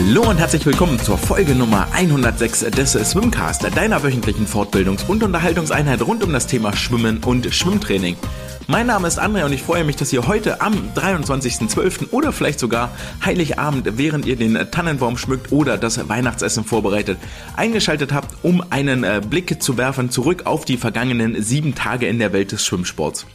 Hallo und herzlich willkommen zur Folge Nummer 106 des Swimcast, deiner wöchentlichen Fortbildungs- und Unterhaltungseinheit rund um das Thema Schwimmen und Schwimmtraining. Mein Name ist André und ich freue mich, dass ihr heute am 23.12. oder vielleicht sogar Heiligabend, während ihr den Tannenbaum schmückt oder das Weihnachtsessen vorbereitet, eingeschaltet habt, um einen äh, Blick zu werfen zurück auf die vergangenen sieben Tage in der Welt des Schwimmsports.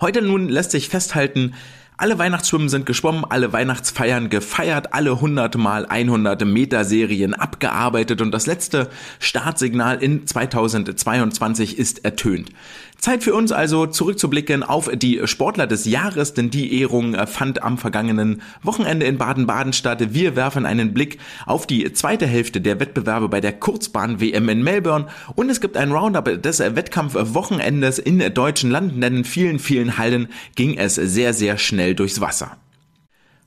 Heute nun lässt sich festhalten, alle Weihnachtsschwimmen sind geschwommen, alle Weihnachtsfeiern gefeiert, alle 100 mal 100 Meter Serien abgearbeitet und das letzte Startsignal in 2022 ist ertönt. Zeit für uns also zurückzublicken auf die Sportler des Jahres, denn die Ehrung fand am vergangenen Wochenende in Baden-Baden statt. Wir werfen einen Blick auf die zweite Hälfte der Wettbewerbe bei der Kurzbahn-WM in Melbourne und es gibt ein Roundup des Wettkampfwochenendes in deutschen Landen, denn in vielen, vielen Hallen ging es sehr, sehr schnell durchs Wasser.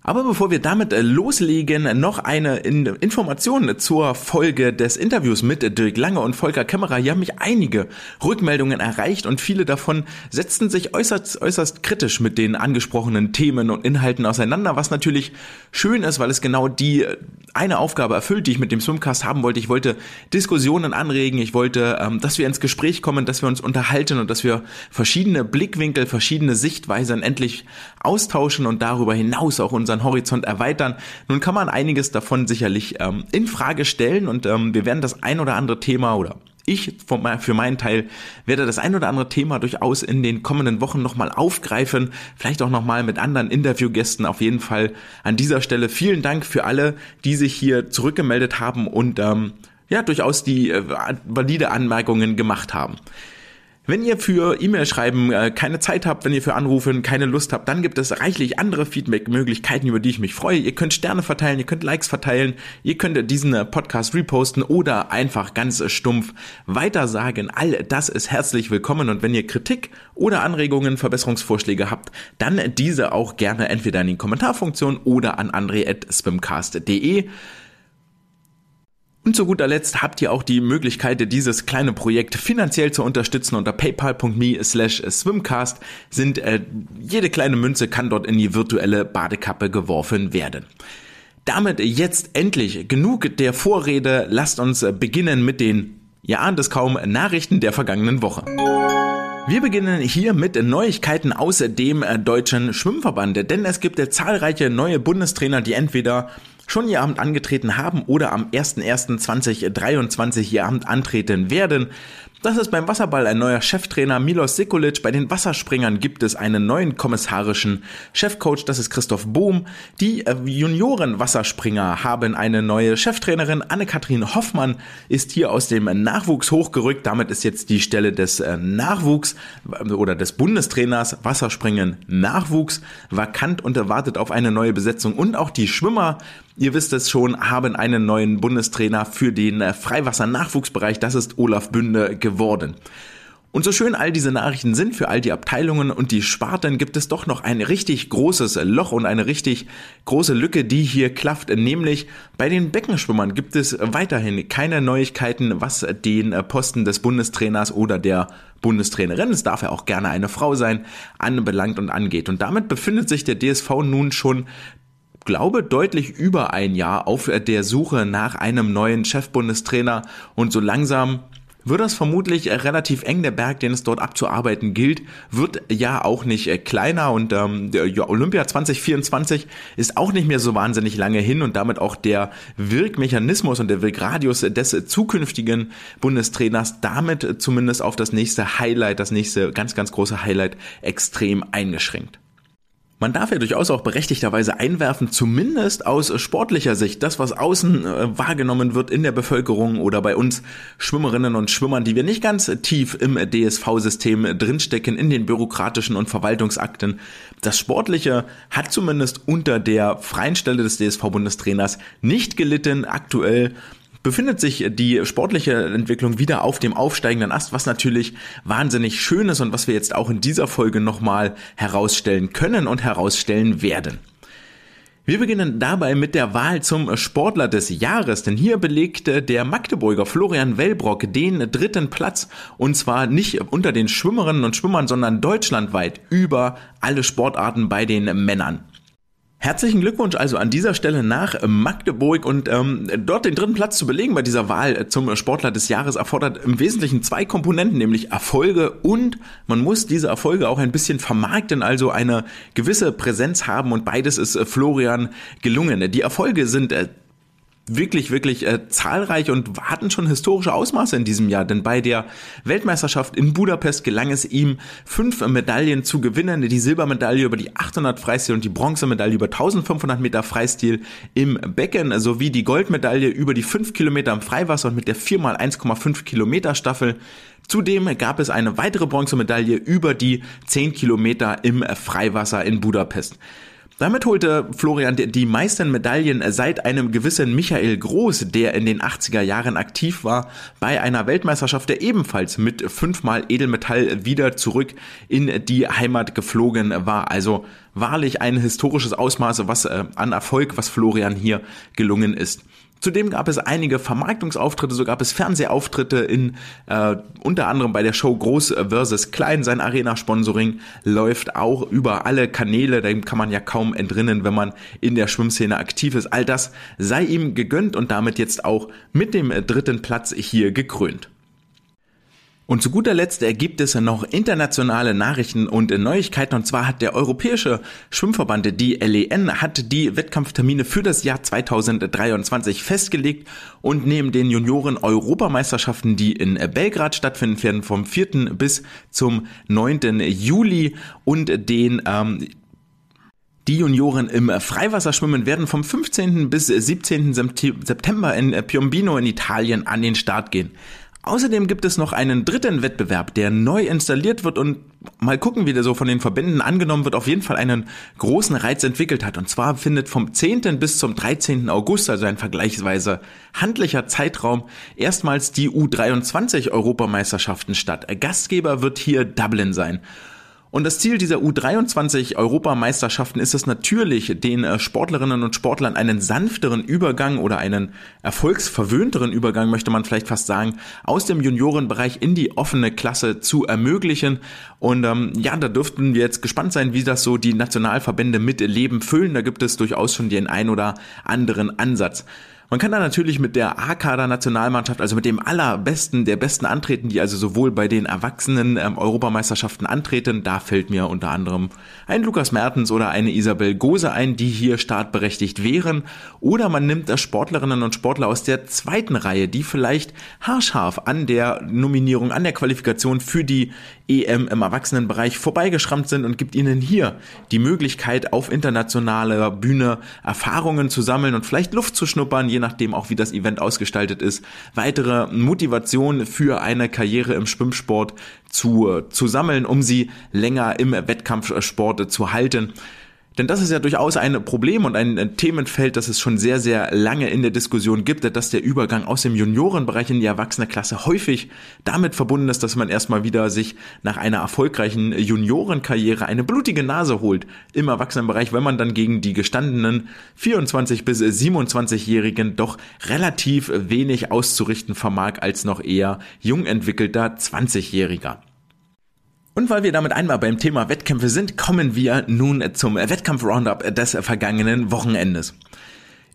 Aber bevor wir damit äh, loslegen, noch eine Information zur Folge des Interviews mit Dirk Lange und Volker Kämmerer. Hier haben mich einige Rückmeldungen erreicht und viele davon setzten sich äußerst, äußerst kritisch mit den angesprochenen Themen und Inhalten auseinander, was natürlich schön ist, weil es genau die äh, eine Aufgabe erfüllt, die ich mit dem Swimcast haben wollte. Ich wollte Diskussionen anregen, ich wollte, ähm, dass wir ins Gespräch kommen, dass wir uns unterhalten und dass wir verschiedene Blickwinkel, verschiedene Sichtweisen endlich austauschen und darüber hinaus auch unser unseren Horizont erweitern. Nun kann man einiges davon sicherlich ähm, in Frage stellen und ähm, wir werden das ein oder andere Thema oder ich für meinen Teil werde das ein oder andere Thema durchaus in den kommenden Wochen nochmal aufgreifen, vielleicht auch nochmal mit anderen Interviewgästen. Auf jeden Fall an dieser Stelle vielen Dank für alle, die sich hier zurückgemeldet haben und ähm, ja durchaus die äh, valide Anmerkungen gemacht haben. Wenn ihr für E-Mail schreiben äh, keine Zeit habt, wenn ihr für Anrufen keine Lust habt, dann gibt es reichlich andere Feedback-Möglichkeiten, über die ich mich freue. Ihr könnt Sterne verteilen, ihr könnt Likes verteilen, ihr könnt diesen äh, Podcast reposten oder einfach ganz stumpf weitersagen. All das ist herzlich willkommen und wenn ihr Kritik oder Anregungen, Verbesserungsvorschläge habt, dann diese auch gerne entweder in die Kommentarfunktion oder an andre.swimcast.de. Und zu guter Letzt habt ihr auch die Möglichkeit, dieses kleine Projekt finanziell zu unterstützen. Unter paypal.me slash swimcast sind äh, jede kleine Münze kann dort in die virtuelle Badekappe geworfen werden. Damit jetzt endlich genug der Vorrede. Lasst uns beginnen mit den, ihr ahnt es kaum, Nachrichten der vergangenen Woche. Wir beginnen hier mit Neuigkeiten aus dem äh, deutschen Schwimmverband, denn es gibt zahlreiche neue Bundestrainer, die entweder schon ihr Amt angetreten haben oder am 01.01.2023 ihr Amt antreten werden. Das ist beim Wasserball ein neuer Cheftrainer Milos Sekulic. Bei den Wasserspringern gibt es einen neuen kommissarischen Chefcoach, das ist Christoph Bohm. Die äh, Junioren-Wasserspringer haben eine neue Cheftrainerin. Anne-Kathrin Hoffmann ist hier aus dem Nachwuchs hochgerückt. Damit ist jetzt die Stelle des äh, Nachwuchs oder des Bundestrainers Wasserspringen Nachwuchs vakant und erwartet auf eine neue Besetzung. Und auch die Schwimmer Ihr wisst es schon, haben einen neuen Bundestrainer für den Freiwasser-Nachwuchsbereich. Das ist Olaf Bünde geworden. Und so schön all diese Nachrichten sind für all die Abteilungen und die Sparten, gibt es doch noch ein richtig großes Loch und eine richtig große Lücke, die hier klafft. Nämlich bei den Beckenschwimmern gibt es weiterhin keine Neuigkeiten, was den Posten des Bundestrainers oder der Bundestrainerin, es darf ja auch gerne eine Frau sein, anbelangt und angeht. Und damit befindet sich der DSV nun schon glaube, deutlich über ein Jahr auf der Suche nach einem neuen Chefbundestrainer und so langsam wird das vermutlich relativ eng. Der Berg, den es dort abzuarbeiten gilt, wird ja auch nicht kleiner und ähm, ja, Olympia 2024 ist auch nicht mehr so wahnsinnig lange hin und damit auch der Wirkmechanismus und der Wirkradius des zukünftigen Bundestrainers damit zumindest auf das nächste Highlight, das nächste ganz, ganz große Highlight extrem eingeschränkt. Man darf ja durchaus auch berechtigterweise einwerfen, zumindest aus sportlicher Sicht, das, was außen äh, wahrgenommen wird in der Bevölkerung oder bei uns Schwimmerinnen und Schwimmern, die wir nicht ganz tief im DSV-System drinstecken, in den bürokratischen und Verwaltungsakten. Das Sportliche hat zumindest unter der freien Stelle des DSV-Bundestrainers nicht gelitten. Aktuell befindet sich die sportliche Entwicklung wieder auf dem aufsteigenden Ast, was natürlich wahnsinnig schön ist und was wir jetzt auch in dieser Folge nochmal herausstellen können und herausstellen werden. Wir beginnen dabei mit der Wahl zum Sportler des Jahres, denn hier belegte der Magdeburger Florian Wellbrock den dritten Platz und zwar nicht unter den Schwimmerinnen und Schwimmern, sondern deutschlandweit über alle Sportarten bei den Männern. Herzlichen Glückwunsch also an dieser Stelle nach Magdeburg und ähm, dort den dritten Platz zu belegen bei dieser Wahl zum Sportler des Jahres erfordert im Wesentlichen zwei Komponenten, nämlich Erfolge und man muss diese Erfolge auch ein bisschen vermarkten, also eine gewisse Präsenz haben und beides ist äh, Florian gelungen. Die Erfolge sind äh, wirklich, wirklich äh, zahlreich und hatten schon historische Ausmaße in diesem Jahr, denn bei der Weltmeisterschaft in Budapest gelang es ihm, fünf Medaillen zu gewinnen, die Silbermedaille über die 800 Freistil und die Bronzemedaille über 1500 Meter Freistil im Becken, sowie die Goldmedaille über die 5 Kilometer im Freiwasser und mit der 4 mal 1,5 Kilometer Staffel. Zudem gab es eine weitere Bronzemedaille über die 10 Kilometer im Freiwasser in Budapest. Damit holte Florian die meisten Medaillen seit einem gewissen Michael Groß, der in den 80er Jahren aktiv war, bei einer Weltmeisterschaft, der ebenfalls mit fünfmal Edelmetall wieder zurück in die Heimat geflogen war. Also wahrlich ein historisches Ausmaß was äh, an Erfolg, was Florian hier gelungen ist. Zudem gab es einige Vermarktungsauftritte, so gab es Fernsehauftritte in äh, unter anderem bei der Show Groß vs. Klein. Sein Arena-Sponsoring läuft auch über alle Kanäle, dem kann man ja kaum entrinnen, wenn man in der Schwimmszene aktiv ist. All das sei ihm gegönnt und damit jetzt auch mit dem dritten Platz hier gekrönt. Und zu guter Letzt gibt es noch internationale Nachrichten und Neuigkeiten. Und zwar hat der Europäische Schwimmverband, die LEN, hat die Wettkampftermine für das Jahr 2023 festgelegt. Und neben den Junioren-Europameisterschaften, die in Belgrad stattfinden werden, vom 4. bis zum 9. Juli und den ähm, die Junioren im Freiwasserschwimmen werden vom 15. bis 17. September in Piombino in Italien an den Start gehen. Außerdem gibt es noch einen dritten Wettbewerb, der neu installiert wird und mal gucken, wie der so von den Verbänden angenommen wird, auf jeden Fall einen großen Reiz entwickelt hat. Und zwar findet vom 10. bis zum 13. August, also ein vergleichsweise handlicher Zeitraum, erstmals die U23 Europameisterschaften statt. Gastgeber wird hier Dublin sein. Und das Ziel dieser U23 Europameisterschaften ist es natürlich, den äh, Sportlerinnen und Sportlern einen sanfteren Übergang oder einen erfolgsverwöhnteren Übergang, möchte man vielleicht fast sagen, aus dem Juniorenbereich in die offene Klasse zu ermöglichen. Und ähm, ja, da dürften wir jetzt gespannt sein, wie das so die Nationalverbände mit Leben füllen. Da gibt es durchaus schon den ein oder anderen Ansatz. Man kann da natürlich mit der A-Kader-Nationalmannschaft, also mit dem allerbesten, der besten antreten, die also sowohl bei den Erwachsenen ähm, Europameisterschaften antreten. Da fällt mir unter anderem ein Lukas Mertens oder eine Isabel Gose ein, die hier startberechtigt wären. Oder man nimmt da Sportlerinnen und Sportler aus der zweiten Reihe, die vielleicht haarscharf an der Nominierung, an der Qualifikation für die EM im Erwachsenenbereich vorbeigeschrammt sind und gibt ihnen hier die Möglichkeit, auf internationaler Bühne Erfahrungen zu sammeln und vielleicht Luft zu schnuppern, je nachdem auch wie das Event ausgestaltet ist, weitere Motivation für eine Karriere im Schwimmsport zu, zu sammeln, um sie länger im Wettkampfsport zu halten. Denn das ist ja durchaus ein Problem und ein Themenfeld, das es schon sehr, sehr lange in der Diskussion gibt, dass der Übergang aus dem Juniorenbereich in die Erwachsene-Klasse häufig damit verbunden ist, dass man erstmal wieder sich nach einer erfolgreichen Juniorenkarriere eine blutige Nase holt im Erwachsenenbereich, wenn man dann gegen die gestandenen 24 bis 27-Jährigen doch relativ wenig auszurichten vermag als noch eher jung entwickelter 20-Jähriger. Und weil wir damit einmal beim Thema Wettkämpfe sind, kommen wir nun zum Wettkampf-Roundup des vergangenen Wochenendes.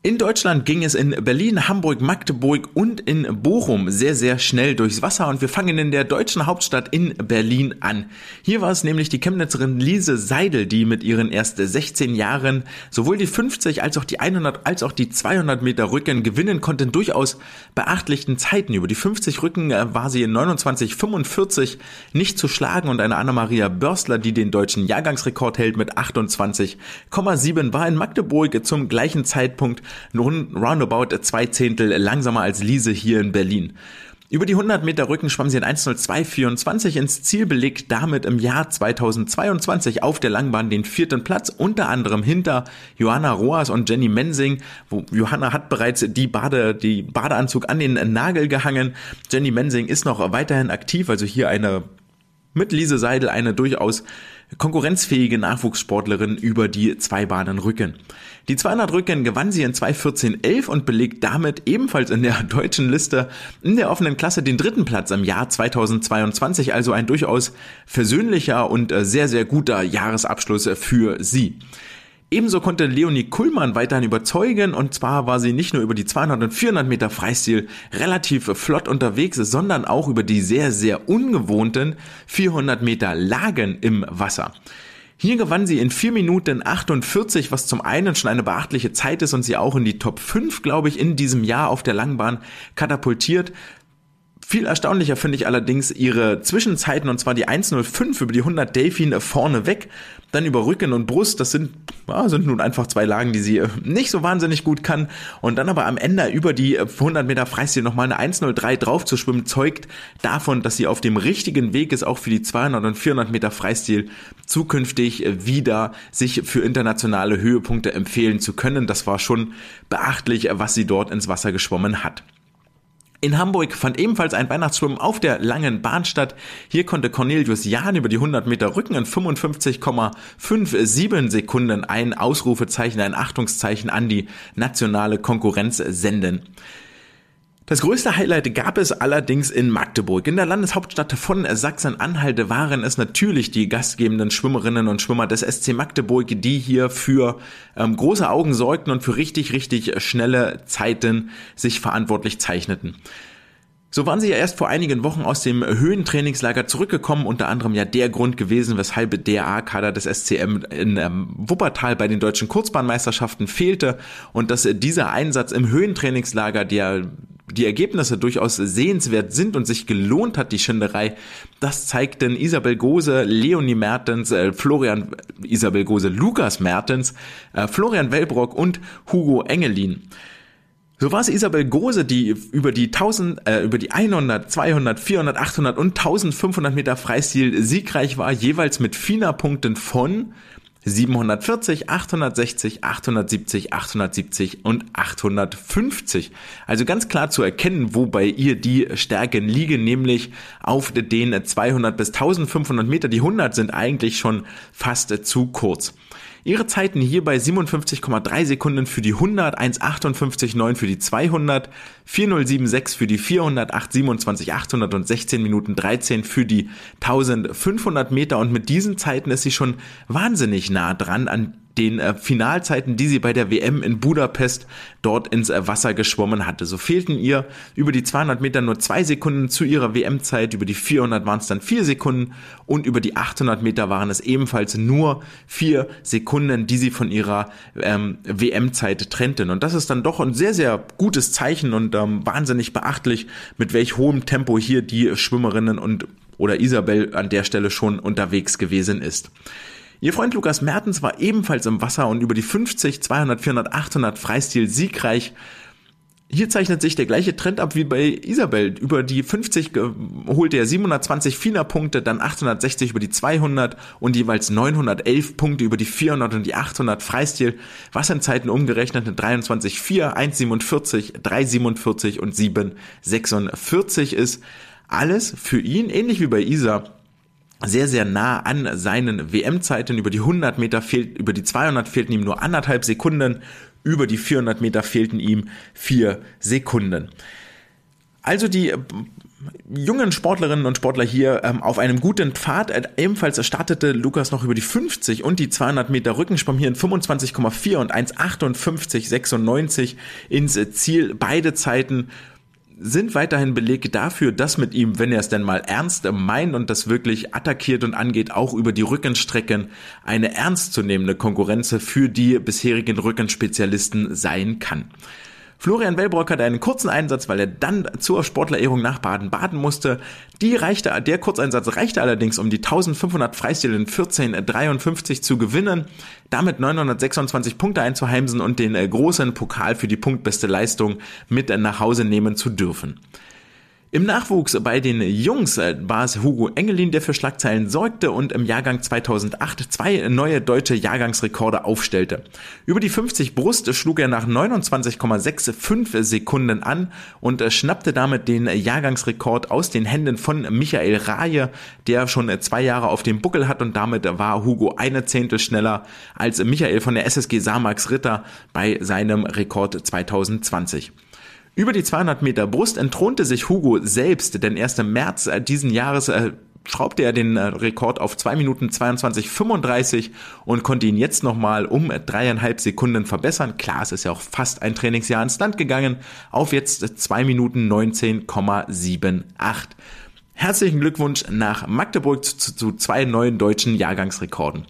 In Deutschland ging es in Berlin, Hamburg, Magdeburg und in Bochum sehr, sehr schnell durchs Wasser und wir fangen in der deutschen Hauptstadt in Berlin an. Hier war es nämlich die Chemnitzerin Lise Seidel, die mit ihren erst 16 Jahren sowohl die 50 als auch die 100 als auch die 200 Meter Rücken gewinnen konnte, in durchaus beachtlichen Zeiten. Über die 50 Rücken äh, war sie in 29,45 nicht zu schlagen und eine Anna-Maria Börstler, die den deutschen Jahrgangsrekord hält mit 28,7, war in Magdeburg zum gleichen Zeitpunkt roundabout zwei Zehntel langsamer als Liese hier in Berlin. Über die 100 Meter Rücken schwamm sie in 1.02.24 ins Ziel, belegt damit im Jahr 2022 auf der Langbahn den vierten Platz, unter anderem hinter Johanna Roas und Jenny Mensing. Johanna hat bereits die Bade, die Badeanzug an den Nagel gehangen. Jenny Mensing ist noch weiterhin aktiv, also hier eine mit Lise Seidel eine durchaus konkurrenzfähige Nachwuchssportlerin über die zwei Bahnen Rücken. Die 200 Rücken gewann sie in 2.14.11 und belegt damit ebenfalls in der deutschen Liste in der offenen Klasse den dritten Platz im Jahr 2022, also ein durchaus versöhnlicher und äh, sehr, sehr guter Jahresabschluss für sie. Ebenso konnte Leonie Kuhlmann weiterhin überzeugen und zwar war sie nicht nur über die 200 und 400 Meter Freistil relativ flott unterwegs, sondern auch über die sehr, sehr ungewohnten 400 Meter Lagen im Wasser. Hier gewann sie in 4 Minuten 48, was zum einen schon eine beachtliche Zeit ist und sie auch in die Top 5, glaube ich, in diesem Jahr auf der Langbahn katapultiert. Viel erstaunlicher finde ich allerdings ihre Zwischenzeiten und zwar die 1.05 über die 100 Delfin vorne weg, dann über Rücken und Brust, das sind, ja, sind nun einfach zwei Lagen, die sie nicht so wahnsinnig gut kann und dann aber am Ende über die 100 Meter Freistil nochmal eine 1.03 drauf zu schwimmen, zeugt davon, dass sie auf dem richtigen Weg ist, auch für die 200 und 400 Meter Freistil zukünftig wieder sich für internationale Höhepunkte empfehlen zu können. Das war schon beachtlich, was sie dort ins Wasser geschwommen hat. In Hamburg fand ebenfalls ein Weihnachtsschwimmen auf der langen Bahn statt. Hier konnte Cornelius Jahn über die 100 Meter Rücken in 55,57 Sekunden ein Ausrufezeichen, ein Achtungszeichen an die nationale Konkurrenz senden. Das größte Highlight gab es allerdings in Magdeburg. In der Landeshauptstadt von Sachsen-Anhalt waren es natürlich die gastgebenden Schwimmerinnen und Schwimmer des SC Magdeburg, die hier für ähm, große Augen sorgten und für richtig, richtig schnelle Zeiten sich verantwortlich zeichneten. So waren sie ja erst vor einigen Wochen aus dem Höhentrainingslager zurückgekommen, unter anderem ja der Grund gewesen, weshalb der A-Kader des SCM in ähm, Wuppertal bei den deutschen Kurzbahnmeisterschaften fehlte und dass dieser Einsatz im Höhentrainingslager, der die Ergebnisse durchaus sehenswert sind und sich gelohnt hat, die Schinderei, das zeigten Isabel Gose, Leonie Mertens, äh, Florian, Isabel Gose, Lukas Mertens, äh, Florian Wellbrock und Hugo Engelin. So war es Isabel Gose, die über die 1000, äh, über die 100, 200, 400, 800 und 1500 Meter Freistil siegreich war, jeweils mit FINA-Punkten von 740, 860, 870, 870 und 850. Also ganz klar zu erkennen, wo bei ihr die Stärken liegen, nämlich auf den 200 bis 1500 Meter. Die 100 sind eigentlich schon fast zu kurz. Ihre Zeiten hier bei 57,3 Sekunden für die 100, 1,58,9 für die 200, 4,076 für die 400, 8,27, 800 und 16 Minuten 13 für die 1500 Meter. Und mit diesen Zeiten ist sie schon wahnsinnig nah dran an den äh, Finalzeiten, die sie bei der WM in Budapest dort ins äh, Wasser geschwommen hatte. So fehlten ihr über die 200 Meter nur zwei Sekunden zu ihrer WM-Zeit, über die 400 waren es dann vier Sekunden und über die 800 Meter waren es ebenfalls nur vier Sekunden, die sie von ihrer ähm, WM-Zeit trennten. Und das ist dann doch ein sehr, sehr gutes Zeichen und ähm, wahnsinnig beachtlich, mit welch hohem Tempo hier die Schwimmerinnen und oder Isabel an der Stelle schon unterwegs gewesen ist. Ihr Freund Lukas Mertens war ebenfalls im Wasser und über die 50, 200, 400, 800 Freistil siegreich. Hier zeichnet sich der gleiche Trend ab wie bei Isabel. Über die 50 holte er 720 FINA-Punkte, dann 860 über die 200 und jeweils 911 Punkte über die 400 und die 800 Freistil, was in Zeiten umgerechnet in 23,4, 1,47, 3,47 und 7,46 ist. Alles für ihn, ähnlich wie bei Isa, sehr, sehr nah an seinen WM-Zeiten. Über die 100 Meter fehlt, über die 200 fehlten ihm nur anderthalb Sekunden. Über die 400 Meter fehlten ihm vier Sekunden. Also die äh, jungen Sportlerinnen und Sportler hier ähm, auf einem guten Pfad. Äh, ebenfalls startete Lukas noch über die 50 und die 200 Meter Rückensprung hier in 25,4 und 1,58,96 ins Ziel. Beide Zeiten sind weiterhin Belege dafür, dass mit ihm, wenn er es denn mal ernst meint und das wirklich attackiert und angeht, auch über die Rückenstrecken eine ernstzunehmende Konkurrenz für die bisherigen Rückenspezialisten sein kann. Florian Wellbrock hatte einen kurzen Einsatz, weil er dann zur Sportlerehrung nach Baden-Baden musste. Die reichte, der Kurzeinsatz reichte allerdings, um die 1500 Freistil in 1453 zu gewinnen, damit 926 Punkte einzuheimsen und den äh, großen Pokal für die punktbeste Leistung mit nach Hause nehmen zu dürfen. Im Nachwuchs bei den Jungs äh, war es Hugo Engelin, der für Schlagzeilen sorgte und im Jahrgang 2008 zwei neue deutsche Jahrgangsrekorde aufstellte. Über die 50 Brust schlug er nach 29,65 Sekunden an und äh, schnappte damit den Jahrgangsrekord aus den Händen von Michael Raje, der schon zwei Jahre auf dem Buckel hat und damit war Hugo eine Zehntel schneller als Michael von der SSG Samax Ritter bei seinem Rekord 2020. Über die 200 Meter Brust entthronte sich Hugo selbst, denn erst im März äh, diesen Jahres äh, schraubte er den äh, Rekord auf 2 Minuten 22,35 und konnte ihn jetzt nochmal um dreieinhalb Sekunden verbessern. Klar, es ist ja auch fast ein Trainingsjahr ins Land gegangen, auf jetzt 2 Minuten 19,78. Herzlichen Glückwunsch nach Magdeburg zu, zu zwei neuen deutschen Jahrgangsrekorden.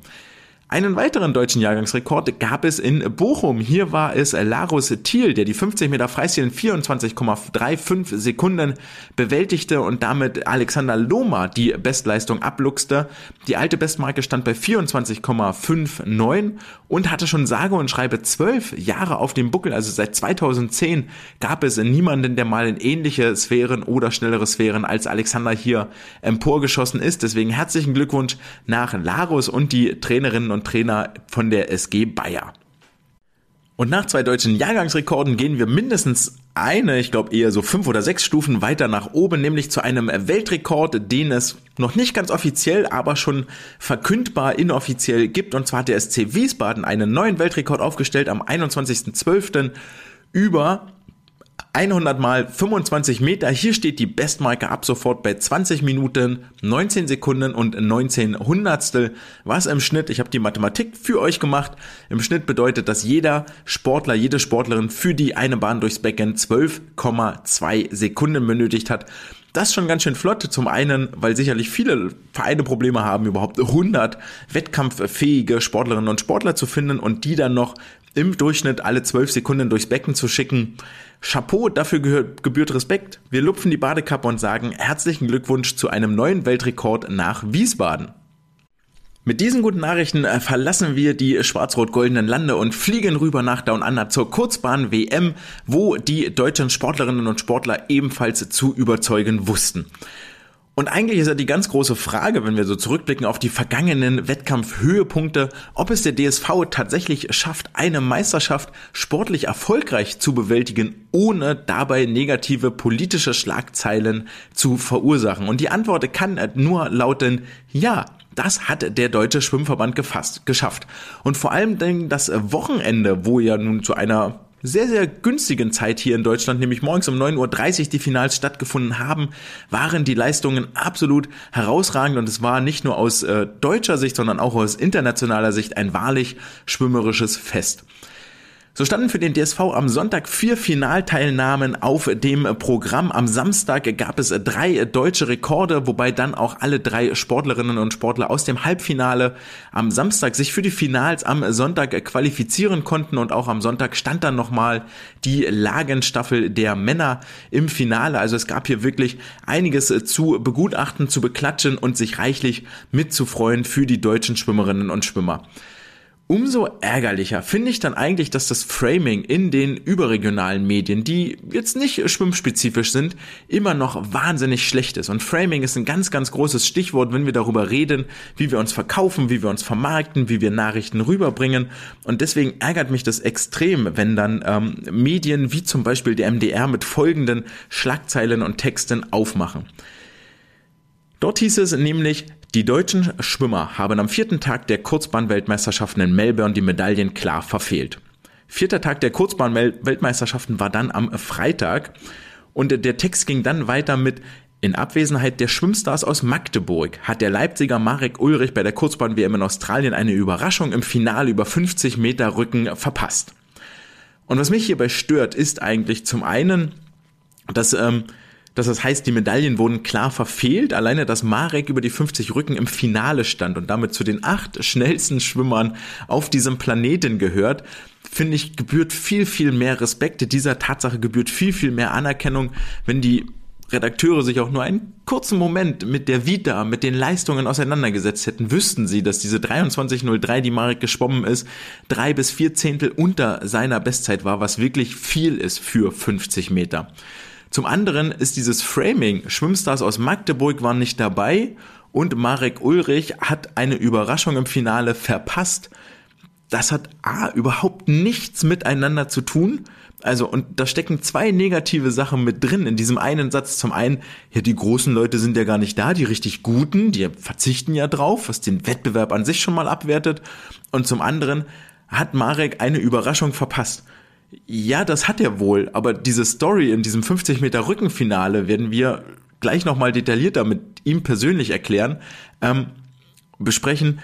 Einen weiteren deutschen Jahrgangsrekord gab es in Bochum. Hier war es Larus Thiel, der die 50 Meter Freistil in 24,35 Sekunden bewältigte und damit Alexander Lohmer die Bestleistung abluchste. Die alte Bestmarke stand bei 24,59 und hatte schon sage und schreibe zwölf Jahre auf dem Buckel. Also seit 2010 gab es niemanden, der mal in ähnliche Sphären oder schnellere Sphären als Alexander hier emporgeschossen ist. Deswegen herzlichen Glückwunsch nach Larus und die Trainerinnen und Trainer von der SG Bayer. Und nach zwei deutschen Jahrgangsrekorden gehen wir mindestens eine, ich glaube eher so fünf oder sechs Stufen weiter nach oben, nämlich zu einem Weltrekord, den es noch nicht ganz offiziell, aber schon verkündbar inoffiziell gibt. Und zwar hat der SC Wiesbaden einen neuen Weltrekord aufgestellt am 21.12. über 100 mal 25 Meter. Hier steht die Bestmarke ab sofort bei 20 Minuten, 19 Sekunden und 19 Hundertstel. Was im Schnitt, ich habe die Mathematik für euch gemacht, im Schnitt bedeutet, dass jeder Sportler, jede Sportlerin für die eine Bahn durchs Becken 12,2 Sekunden benötigt hat. Das ist schon ganz schön flott. Zum einen, weil sicherlich viele Vereine Probleme haben, überhaupt 100 wettkampffähige Sportlerinnen und Sportler zu finden und die dann noch im Durchschnitt alle 12 Sekunden durchs Becken zu schicken. Chapeau, dafür gehört, gebührt Respekt. Wir lupfen die Badekappe und sagen herzlichen Glückwunsch zu einem neuen Weltrekord nach Wiesbaden. Mit diesen guten Nachrichten äh, verlassen wir die schwarz-rot-goldenen Lande und fliegen rüber nach Down Under zur Kurzbahn-WM, wo die deutschen Sportlerinnen und Sportler ebenfalls zu überzeugen wussten. Und eigentlich ist ja die ganz große Frage, wenn wir so zurückblicken auf die vergangenen Wettkampfhöhepunkte, ob es der DSV tatsächlich schafft, eine Meisterschaft sportlich erfolgreich zu bewältigen, ohne dabei negative politische Schlagzeilen zu verursachen. Und die Antwort kann nur lauten, ja, das hat der Deutsche Schwimmverband gefasst, geschafft. Und vor allem das Wochenende, wo ja nun zu einer sehr, sehr günstigen Zeit hier in Deutschland, nämlich morgens um 9.30 Uhr die Finals stattgefunden haben, waren die Leistungen absolut herausragend und es war nicht nur aus äh, deutscher Sicht, sondern auch aus internationaler Sicht ein wahrlich schwimmerisches Fest. So standen für den DSV am Sonntag vier Finalteilnahmen auf dem Programm. Am Samstag gab es drei deutsche Rekorde, wobei dann auch alle drei Sportlerinnen und Sportler aus dem Halbfinale am Samstag sich für die Finals am Sonntag qualifizieren konnten und auch am Sonntag stand dann nochmal die Lagenstaffel der Männer im Finale. Also es gab hier wirklich einiges zu begutachten, zu beklatschen und sich reichlich mitzufreuen für die deutschen Schwimmerinnen und Schwimmer. Umso ärgerlicher finde ich dann eigentlich, dass das Framing in den überregionalen Medien, die jetzt nicht schwimmspezifisch sind, immer noch wahnsinnig schlecht ist. Und Framing ist ein ganz, ganz großes Stichwort, wenn wir darüber reden, wie wir uns verkaufen, wie wir uns vermarkten, wie wir Nachrichten rüberbringen. Und deswegen ärgert mich das extrem, wenn dann ähm, Medien wie zum Beispiel der MDR mit folgenden Schlagzeilen und Texten aufmachen. Dort hieß es nämlich, die deutschen Schwimmer haben am vierten Tag der Kurzbahnweltmeisterschaften in Melbourne die Medaillen klar verfehlt. Vierter Tag der Kurzbahnweltmeisterschaften war dann am Freitag und der Text ging dann weiter mit in Abwesenheit der Schwimmstars aus Magdeburg hat der Leipziger Marek Ulrich bei der Kurzbahn-WM in Australien eine Überraschung im Finale über 50 Meter Rücken verpasst. Und was mich hierbei stört, ist eigentlich zum einen, dass ähm, das heißt, die Medaillen wurden klar verfehlt. Alleine, dass Marek über die 50 Rücken im Finale stand und damit zu den acht schnellsten Schwimmern auf diesem Planeten gehört, finde ich, gebührt viel, viel mehr Respekt. Dieser Tatsache gebührt viel, viel mehr Anerkennung, wenn die Redakteure sich auch nur einen kurzen Moment mit der Vita, mit den Leistungen auseinandergesetzt hätten, wüssten sie, dass diese 23.03, die Marek geschwommen ist, drei bis vier Zehntel unter seiner Bestzeit war, was wirklich viel ist für 50 Meter. Zum anderen ist dieses Framing, Schwimmstars aus Magdeburg waren nicht dabei und Marek Ulrich hat eine Überraschung im Finale verpasst. Das hat A, überhaupt nichts miteinander zu tun. Also, und da stecken zwei negative Sachen mit drin in diesem einen Satz. Zum einen, ja, die großen Leute sind ja gar nicht da, die richtig guten, die verzichten ja drauf, was den Wettbewerb an sich schon mal abwertet. Und zum anderen hat Marek eine Überraschung verpasst. Ja, das hat er wohl, aber diese Story in diesem 50 Meter Rückenfinale werden wir gleich nochmal detaillierter mit ihm persönlich erklären, ähm, besprechen,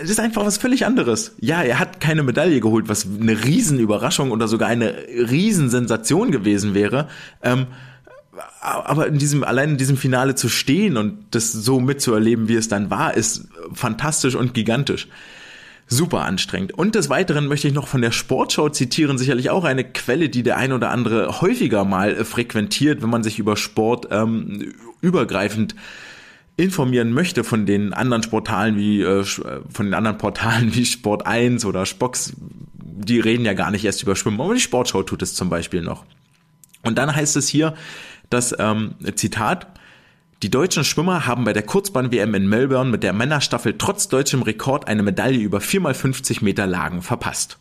es ist einfach was völlig anderes. Ja, er hat keine Medaille geholt, was eine Riesenüberraschung oder sogar eine Riesensensation gewesen wäre. Ähm, aber in diesem, allein in diesem Finale zu stehen und das so mitzuerleben, wie es dann war, ist fantastisch und gigantisch. Super anstrengend. Und des Weiteren möchte ich noch von der Sportschau zitieren, sicherlich auch eine Quelle, die der ein oder andere häufiger mal frequentiert, wenn man sich über Sport ähm, übergreifend informieren möchte von den anderen Portalen wie äh, von den anderen Portalen wie Sport 1 oder Spox, die reden ja gar nicht erst über Schwimmen, aber die Sportschau tut es zum Beispiel noch. Und dann heißt es hier, das ähm, Zitat, die deutschen Schwimmer haben bei der Kurzbahn-WM in Melbourne mit der Männerstaffel trotz deutschem Rekord eine Medaille über 4x50 Meter Lagen verpasst.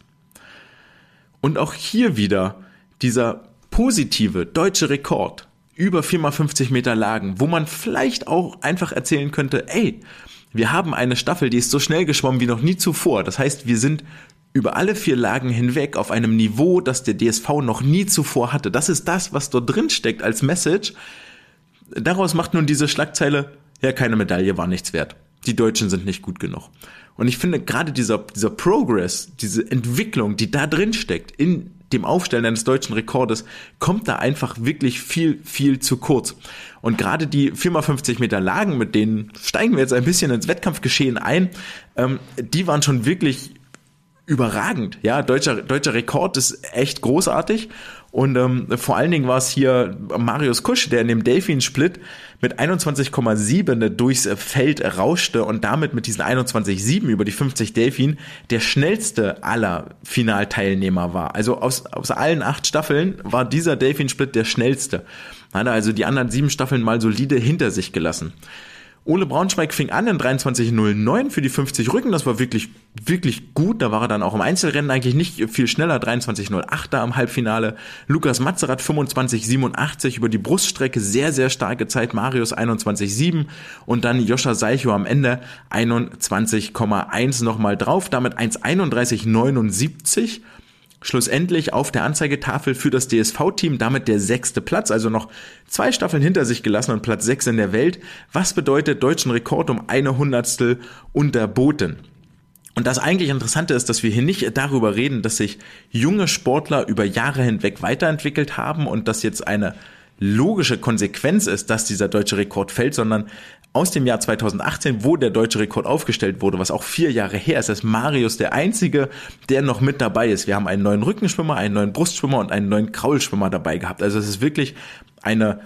Und auch hier wieder dieser positive deutsche Rekord über 4x50 Meter Lagen, wo man vielleicht auch einfach erzählen könnte, ey, wir haben eine Staffel, die ist so schnell geschwommen wie noch nie zuvor. Das heißt, wir sind über alle vier Lagen hinweg auf einem Niveau, das der DSV noch nie zuvor hatte. Das ist das, was dort drin steckt als Message. Daraus macht nun diese Schlagzeile, ja, keine Medaille war nichts wert. Die Deutschen sind nicht gut genug. Und ich finde gerade dieser, dieser Progress, diese Entwicklung, die da drin steckt, in dem Aufstellen eines deutschen Rekordes, kommt da einfach wirklich viel, viel zu kurz. Und gerade die 4x50 Meter Lagen, mit denen steigen wir jetzt ein bisschen ins Wettkampfgeschehen ein, ähm, die waren schon wirklich überragend. Ja, deutscher, deutscher Rekord ist echt großartig. Und ähm, vor allen Dingen war es hier Marius Kusch, der in dem Delfin-Split mit 21,7 durchs Feld rauschte und damit mit diesen 21,7 über die 50 Delfin der schnellste aller Finalteilnehmer war. Also aus, aus allen acht Staffeln war dieser Delfin-Split der schnellste. Hat er also die anderen sieben Staffeln mal solide hinter sich gelassen. Ole Braunschweig fing an in 23.09 für die 50 Rücken. Das war wirklich, wirklich gut. Da war er dann auch im Einzelrennen eigentlich nicht viel schneller. 23.08 da am Halbfinale. Lukas Matzerath 25.87 über die Bruststrecke. Sehr, sehr starke Zeit. Marius 21.7 und dann Joscha Seicho am Ende 21,1 nochmal drauf. Damit 1.31.79 schlussendlich auf der Anzeigetafel für das DSV-Team damit der sechste Platz, also noch zwei Staffeln hinter sich gelassen und Platz sechs in der Welt. Was bedeutet deutschen Rekord um eine Hundertstel unterboten? Und das eigentlich Interessante ist, dass wir hier nicht darüber reden, dass sich junge Sportler über Jahre hinweg weiterentwickelt haben und dass jetzt eine logische Konsequenz ist, dass dieser deutsche Rekord fällt, sondern aus dem Jahr 2018, wo der deutsche Rekord aufgestellt wurde, was auch vier Jahre her ist, ist Marius der einzige, der noch mit dabei ist. Wir haben einen neuen Rückenschwimmer, einen neuen Brustschwimmer und einen neuen Kraulschwimmer dabei gehabt. Also es ist wirklich eine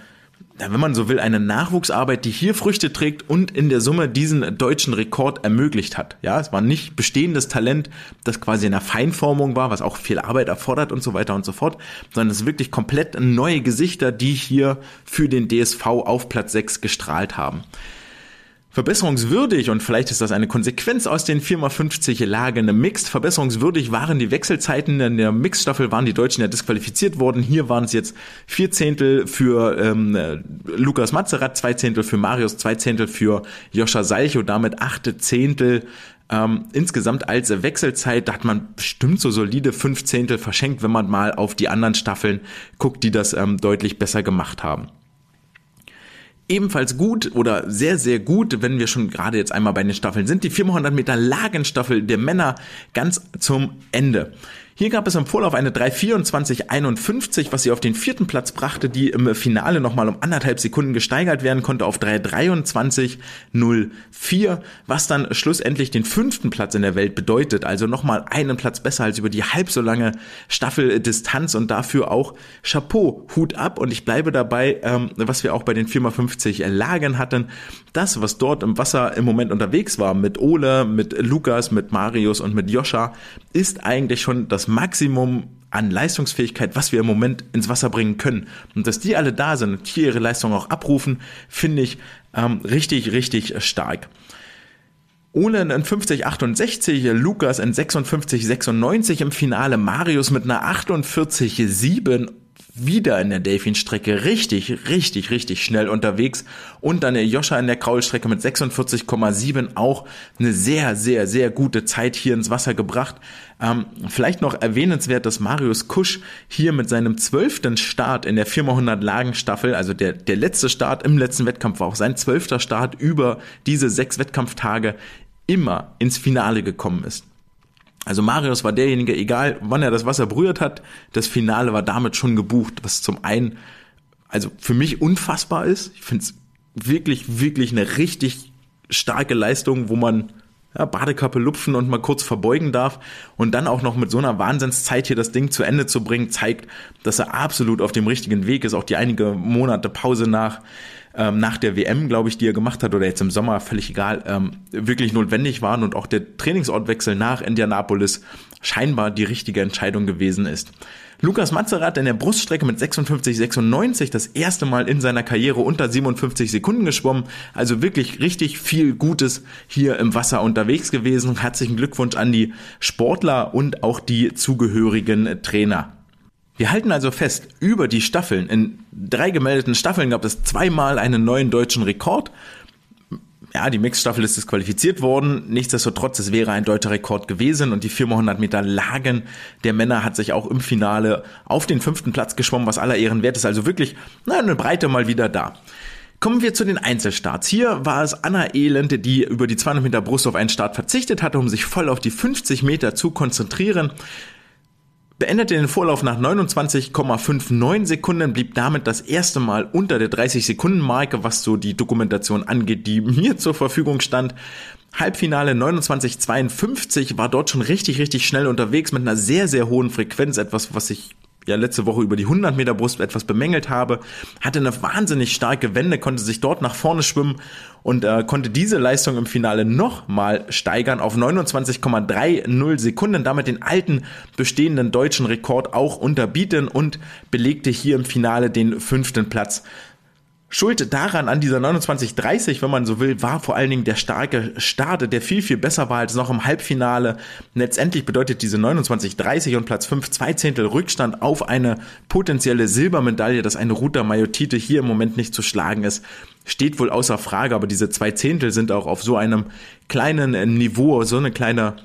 wenn man so will, eine Nachwuchsarbeit, die hier Früchte trägt und in der Summe diesen deutschen Rekord ermöglicht hat. Ja, es war nicht bestehendes Talent, das quasi in der Feinformung war, was auch viel Arbeit erfordert und so weiter und so fort, sondern es ist wirklich komplett neue Gesichter, die hier für den DSV auf Platz 6 gestrahlt haben. Verbesserungswürdig, und vielleicht ist das eine Konsequenz aus den 4x50 Lagen Mixed, verbesserungswürdig waren die Wechselzeiten. In der Mixed-Staffel waren die Deutschen ja disqualifiziert worden. Hier waren es jetzt vier Zehntel für ähm, Lukas Mazerat, zwei Zehntel für Marius, zwei Zehntel für Joscha Salcho, damit achte Zehntel ähm, insgesamt als Wechselzeit, da hat man bestimmt so solide fünf Zehntel verschenkt, wenn man mal auf die anderen Staffeln guckt, die das ähm, deutlich besser gemacht haben. Ebenfalls gut oder sehr, sehr gut, wenn wir schon gerade jetzt einmal bei den Staffeln sind, die 400 Meter Lagenstaffel der Männer ganz zum Ende. Hier gab es im Vorlauf eine 3.24.51, was sie auf den vierten Platz brachte, die im Finale nochmal um anderthalb Sekunden gesteigert werden konnte auf 3.23.04, was dann schlussendlich den fünften Platz in der Welt bedeutet. Also nochmal einen Platz besser als über die halb so lange Staffeldistanz und dafür auch Chapeau, Hut ab. Und ich bleibe dabei, ähm, was wir auch bei den 4x50 Lagern hatten. Das, was dort im Wasser im Moment unterwegs war, mit Ole, mit Lukas, mit Marius und mit Joscha, ist eigentlich schon das Maximum an Leistungsfähigkeit, was wir im Moment ins Wasser bringen können. Und dass die alle da sind und hier ihre Leistung auch abrufen, finde ich ähm, richtig, richtig stark. Ole in 50,68, Lukas in 56,96 im Finale, Marius mit einer 48,7 wieder in der Delfin-Strecke richtig, richtig, richtig schnell unterwegs. Und dann der Joscha in der Kraulstrecke mit 46,7 auch eine sehr, sehr, sehr gute Zeit hier ins Wasser gebracht. Ähm, vielleicht noch erwähnenswert, dass Marius Kusch hier mit seinem zwölften Start in der 4x100 Lagenstaffel, also der, der letzte Start im letzten Wettkampf war auch sein zwölfter Start über diese sechs Wettkampftage immer ins Finale gekommen ist. Also Marius war derjenige, egal wann er das Wasser berührt hat, das Finale war damit schon gebucht, was zum einen, also für mich unfassbar ist. Ich finde es wirklich, wirklich eine richtig starke Leistung, wo man ja, Badekappe lupfen und mal kurz verbeugen darf und dann auch noch mit so einer Wahnsinnszeit hier das Ding zu Ende zu bringen, zeigt, dass er absolut auf dem richtigen Weg ist. Auch die einige Monate Pause nach ähm, nach der WM, glaube ich, die er gemacht hat oder jetzt im Sommer, völlig egal, ähm, wirklich notwendig waren und auch der Trainingsortwechsel nach Indianapolis scheinbar die richtige Entscheidung gewesen ist. Lukas Mazerat in der Bruststrecke mit 56,96 das erste Mal in seiner Karriere unter 57 Sekunden geschwommen. Also wirklich richtig viel Gutes hier im Wasser unterwegs gewesen. Herzlichen Glückwunsch an die Sportler und auch die zugehörigen Trainer. Wir halten also fest, über die Staffeln, in drei gemeldeten Staffeln gab es zweimal einen neuen deutschen Rekord. Ja, die Mixstaffel ist disqualifiziert worden. Nichtsdestotrotz, es wäre ein deutscher Rekord gewesen und die 4x100 Meter Lagen der Männer hat sich auch im Finale auf den fünften Platz geschwommen, was aller Ehren wert ist. Also wirklich, na, eine Breite mal wieder da. Kommen wir zu den Einzelstarts. Hier war es Anna Elende, die über die 200 Meter Brust auf einen Start verzichtet hatte, um sich voll auf die 50 Meter zu konzentrieren beendete den Vorlauf nach 29,59 Sekunden, blieb damit das erste Mal unter der 30-Sekunden-Marke, was so die Dokumentation angeht, die mir zur Verfügung stand. Halbfinale 29,52 war dort schon richtig, richtig schnell unterwegs mit einer sehr, sehr hohen Frequenz, etwas, was ich ja letzte Woche über die 100 Meter Brust etwas bemängelt habe, hatte eine wahnsinnig starke Wende, konnte sich dort nach vorne schwimmen und äh, konnte diese Leistung im Finale nochmal steigern auf 29,30 Sekunden, damit den alten bestehenden deutschen Rekord auch unterbieten und belegte hier im Finale den fünften Platz. Schuld daran an dieser 29-30, wenn man so will, war vor allen Dingen der starke Start, der viel, viel besser war als noch im Halbfinale. Letztendlich bedeutet diese 29-30 und Platz 5 zwei Zehntel Rückstand auf eine potenzielle Silbermedaille, dass eine Ruta Majotite hier im Moment nicht zu schlagen ist, steht wohl außer Frage, aber diese zwei Zehntel sind auch auf so einem kleinen Niveau, so eine kleine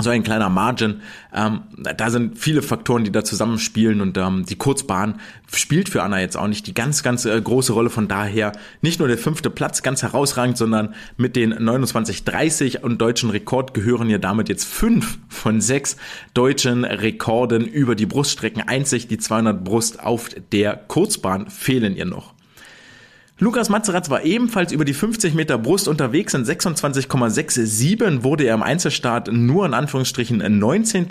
so ein kleiner Margin. Ähm, da sind viele Faktoren, die da zusammenspielen und ähm, die Kurzbahn spielt für Anna jetzt auch nicht die ganz, ganz äh, große Rolle. Von daher nicht nur der fünfte Platz ganz herausragend, sondern mit den 29,30 und deutschen Rekord gehören ja damit jetzt fünf von sechs deutschen Rekorden über die Bruststrecken. Einzig die 200 Brust auf der Kurzbahn fehlen ihr noch. Lukas Mazeratz war ebenfalls über die 50 Meter Brust unterwegs. In 26,67 wurde er im Einzelstart nur in Anführungsstrichen 19.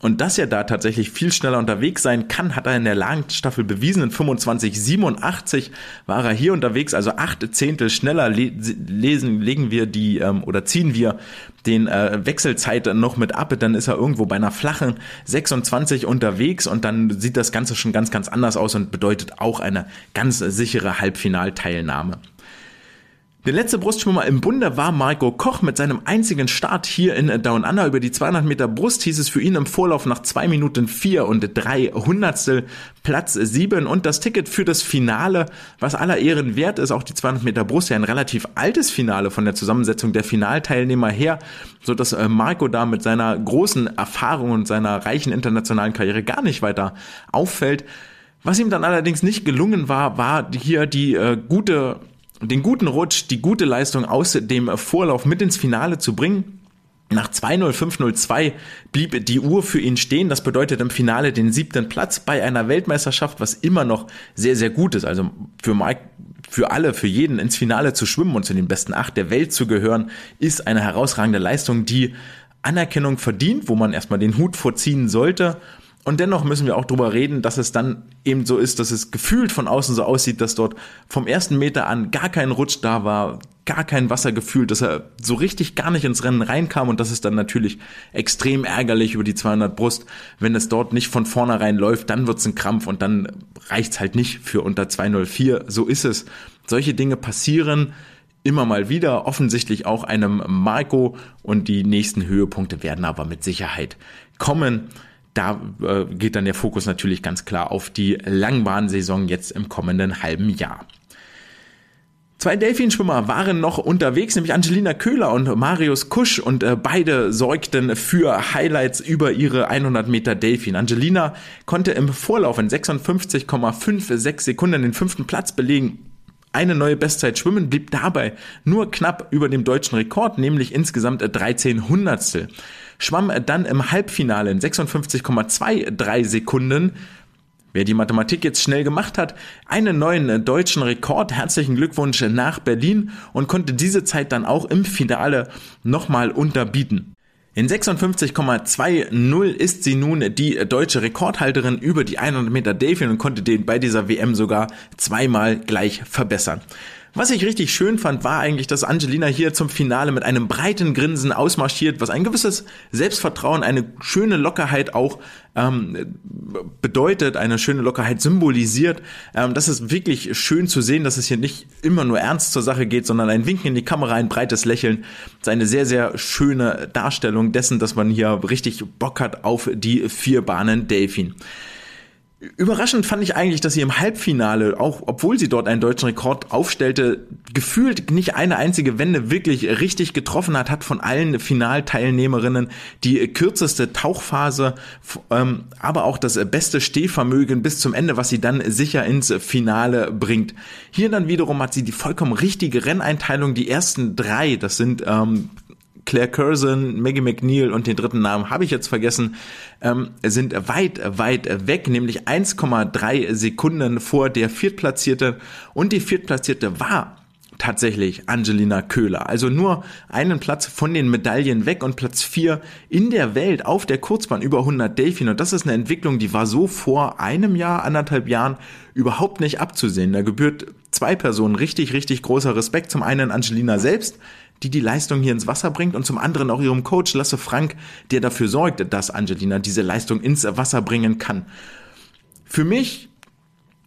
Und dass er da tatsächlich viel schneller unterwegs sein kann, hat er in der Langstaffel bewiesen. In 25,87 war er hier unterwegs, also acht Zehntel schneller lesen, legen wir die ähm, oder ziehen wir den äh, Wechselzeit noch mit ab, dann ist er irgendwo bei einer flachen 26 unterwegs und dann sieht das Ganze schon ganz, ganz anders aus und bedeutet auch eine ganz sichere Halbfinalteilnahme. Der letzte Brustschwimmer im Bunde war Marco Koch mit seinem einzigen Start hier in Down Under. Über die 200 Meter Brust hieß es für ihn im Vorlauf nach 2 Minuten 4 und 3 Hundertstel Platz 7 und das Ticket für das Finale, was aller Ehren wert ist, auch die 200 Meter Brust, ja ein relativ altes Finale von der Zusammensetzung der Finalteilnehmer her, so dass äh, Marco da mit seiner großen Erfahrung und seiner reichen internationalen Karriere gar nicht weiter auffällt. Was ihm dann allerdings nicht gelungen war, war hier die äh, gute den guten Rutsch, die gute Leistung aus dem Vorlauf mit ins Finale zu bringen. Nach 2.05.02 blieb die Uhr für ihn stehen. Das bedeutet im Finale den siebten Platz bei einer Weltmeisterschaft, was immer noch sehr, sehr gut ist. Also für Mike, für alle, für jeden ins Finale zu schwimmen und zu den besten acht der Welt zu gehören, ist eine herausragende Leistung, die Anerkennung verdient, wo man erstmal den Hut vorziehen sollte. Und dennoch müssen wir auch drüber reden, dass es dann eben so ist, dass es gefühlt von außen so aussieht, dass dort vom ersten Meter an gar kein Rutsch da war, gar kein Wassergefühl, dass er so richtig gar nicht ins Rennen reinkam und das ist dann natürlich extrem ärgerlich über die 200 Brust. Wenn es dort nicht von vornherein läuft, dann wird's ein Krampf und dann reicht's halt nicht für unter 204. So ist es. Solche Dinge passieren immer mal wieder, offensichtlich auch einem Marco und die nächsten Höhepunkte werden aber mit Sicherheit kommen. Da äh, geht dann der Fokus natürlich ganz klar auf die Langbahnsaison jetzt im kommenden halben Jahr. Zwei Delfinschwimmer waren noch unterwegs, nämlich Angelina Köhler und Marius Kusch und äh, beide sorgten für Highlights über ihre 100 Meter Delfin. Angelina konnte im Vorlauf in 56,56 Sekunden den fünften Platz belegen eine neue Bestzeit schwimmen, blieb dabei nur knapp über dem deutschen Rekord, nämlich insgesamt 13 Hundertstel. Schwamm dann im Halbfinale in 56,23 Sekunden Wer die Mathematik jetzt schnell gemacht hat, einen neuen deutschen Rekord. Herzlichen Glückwunsch nach Berlin und konnte diese Zeit dann auch im Finale nochmal unterbieten. In 56,20 ist sie nun die deutsche Rekordhalterin über die 100 Meter Delfin und konnte den bei dieser WM sogar zweimal gleich verbessern. Was ich richtig schön fand, war eigentlich, dass Angelina hier zum Finale mit einem breiten Grinsen ausmarschiert, was ein gewisses Selbstvertrauen, eine schöne Lockerheit auch ähm, bedeutet, eine schöne Lockerheit symbolisiert. Ähm, das ist wirklich schön zu sehen, dass es hier nicht immer nur ernst zur Sache geht, sondern ein Winken in die Kamera, ein breites Lächeln. Das ist eine sehr, sehr schöne Darstellung dessen, dass man hier richtig Bock hat auf die vier Bahnen Delfin. Überraschend fand ich eigentlich, dass sie im Halbfinale, auch obwohl sie dort einen deutschen Rekord aufstellte, gefühlt nicht eine einzige Wende wirklich richtig getroffen hat, hat von allen Finalteilnehmerinnen die kürzeste Tauchphase, ähm, aber auch das beste Stehvermögen bis zum Ende, was sie dann sicher ins Finale bringt. Hier dann wiederum hat sie die vollkommen richtige Renneinteilung, die ersten drei, das sind ähm, Claire Curzon, Maggie McNeil und den dritten Namen habe ich jetzt vergessen, ähm, sind weit, weit weg, nämlich 1,3 Sekunden vor der Viertplatzierte und die Viertplatzierte war tatsächlich Angelina Köhler. Also nur einen Platz von den Medaillen weg und Platz vier in der Welt auf der Kurzbahn über 100 Delfin. Und das ist eine Entwicklung, die war so vor einem Jahr, anderthalb Jahren überhaupt nicht abzusehen. Da gebührt zwei Personen richtig, richtig großer Respekt. Zum einen Angelina selbst, die die Leistung hier ins Wasser bringt und zum anderen auch ihrem Coach Lasse Frank, der dafür sorgt, dass Angelina diese Leistung ins Wasser bringen kann. Für mich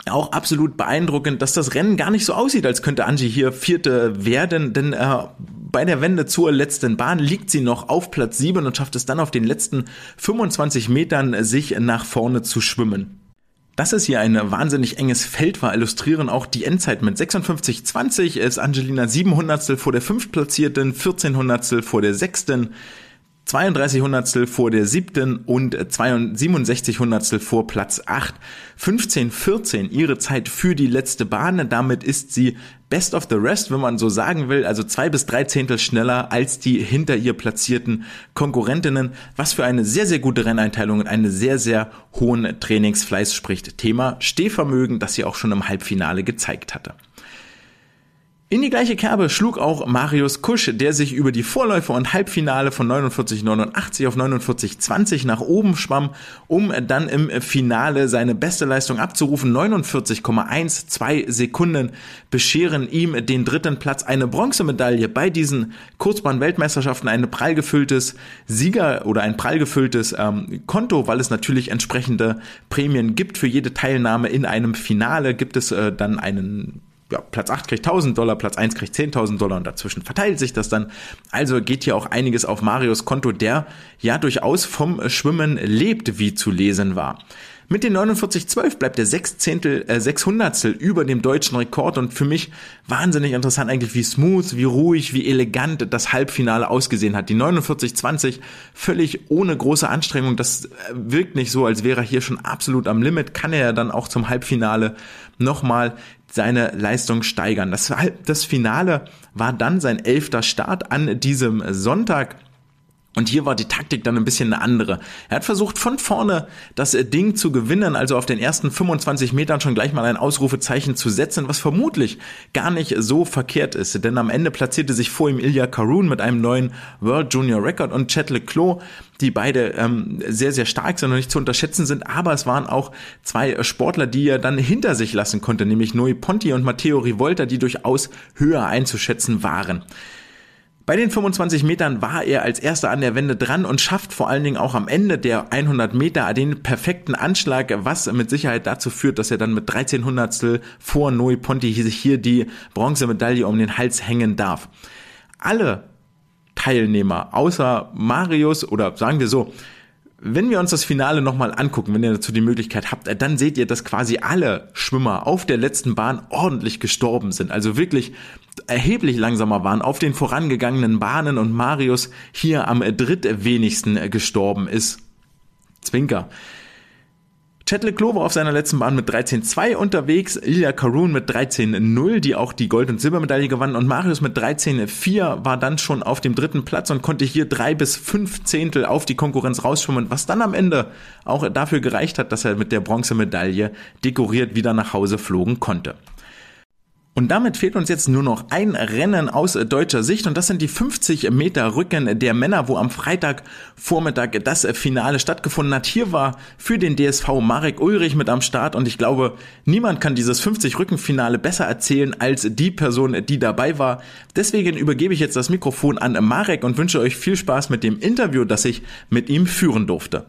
auch absolut beeindruckend, dass das Rennen gar nicht so aussieht, als könnte Angie hier Vierte werden, denn äh, bei der Wende zur letzten Bahn liegt sie noch auf Platz 7 und schafft es dann auf den letzten 25 Metern, sich nach vorne zu schwimmen. Dass es hier ein wahnsinnig enges Feld war, illustrieren auch die Endzeit mit 56,20 ist Angelina 700 vor der fünftplatzierten, 14 Hundertstel vor der sechsten, 32 Hundertstel vor der siebten und 67 Hundertstel vor Platz 8. 15-14 ihre Zeit für die letzte Bahn. Damit ist sie best of the rest, wenn man so sagen will, also zwei bis drei Zehntel schneller als die hinter ihr platzierten Konkurrentinnen, was für eine sehr, sehr gute Renneinteilung und einen sehr, sehr hohen Trainingsfleiß spricht. Thema Stehvermögen, das sie auch schon im Halbfinale gezeigt hatte. In die gleiche Kerbe schlug auch Marius Kusch, der sich über die Vorläufe und Halbfinale von 49,89 auf 49,20 nach oben schwamm, um dann im Finale seine beste Leistung abzurufen. 49,12 Sekunden bescheren ihm den dritten Platz. Eine Bronzemedaille bei diesen Kurzbahn-Weltmeisterschaften, ein prall gefülltes Sieger oder ein prall gefülltes ähm, Konto, weil es natürlich entsprechende Prämien gibt für jede Teilnahme in einem Finale. Gibt es äh, dann einen ja, Platz 8 kriegt 1000 Dollar, Platz 1 kriegt 10.000 Dollar und dazwischen verteilt sich das dann. Also geht hier auch einiges auf Marios Konto, der ja durchaus vom Schwimmen lebt, wie zu lesen war. Mit den 49,12 bleibt der Sechzehntel, äh, Sechshundertstel über dem deutschen Rekord und für mich wahnsinnig interessant eigentlich, wie smooth, wie ruhig, wie elegant das Halbfinale ausgesehen hat. Die 49,20 völlig ohne große Anstrengung. Das äh, wirkt nicht so, als wäre er hier schon absolut am Limit. Kann er ja dann auch zum Halbfinale nochmal seine Leistung steigern. Das, das Finale war dann sein elfter Start an diesem Sonntag. Und hier war die Taktik dann ein bisschen eine andere. Er hat versucht von vorne das Ding zu gewinnen, also auf den ersten 25 Metern schon gleich mal ein Ausrufezeichen zu setzen, was vermutlich gar nicht so verkehrt ist. Denn am Ende platzierte sich vor ihm Ilya Karun mit einem neuen World Junior Record und Chet Leclos, die beide ähm, sehr, sehr stark sind und nicht zu unterschätzen sind. Aber es waren auch zwei Sportler, die er dann hinter sich lassen konnte, nämlich Noe Ponti und Matteo Rivolta, die durchaus höher einzuschätzen waren. Bei den 25 Metern war er als erster an der Wende dran und schafft vor allen Dingen auch am Ende der 100 Meter den perfekten Anschlag, was mit Sicherheit dazu führt, dass er dann mit 13 Hundertstel vor Noe Ponti sich hier die Bronzemedaille um den Hals hängen darf. Alle Teilnehmer außer Marius oder sagen wir so, Wenn wir uns das Finale nochmal angucken, wenn ihr dazu die Möglichkeit habt, dann seht ihr, dass quasi alle Schwimmer auf der letzten Bahn ordentlich gestorben sind. Also wirklich erheblich langsamer waren auf den vorangegangenen Bahnen und Marius hier am drittwenigsten gestorben ist. Zwinker. Klo war auf seiner letzten Bahn mit 13-2 unterwegs, Ilya Karun mit 13-0, die auch die Gold- und Silbermedaille gewann und Marius mit 13-4 war dann schon auf dem dritten Platz und konnte hier drei bis fünf Zehntel auf die Konkurrenz rausschwimmen, was dann am Ende auch dafür gereicht hat, dass er mit der Bronzemedaille dekoriert wieder nach Hause flogen konnte. Und damit fehlt uns jetzt nur noch ein Rennen aus deutscher Sicht und das sind die 50 Meter Rücken der Männer, wo am Freitagvormittag das Finale stattgefunden hat. Hier war für den DSV Marek Ulrich mit am Start und ich glaube, niemand kann dieses 50 Rücken Finale besser erzählen als die Person, die dabei war. Deswegen übergebe ich jetzt das Mikrofon an Marek und wünsche euch viel Spaß mit dem Interview, das ich mit ihm führen durfte.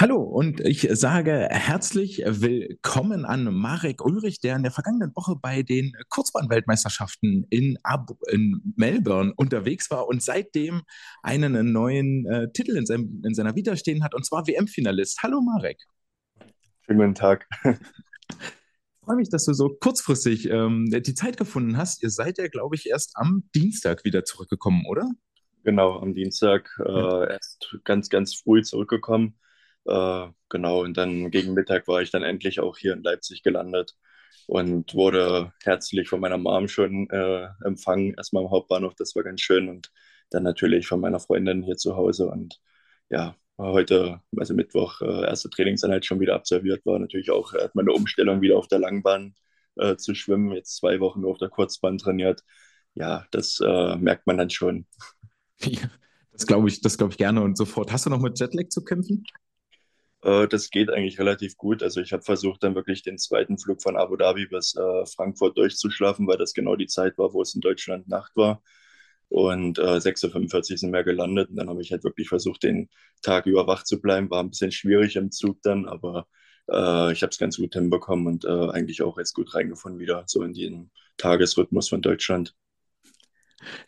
Hallo und ich sage herzlich willkommen an Marek Ulrich, der in der vergangenen Woche bei den Kurzbahnweltmeisterschaften in, in Melbourne unterwegs war und seitdem einen neuen äh, Titel in, seinem, in seiner Vita stehen hat, und zwar WM-Finalist. Hallo Marek. Schönen guten Tag. Ich freue mich, dass du so kurzfristig ähm, die Zeit gefunden hast. Ihr seid ja, glaube ich, erst am Dienstag wieder zurückgekommen, oder? Genau, am Dienstag äh, erst ganz, ganz früh zurückgekommen äh, genau, und dann gegen Mittag war ich dann endlich auch hier in Leipzig gelandet und wurde herzlich von meiner Mom schon äh, empfangen, erstmal am Hauptbahnhof, das war ganz schön und dann natürlich von meiner Freundin hier zu Hause und ja, heute, also Mittwoch, äh, erste Trainingseinheit schon wieder absolviert, war natürlich auch erstmal eine Umstellung wieder auf der Langbahn äh, zu schwimmen, jetzt zwei Wochen nur auf der Kurzbahn trainiert. Ja, das äh, merkt man dann schon. Ja, das glaube ich, das glaube ich gerne und sofort. Hast du noch mit Jetlag zu kämpfen? Äh, das geht eigentlich relativ gut. Also ich habe versucht, dann wirklich den zweiten Flug von Abu Dhabi bis äh, Frankfurt durchzuschlafen, weil das genau die Zeit war, wo es in Deutschland Nacht war. Und äh, 6.45 Uhr sind wir gelandet. Und dann habe ich halt wirklich versucht, den Tag über wach zu bleiben. War ein bisschen schwierig im Zug dann, aber äh, ich habe es ganz gut hinbekommen und äh, eigentlich auch jetzt gut reingefunden wieder, so in den Tagesrhythmus von Deutschland.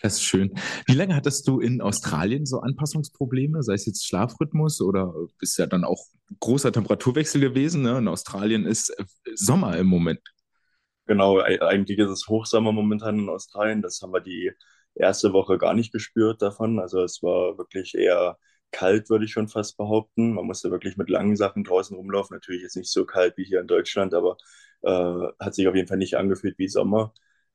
Das ist schön. Wie lange hattest du in Australien so Anpassungsprobleme, sei es jetzt Schlafrhythmus oder ist ja dann auch großer Temperaturwechsel gewesen? Ne? In Australien ist äh, Sommer im Moment. Genau, eigentlich ist es Hochsommer momentan in Australien. Das haben wir die erste Woche gar nicht gespürt davon. Also es war wirklich eher kalt, würde ich schon fast behaupten. Man musste wirklich mit langen Sachen draußen rumlaufen. Natürlich ist nicht so kalt wie hier in Deutschland, aber äh, hat sich auf jeden Fall nicht angefühlt wie Sommer.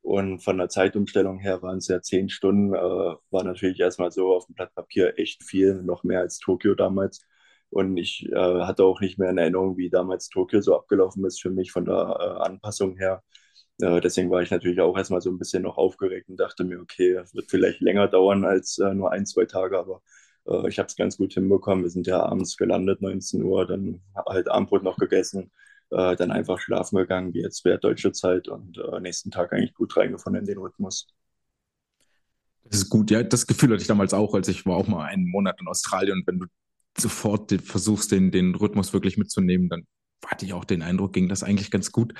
Und von der Zeitumstellung her waren es ja zehn Stunden, äh, war natürlich erstmal so auf dem Blatt Papier echt viel, noch mehr als Tokio damals. Und ich äh, hatte auch nicht mehr in Erinnerung, wie damals Tokio so abgelaufen ist für mich von der äh, Anpassung her. Äh, deswegen war ich natürlich auch erstmal so ein bisschen noch aufgeregt und dachte mir, okay, das wird vielleicht länger dauern als äh, nur ein, zwei Tage, aber äh, ich habe es ganz gut hinbekommen. Wir sind ja abends gelandet, 19 Uhr, dann halt Abendbrot noch gegessen äh, dann einfach schlafen gegangen, wie jetzt wäre deutsche Zeit und äh, nächsten Tag eigentlich gut reingefunden in den Rhythmus. Das ist gut, ja. Das Gefühl hatte ich damals auch, als ich war auch mal einen Monat in Australien und wenn du sofort versuchst, den, den Rhythmus wirklich mitzunehmen, dann hatte ich auch den Eindruck, ging das eigentlich ganz gut.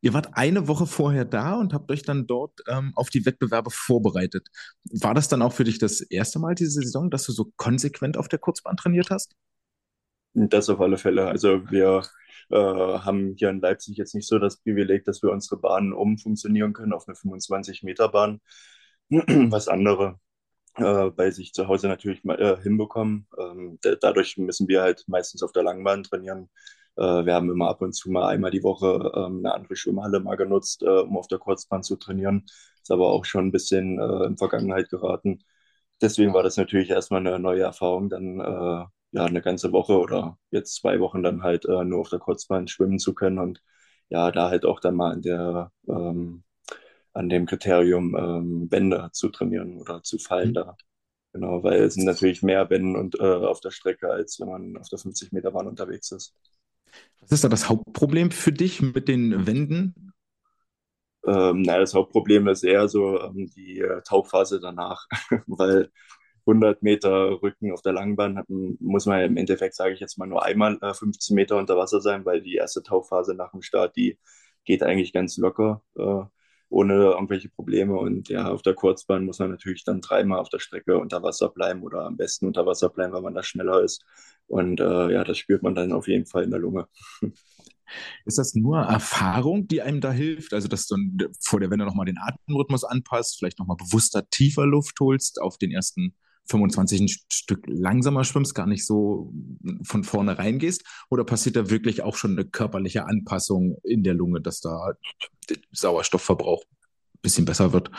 Ihr wart eine Woche vorher da und habt euch dann dort ähm, auf die Wettbewerbe vorbereitet. War das dann auch für dich das erste Mal diese Saison, dass du so konsequent auf der Kurzbahn trainiert hast? Das auf alle Fälle. Also wir äh, haben hier in Leipzig jetzt nicht so das Privileg, dass wir unsere Bahnen umfunktionieren können auf eine 25-Meter-Bahn, was andere äh, bei sich zu Hause natürlich äh, hinbekommen. Ähm, dadurch müssen wir halt meistens auf der Langbahn trainieren. Äh, wir haben immer ab und zu mal einmal die Woche ähm, eine andere Schwimmhalle mal genutzt, äh, um auf der Kurzbahn zu trainieren. Ist aber auch schon ein bisschen äh, in Vergangenheit geraten. Deswegen war das natürlich erstmal eine neue Erfahrung, dann ja, eine ganze Woche oder jetzt zwei Wochen dann halt äh, nur auf der Kurzbahn schwimmen zu können und ja, da halt auch dann mal an der ähm, an dem Kriterium ähm, Bänder zu trainieren oder zu fallen mhm. da. Genau, weil es sind natürlich mehr Wände und äh, auf der Strecke, als wenn man auf der 50 Meter Bahn unterwegs ist. Was ist da das Hauptproblem für dich mit den Wänden? Ähm, naja, das Hauptproblem ist eher so ähm, die äh, Tauchphase danach, weil 100 Meter Rücken auf der Langbahn hatten, muss man im Endeffekt, sage ich jetzt mal, nur einmal äh, 15 Meter unter Wasser sein, weil die erste Tauchphase nach dem Start, die geht eigentlich ganz locker. Äh, ohne irgendwelche Probleme. Und ja, auf der Kurzbahn muss man natürlich dann dreimal auf der Strecke unter Wasser bleiben oder am besten unter Wasser bleiben, weil man da schneller ist. Und äh, ja, das spürt man dann auf jeden Fall in der Lunge. Ist das nur Erfahrung, die einem da hilft? Also, dass du vor der Wende nochmal den Atemrhythmus anpasst, vielleicht nochmal bewusster tiefer Luft holst, auf den ersten 25 ein Stück langsamer schwimmst, gar nicht so von vorne reingehst? Oder passiert da wirklich auch schon eine körperliche Anpassung in der Lunge, dass da der Sauerstoffverbrauch ein bisschen besser wird?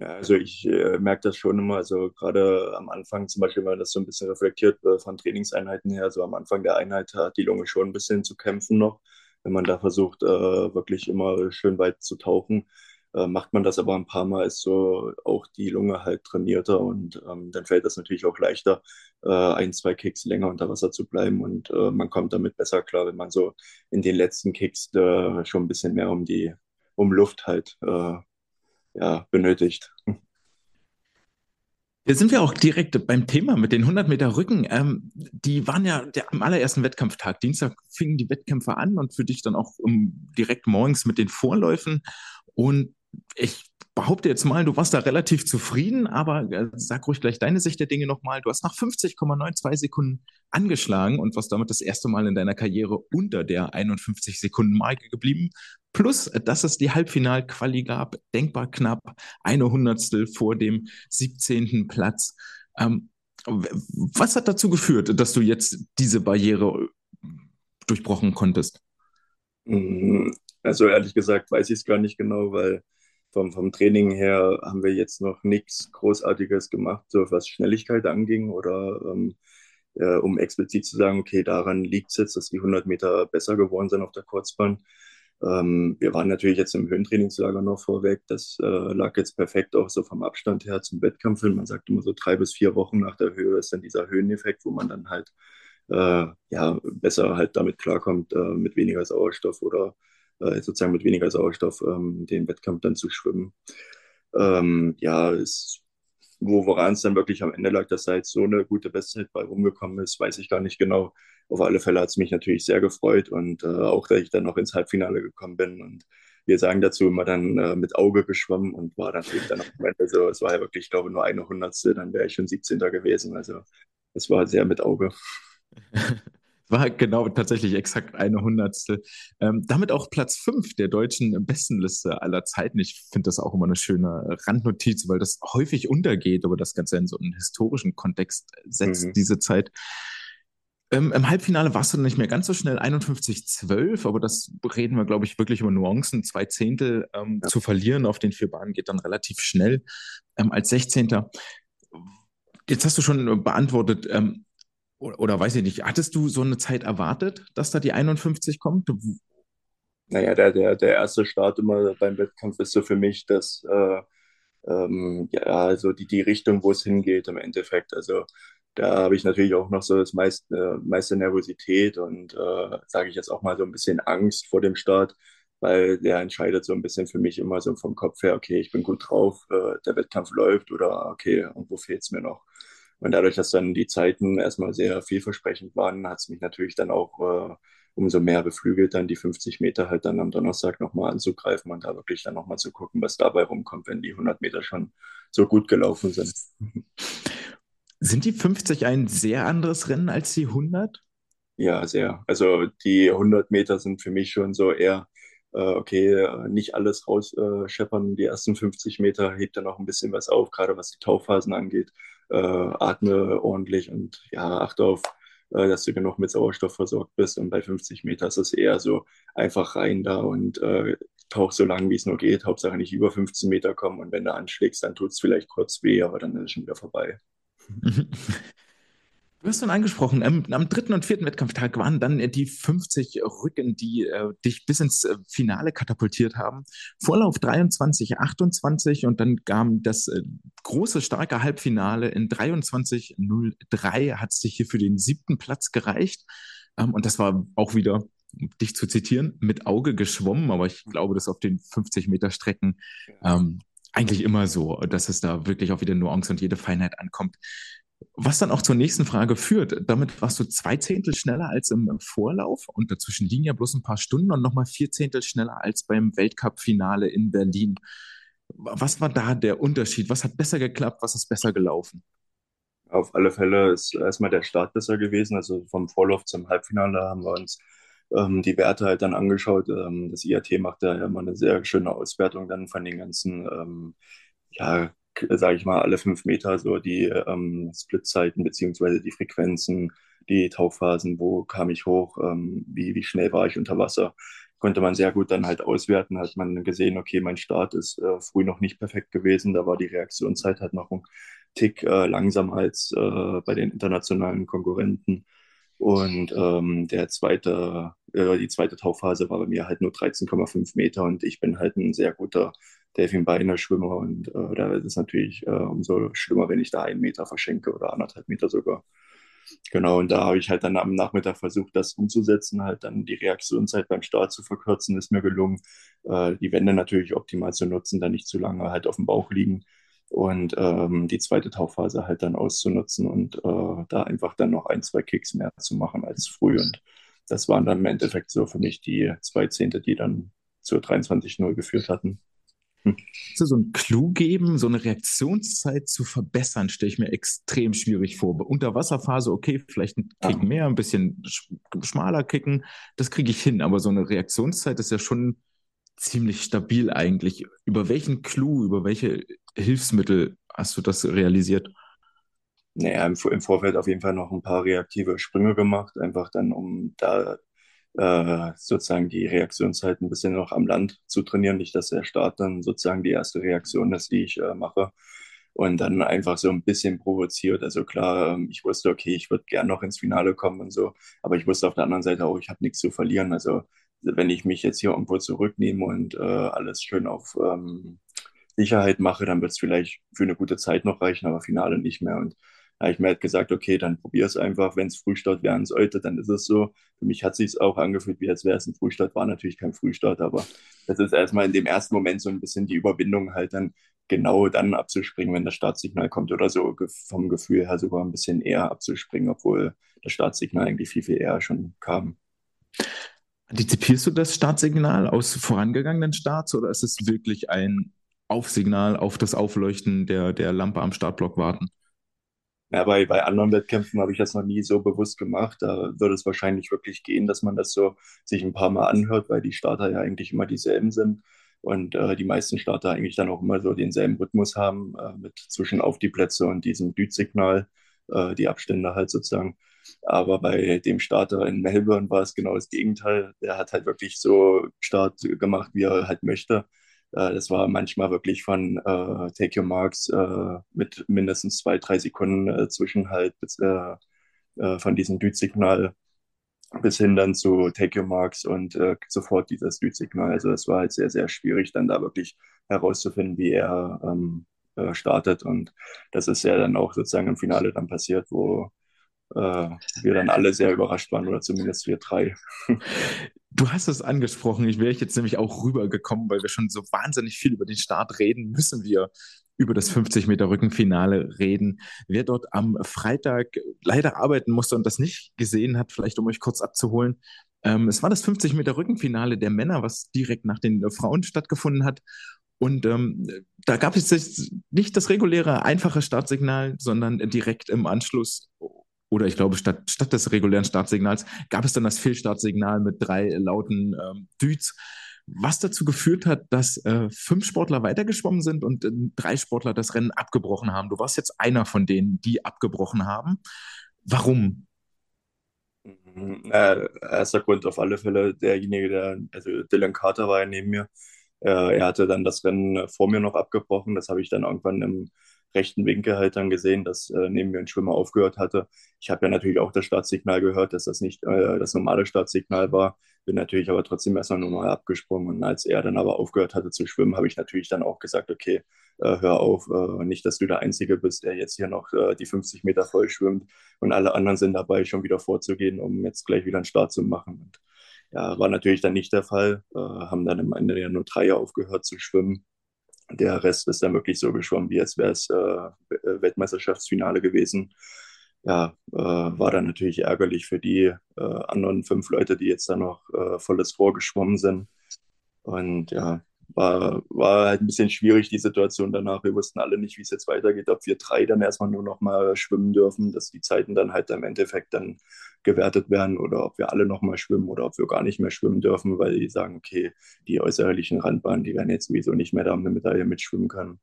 Ja, also ich äh, merke das schon immer, also gerade am Anfang zum Beispiel, wenn man das so ein bisschen reflektiert äh, von Trainingseinheiten her, so am Anfang der Einheit hat die Lunge schon ein bisschen zu kämpfen noch, wenn man da versucht, äh, wirklich immer schön weit zu tauchen. Äh, macht man das aber ein paar Mal, ist so auch die Lunge halt trainierter und ähm, dann fällt das natürlich auch leichter, äh, ein, zwei Kicks länger unter Wasser zu bleiben und äh, man kommt damit besser klar, wenn man so in den letzten Kicks äh, schon ein bisschen mehr um die um Luft halt äh, ja, benötigt. Da sind wir auch direkt beim Thema mit den 100 Meter Rücken. Ähm, die waren ja der, am allerersten Wettkampftag. Dienstag fingen die Wettkämpfe an und für dich dann auch um, direkt morgens mit den Vorläufen. Und ich behaupte jetzt mal, du warst da relativ zufrieden, aber äh, sag ruhig gleich deine Sicht der Dinge nochmal. Du hast nach 50,92 Sekunden angeschlagen und warst damit das erste Mal in deiner Karriere unter der 51 Sekunden Marke geblieben. Plus, dass es die Halbfinalquali gab, denkbar knapp, eine Hundertstel vor dem 17. Platz. Ähm, was hat dazu geführt, dass du jetzt diese Barriere durchbrochen konntest? Mm, also ehrlich gesagt weiß ich es gar nicht genau, weil vom, vom Training her haben wir jetzt noch nichts Großartiges gemacht, so was Schnelligkeit anging oder ähm, äh, um explizit zu sagen, okay, daran liegt es jetzt, dass die 100 Meter besser geworden sind auf der Kurzbahn. Ähm, wir waren natürlich jetzt im Höhentrainingslager noch vorweg. Das äh, lag jetzt perfekt auch so vom Abstand her zum Wettkampf hin. Man sagt immer so drei bis vier Wochen nach der Höhe ist dann dieser Höheneffekt, wo man dann halt äh, ja, besser halt damit klarkommt, äh, mit weniger Sauerstoff oder sozusagen mit weniger Sauerstoff ähm, den Wettkampf dann zu schwimmen. Ähm, ja, es, wo, woran es dann wirklich am Ende lag, dass da so eine gute Bestzeit bei rumgekommen ist, weiß ich gar nicht genau. Auf alle Fälle hat es mich natürlich sehr gefreut und äh, auch, dass ich dann noch ins Halbfinale gekommen bin und wir sagen dazu immer dann äh, mit Auge geschwommen und war natürlich dann am Ende so, es war ja wirklich, ich glaube, nur eine Hundertstel, dann wäre ich schon 17. gewesen. Also es war sehr mit Auge. War genau tatsächlich exakt eine Hundertstel. Ähm, damit auch Platz fünf der deutschen Bestenliste aller Zeiten. Ich finde das auch immer eine schöne Randnotiz, weil das häufig untergeht, aber das Ganze in so einen historischen Kontext setzt, mhm. diese Zeit. Ähm, Im Halbfinale warst du nicht mehr ganz so schnell, 51-12, aber das reden wir, glaube ich, wirklich über Nuancen. Zwei Zehntel ähm, ja. zu verlieren auf den vier Bahnen geht dann relativ schnell ähm, als 16. Jetzt hast du schon beantwortet, ähm, oder, oder weiß ich nicht, hattest du so eine Zeit erwartet, dass da die 51 kommt? Naja, der, der, der erste Start immer beim Wettkampf ist so für mich, dass äh, ähm, ja, also die, die Richtung, wo es hingeht im Endeffekt. Also da habe ich natürlich auch noch so das meiste, äh, meiste Nervosität und äh, sage ich jetzt auch mal so ein bisschen Angst vor dem Start, weil der entscheidet so ein bisschen für mich immer so vom Kopf her, okay, ich bin gut drauf, äh, der Wettkampf läuft oder okay, irgendwo fehlt es mir noch. Und dadurch, dass dann die Zeiten erstmal sehr vielversprechend waren, hat es mich natürlich dann auch äh, umso mehr beflügelt, dann die 50 Meter halt dann am Donnerstag nochmal anzugreifen und da wirklich dann nochmal zu gucken, was dabei rumkommt, wenn die 100 Meter schon so gut gelaufen sind. Sind die 50 ein sehr anderes Rennen als die 100? Ja, sehr. Also die 100 Meter sind für mich schon so eher, äh, okay, nicht alles rausscheppern. Äh, die ersten 50 Meter hebt dann noch ein bisschen was auf, gerade was die Taufphasen angeht äh, atme ordentlich und ja, achte auf, äh, dass du genug mit Sauerstoff versorgt bist. Und bei 50 Meter ist es eher so einfach rein da und äh, tauch so lang, wie es nur geht. Hauptsache nicht über 15 Meter kommen. Und wenn du anschlägst, dann tut es vielleicht kurz weh, aber dann ist es schon wieder vorbei. Du hast schon angesprochen, ähm, am dritten und vierten Wettkampftag waren dann äh, die 50 Rücken, die äh, dich bis ins äh, Finale katapultiert haben. Vorlauf 23, 28 und dann kam das äh, große, starke Halbfinale in 23.03 hat es dich hier für den siebten Platz gereicht. Ähm, und das war auch wieder, um dich zu zitieren, mit Auge geschwommen, aber ich glaube, dass auf den 50 Meter Strecken ähm, eigentlich immer so, dass es da wirklich auch wieder Nuance und jede Feinheit ankommt. Was dann auch zur nächsten Frage führt. Damit warst du zwei Zehntel schneller als im Vorlauf und dazwischen liegen ja bloß ein paar Stunden und nochmal vier Zehntel schneller als beim Weltcup-Finale in Berlin. Was war da der Unterschied? Was hat besser geklappt? Was ist besser gelaufen? Auf alle Fälle ist erstmal der Start besser gewesen. Also vom Vorlauf zum Halbfinale haben wir uns ähm, die Werte halt dann angeschaut. Ähm, das IAT macht da ja immer eine sehr schöne Auswertung dann von den ganzen, ähm, ja, sage ich mal, alle fünf Meter so die ähm, Splitzeiten beziehungsweise die Frequenzen, die Tauchphasen, wo kam ich hoch, ähm, wie, wie schnell war ich unter Wasser, konnte man sehr gut dann halt auswerten. Hat man gesehen, okay, mein Start ist äh, früh noch nicht perfekt gewesen, da war die Reaktionszeit halt noch ein Tick äh, langsamer als äh, bei den internationalen Konkurrenten. Und ähm, der zweite, äh, die zweite Tauchphase war bei mir halt nur 13,5 Meter und ich bin halt ein sehr guter Delfinbeiner-Schwimmer und äh, da ist es natürlich äh, umso schlimmer, wenn ich da einen Meter verschenke oder anderthalb Meter sogar. Genau, und da habe ich halt dann am Nachmittag versucht, das umzusetzen, halt dann die Reaktionszeit beim Start zu verkürzen, ist mir gelungen. Äh, die Wände natürlich optimal zu nutzen, dann nicht zu lange halt auf dem Bauch liegen und ähm, die zweite Tauchphase halt dann auszunutzen und äh, da einfach dann noch ein, zwei Kicks mehr zu machen als früh. Und das waren dann im Endeffekt so für mich die zwei Zehnte, die dann zur 23.0 geführt hatten. Hm. So ein Clou geben, so eine Reaktionszeit zu verbessern, stelle ich mir extrem schwierig vor. Unterwasserphase, okay, vielleicht ein Kick mehr, ein bisschen schmaler kicken, das kriege ich hin, aber so eine Reaktionszeit ist ja schon ziemlich stabil eigentlich. Über welchen Clou, über welche Hilfsmittel hast du das realisiert? Naja, im, im Vorfeld auf jeden Fall noch ein paar reaktive Sprünge gemacht, einfach dann, um da äh, sozusagen die Reaktionszeit ein bisschen noch am Land zu trainieren. Nicht, dass der Start dann sozusagen die erste Reaktion ist, die ich äh, mache. Und dann einfach so ein bisschen provoziert. Also klar, ähm, ich wusste, okay, ich würde gern noch ins Finale kommen und so, aber ich wusste auf der anderen Seite auch, ich habe nichts zu verlieren. Also wenn ich mich jetzt hier irgendwo zurücknehme und äh, alles schön auf ähm, Sicherheit mache, dann wird es vielleicht für eine gute Zeit noch reichen, aber Finale nicht mehr. Und habe ich mir halt gesagt, okay, dann probier es einfach. Wenn es Frühstart werden sollte, dann ist es so. Für mich hat es sich auch angefühlt, wie als wäre es ein Frühstart. War natürlich kein Frühstart, aber das ist erstmal in dem ersten Moment so ein bisschen die Überwindung, halt dann genau dann abzuspringen, wenn das Startsignal kommt oder so vom Gefühl her sogar ein bisschen eher abzuspringen, obwohl das Startsignal eigentlich viel, viel eher schon kam. Antizipierst du das Startsignal aus vorangegangenen Starts oder ist es wirklich ein Aufsignal auf das Aufleuchten der, der Lampe am Startblock warten? Ja, bei, bei anderen Wettkämpfen habe ich das noch nie so bewusst gemacht. Da würde es wahrscheinlich wirklich gehen, dass man das so sich ein paar Mal anhört, weil die Starter ja eigentlich immer dieselben sind und äh, die meisten Starter eigentlich dann auch immer so denselben Rhythmus haben, äh, mit zwischen auf die Plätze und diesem Dütsignal, äh, die Abstände halt sozusagen. Aber bei dem Starter in Melbourne war es genau das Gegenteil. Der hat halt wirklich so Start gemacht, wie er halt möchte. Äh, das war manchmal wirklich von äh, Take Your Marks äh, mit mindestens zwei, drei Sekunden äh, Zwischenhalt von diesem Dütsignal bis hin dann zu Take Your Marks und sofort dieses Dütsignal. Also es war halt sehr, sehr schwierig, dann da wirklich herauszufinden, wie er ähm, äh, startet. Und das ist ja dann auch sozusagen im Finale dann passiert, wo äh, wir dann alle sehr überrascht waren oder zumindest wir drei. Du hast es angesprochen, ich wäre jetzt nämlich auch rübergekommen, weil wir schon so wahnsinnig viel über den Start reden, müssen wir über das 50 Meter Rückenfinale reden. Wer dort am Freitag leider arbeiten musste und das nicht gesehen hat, vielleicht um euch kurz abzuholen. Ähm, es war das 50 Meter Rückenfinale der Männer, was direkt nach den Frauen stattgefunden hat. Und ähm, da gab es nicht das reguläre, einfache Startsignal, sondern direkt im Anschluss oder ich glaube, statt, statt des regulären Startsignals gab es dann das Fehlstartsignal mit drei lauten ähm, Düts, was dazu geführt hat, dass äh, fünf Sportler weitergeschwommen sind und äh, drei Sportler das Rennen abgebrochen haben. Du warst jetzt einer von denen, die abgebrochen haben. Warum? Mhm. Äh, erster Grund auf alle Fälle derjenige, der, also Dylan Carter war ja neben mir. Äh, er hatte dann das Rennen vor mir noch abgebrochen. Das habe ich dann irgendwann im rechten Winkel halt dann gesehen, dass äh, neben mir ein Schwimmer aufgehört hatte. Ich habe ja natürlich auch das Startsignal gehört, dass das nicht äh, das normale Startsignal war. Bin natürlich aber trotzdem erstmal normal abgesprungen. Und als er dann aber aufgehört hatte zu schwimmen, habe ich natürlich dann auch gesagt, okay, äh, hör auf, äh, nicht, dass du der Einzige bist, der jetzt hier noch äh, die 50 Meter voll schwimmt und alle anderen sind dabei, schon wieder vorzugehen, um jetzt gleich wieder einen Start zu machen. Und ja, war natürlich dann nicht der Fall. Äh, haben dann am Ende ja nur drei aufgehört zu schwimmen. Der Rest ist dann wirklich so geschwommen, wie als wäre es äh, Weltmeisterschaftsfinale gewesen. ja, äh, war dann natürlich ärgerlich für die äh, anderen fünf Leute, die jetzt da noch äh, volles Rohr geschwommen sind. Und ja, war, war halt ein bisschen schwierig, die Situation danach. Wir wussten alle nicht, wie es jetzt weitergeht, ob wir drei dann erstmal nur noch mal schwimmen dürfen, dass die Zeiten dann halt im Endeffekt dann gewertet werden oder ob wir alle noch mal schwimmen oder ob wir gar nicht mehr schwimmen dürfen, weil die sagen, okay, die äußerlichen Randbahnen, die werden jetzt sowieso nicht mehr da, damit da hier mitschwimmen können.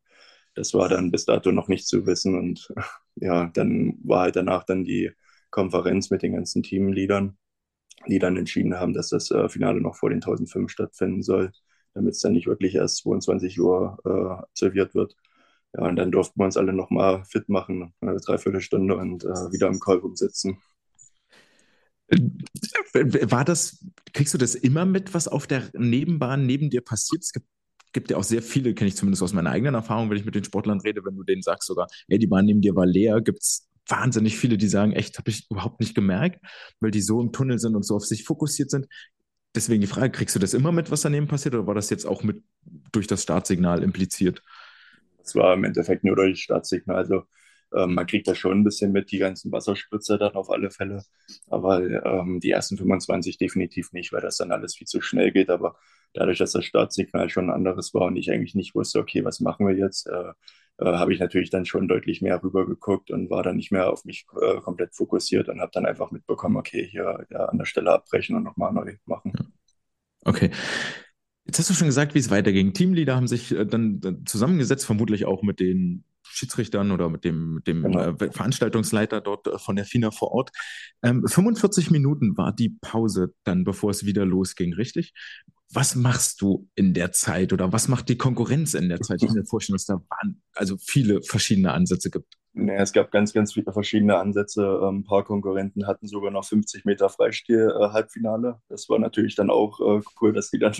Das war dann bis dato noch nicht zu wissen und ja, dann war halt danach dann die Konferenz mit den ganzen Teamleadern, die dann entschieden haben, dass das äh, Finale noch vor den 1005 stattfinden soll damit es dann nicht wirklich erst 22 Uhr äh, absolviert wird. Ja, und dann durften wir uns alle nochmal fit machen, eine Dreiviertelstunde und äh, wieder im Call rumsitzen. Äh, war das, kriegst du das immer mit, was auf der Nebenbahn neben dir passiert? Es gibt, gibt ja auch sehr viele, kenne ich zumindest aus meiner eigenen Erfahrung, wenn ich mit den Sportlern rede, wenn du denen sagst sogar, ey, die Bahn neben dir war leer, gibt es wahnsinnig viele, die sagen, echt, habe ich überhaupt nicht gemerkt, weil die so im Tunnel sind und so auf sich fokussiert sind. Deswegen die Frage, kriegst du das immer mit, was daneben passiert, oder war das jetzt auch mit durch das Startsignal impliziert? Es war im Endeffekt nur durch das Startsignal. Also ähm, man kriegt da schon ein bisschen mit, die ganzen Wasserspritzer dann auf alle Fälle. Aber ähm, die ersten 25 definitiv nicht, weil das dann alles viel zu schnell geht. Aber dadurch, dass das Startsignal schon ein anderes war und ich eigentlich nicht wusste, okay, was machen wir jetzt, äh, äh, habe ich natürlich dann schon deutlich mehr rüber geguckt und war dann nicht mehr auf mich äh, komplett fokussiert und habe dann einfach mitbekommen, okay, hier ja, an der Stelle abbrechen und nochmal neu machen. Okay. Jetzt hast du schon gesagt, wie es weiterging. Teamleader haben sich äh, dann zusammengesetzt, vermutlich auch mit den Schiedsrichtern oder mit dem, mit dem genau. äh, Veranstaltungsleiter dort äh, von der FINA vor Ort. Ähm, 45 Minuten war die Pause dann, bevor es wieder losging, richtig? Was machst du in der Zeit oder was macht die Konkurrenz in der Zeit? Ich kann mir vorstellen, dass da also viele verschiedene Ansätze gibt. Nee, es gab ganz, ganz viele verschiedene Ansätze. Ähm, ein paar Konkurrenten hatten sogar noch 50 Meter Freistil-Halbfinale. Äh, das war natürlich dann auch äh, cool, dass die dann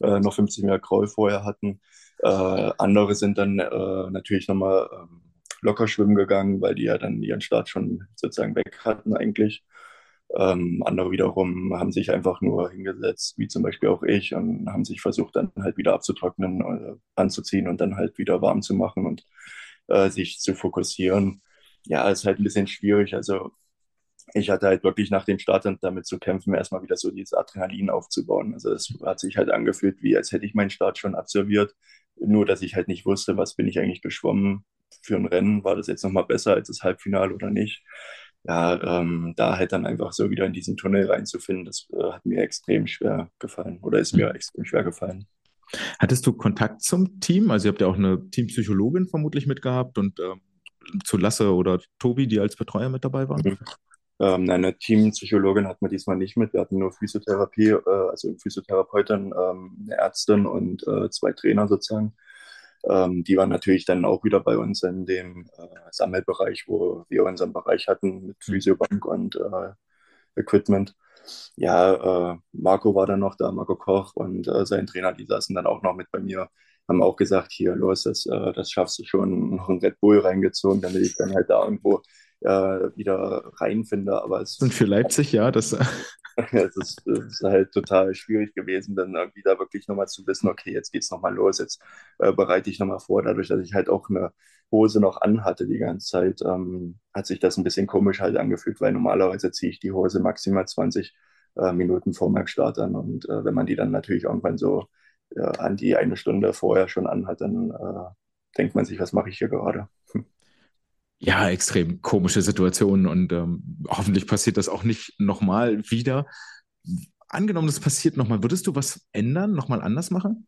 äh, noch 50 Meter Kraul vorher hatten. Äh, andere sind dann äh, natürlich nochmal ähm, locker schwimmen gegangen, weil die ja dann ihren Start schon sozusagen weg hatten eigentlich. Ähm, andere wiederum haben sich einfach nur hingesetzt, wie zum Beispiel auch ich, und haben sich versucht, dann halt wieder abzutrocknen, äh, anzuziehen und dann halt wieder warm zu machen und äh, sich zu fokussieren. Ja, ist halt ein bisschen schwierig. Also ich hatte halt wirklich nach dem Start dann damit zu kämpfen, erstmal wieder so dieses Adrenalin aufzubauen. Also es hat sich halt angefühlt, wie als hätte ich meinen Start schon absolviert. Nur, dass ich halt nicht wusste, was bin ich eigentlich geschwommen für ein Rennen. War das jetzt nochmal besser als das Halbfinale oder nicht? Ja, ähm, da halt dann einfach so wieder in diesen Tunnel reinzufinden, das äh, hat mir extrem schwer gefallen oder ist mir extrem schwer gefallen. Hattest du Kontakt zum Team? Also ihr habt ja auch eine Teampsychologin vermutlich mitgehabt und ähm, zu Lasse oder Tobi, die als Betreuer mit dabei waren? Mhm. Ähm, eine Teampsychologin hatten wir diesmal nicht mit. Wir hatten nur Physiotherapie, äh, also Physiotherapeutin, ähm, eine Ärztin und äh, zwei Trainer sozusagen. Ähm, die waren natürlich dann auch wieder bei uns in dem äh, Sammelbereich, wo wir unseren Bereich hatten mit mhm. Physiobank und äh, Equipment. Ja, äh, Marco war dann noch da, Marco Koch und äh, sein Trainer, die saßen dann auch noch mit bei mir, haben auch gesagt, hier, los, das, das schaffst du schon, noch ein Red Bull reingezogen, damit ich dann halt da irgendwo äh, wieder reinfinde. Aber es und für Leipzig, ja, das. es, ist, ist halt total schwierig gewesen, dann irgendwie da wirklich nochmal zu wissen, okay, jetzt geht's nochmal los, jetzt äh, bereite ich nochmal vor. Dadurch, dass ich halt auch eine Hose noch anhatte die ganze Zeit, ähm, hat sich das ein bisschen komisch halt angefühlt, weil normalerweise ziehe ich die Hose maximal 20 äh, Minuten vor meinem Start an. Und äh, wenn man die dann natürlich irgendwann so äh, an die eine Stunde vorher schon anhat, dann äh, denkt man sich, was mache ich hier gerade? Ja, extrem komische Situation und ähm, hoffentlich passiert das auch nicht nochmal wieder. Angenommen, das passiert nochmal, würdest du was ändern, nochmal anders machen?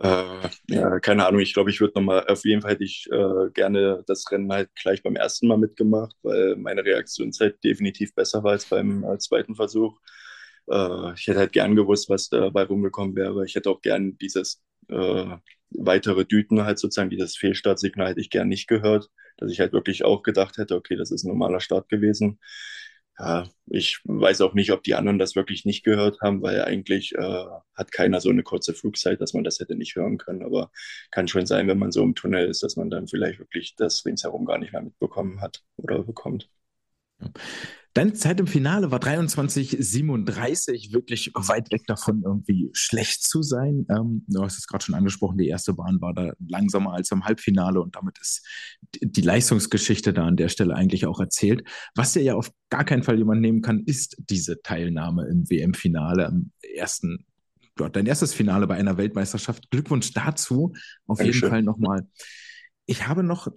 Äh, ja, keine Ahnung, ich glaube, ich würde nochmal, auf jeden Fall hätte ich äh, gerne das Rennen halt gleich beim ersten Mal mitgemacht, weil meine Reaktionszeit definitiv besser war als beim äh, zweiten Versuch. Äh, ich hätte halt gern gewusst, was dabei rumgekommen wäre. Ich hätte auch gern dieses äh, weitere Düten halt sozusagen, dieses Fehlstartsignal hätte ich gern nicht gehört, dass ich halt wirklich auch gedacht hätte, okay, das ist ein normaler Start gewesen. Ja, ich weiß auch nicht, ob die anderen das wirklich nicht gehört haben, weil eigentlich äh, hat keiner so eine kurze Flugzeit, dass man das hätte nicht hören können. Aber kann schon sein, wenn man so im Tunnel ist, dass man dann vielleicht wirklich das ringsherum gar nicht mehr mitbekommen hat oder bekommt. Deine Zeit im Finale war 23,37, wirklich weit weg davon, irgendwie schlecht zu sein. Ähm, du hast es gerade schon angesprochen, die erste Bahn war da langsamer als im Halbfinale und damit ist die Leistungsgeschichte da an der Stelle eigentlich auch erzählt. Was dir ja auf gar keinen Fall jemand nehmen kann, ist diese Teilnahme im WM-Finale, im ersten dein erstes Finale bei einer Weltmeisterschaft. Glückwunsch dazu. Auf Dankeschön. jeden Fall nochmal ich habe noch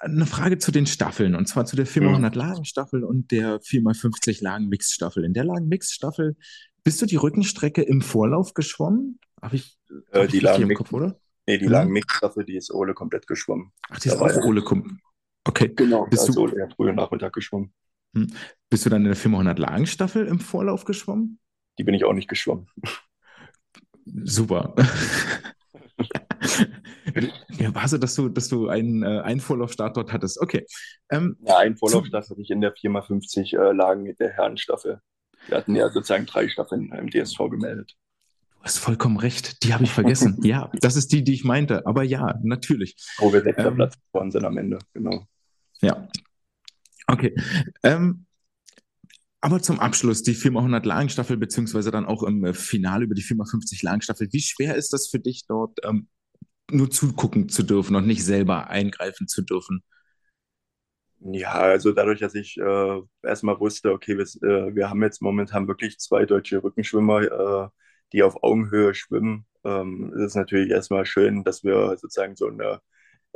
eine Frage zu den Staffeln und zwar zu der 4x100 mhm. Lagen Staffel und der 4x50 Lagen Mix Staffel. In der Lagen Mix Staffel bist du die Rückenstrecke im Vorlauf geschwommen? Habe ich, hab äh, die Lagen im Kopf, oder? Nee, die mhm. Lagen Mix Staffel, die ist Ole komplett geschwommen. Ach, die ist auch Ole komplett. Okay. Genau, bist du Ole ja früher Nachmittag geschwommen. Hm. Bist du dann in der 4x100 Lagen Staffel im Vorlauf geschwommen? Die bin ich auch nicht geschwommen. Super. ja, war so, dass du, dass du einen, äh, einen Vorlaufstart dort hattest. Okay. Ähm, ja, einen Vorlaufstart hatte ich in der 4x50 äh, Lagen mit der Herrenstaffel. Wir hatten ja sozusagen drei Staffeln im DSV gemeldet. Du hast vollkommen recht. Die habe ich vergessen. ja, das ist die, die ich meinte. Aber ja, natürlich. Wo wir sechster ähm, Platz geworden sind am Ende, genau. Ja. Okay. Ähm, aber zum Abschluss die 4x100 Lagenstaffel, beziehungsweise dann auch im Finale über die 4x50 Lagenstaffel. Wie schwer ist das für dich dort, ähm, nur zugucken zu dürfen und nicht selber eingreifen zu dürfen? Ja, also dadurch, dass ich äh, erstmal wusste, okay, wir, äh, wir, haben jetzt momentan wirklich zwei deutsche Rückenschwimmer, äh, die auf Augenhöhe schwimmen, ähm, ist es natürlich erstmal schön, dass wir sozusagen so eine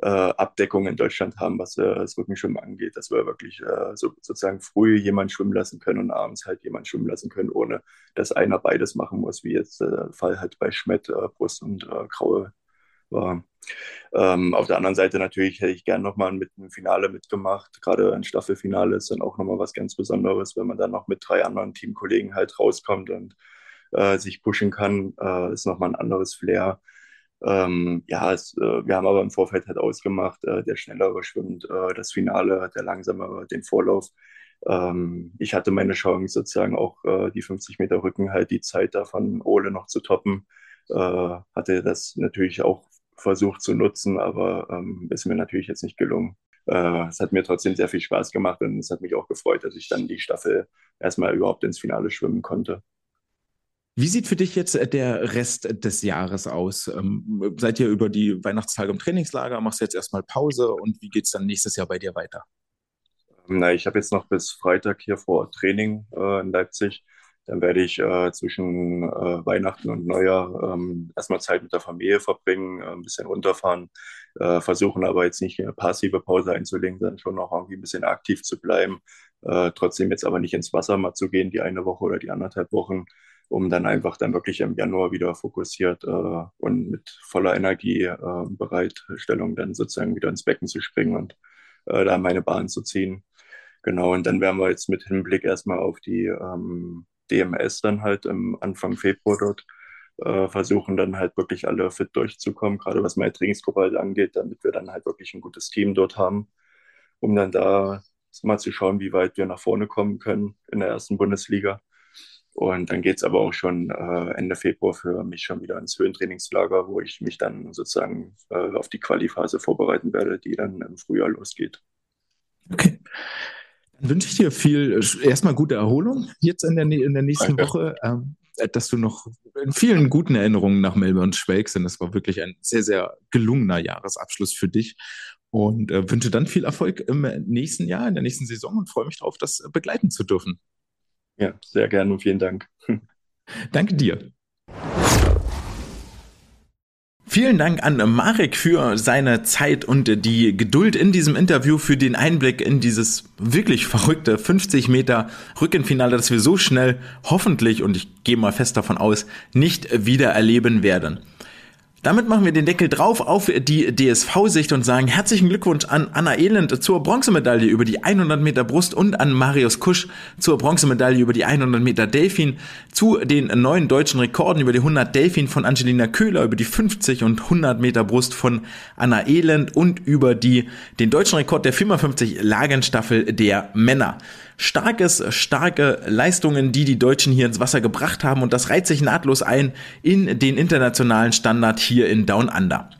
äh, Abdeckung in Deutschland haben, was äh, das Rückenschwimmen angeht, dass wir wirklich äh, so, sozusagen früh jemanden schwimmen lassen können und abends halt jemanden schwimmen lassen können, ohne dass einer beides machen muss, wie jetzt der Fall halt bei Schmidt, Brust und Graue war. Ähm, auf der anderen Seite natürlich hätte ich gern nochmal mit einem Finale mitgemacht. Gerade ein Staffelfinale ist dann auch nochmal was ganz Besonderes, wenn man dann noch mit drei anderen Teamkollegen halt rauskommt und äh, sich pushen kann, äh, ist nochmal ein anderes Flair. Ähm, ja, es, äh, wir haben aber im Vorfeld halt ausgemacht, äh, der Schnellere schwimmt äh, das Finale, der Langsamere den Vorlauf. Ähm, ich hatte meine Chance, sozusagen auch äh, die 50 Meter Rücken halt die Zeit davon Ole noch zu toppen. hatte das natürlich auch versucht zu nutzen, aber ähm, ist mir natürlich jetzt nicht gelungen. Äh, es hat mir trotzdem sehr viel Spaß gemacht und es hat mich auch gefreut, dass ich dann die Staffel erstmal überhaupt ins Finale schwimmen konnte. Wie sieht für dich jetzt äh, der Rest des Jahres aus? Ähm, seid ihr über die Weihnachtstage im Trainingslager? Machst du jetzt erstmal Pause und wie geht es dann nächstes Jahr bei dir weiter? Na, ich habe jetzt noch bis Freitag hier vor Training äh, in Leipzig. Dann werde ich äh, zwischen äh, Weihnachten und Neujahr ähm, erstmal Zeit mit der Familie verbringen, äh, ein bisschen runterfahren, äh, versuchen aber jetzt nicht eine passive Pause einzulegen, sondern schon noch irgendwie ein bisschen aktiv zu bleiben. Äh, trotzdem jetzt aber nicht ins Wasser mal zu gehen, die eine Woche oder die anderthalb Wochen, um dann einfach dann wirklich im Januar wieder fokussiert äh, und mit voller Energie äh, Bereitstellung dann sozusagen wieder ins Becken zu springen und da meine Bahn zu ziehen. Genau, und dann werden wir jetzt mit Hinblick erstmal auf die ähm, DMS dann halt im Anfang Februar dort äh, versuchen, dann halt wirklich alle fit durchzukommen, gerade was meine Trainingsgruppe halt angeht, damit wir dann halt wirklich ein gutes Team dort haben, um dann da mal zu schauen, wie weit wir nach vorne kommen können in der ersten Bundesliga. Und dann geht es aber auch schon äh, Ende Februar für mich schon wieder ins Höhentrainingslager, wo ich mich dann sozusagen äh, auf die Qualiphase vorbereiten werde, die dann im Frühjahr losgeht. Okay wünsche ich dir viel, äh, erstmal gute Erholung jetzt in der, in der nächsten Danke. Woche, ähm, dass du noch in vielen guten Erinnerungen nach Melbourne schwelgst, denn es war wirklich ein sehr, sehr gelungener Jahresabschluss für dich und äh, wünsche dann viel Erfolg im nächsten Jahr, in der nächsten Saison und freue mich darauf, das begleiten zu dürfen. Ja, sehr gerne und vielen Dank. Danke dir. Vielen Dank an Marek für seine Zeit und die Geduld in diesem Interview, für den Einblick in dieses wirklich verrückte 50 Meter Rückenfinale, das wir so schnell hoffentlich, und ich gehe mal fest davon aus, nicht wieder erleben werden. Damit machen wir den Deckel drauf auf die DSV-Sicht und sagen herzlichen Glückwunsch an Anna Elend zur Bronzemedaille über die 100 Meter Brust und an Marius Kusch zur Bronzemedaille über die 100 Meter Delfin, zu den neuen deutschen Rekorden über die 100 Delfin von Angelina Köhler, über die 50 und 100 Meter Brust von Anna Elend und über die, den deutschen Rekord der 54 Lagenstaffel der Männer starkes, starke Leistungen, die die Deutschen hier ins Wasser gebracht haben und das reiht sich nahtlos ein in den internationalen Standard hier in Down Under.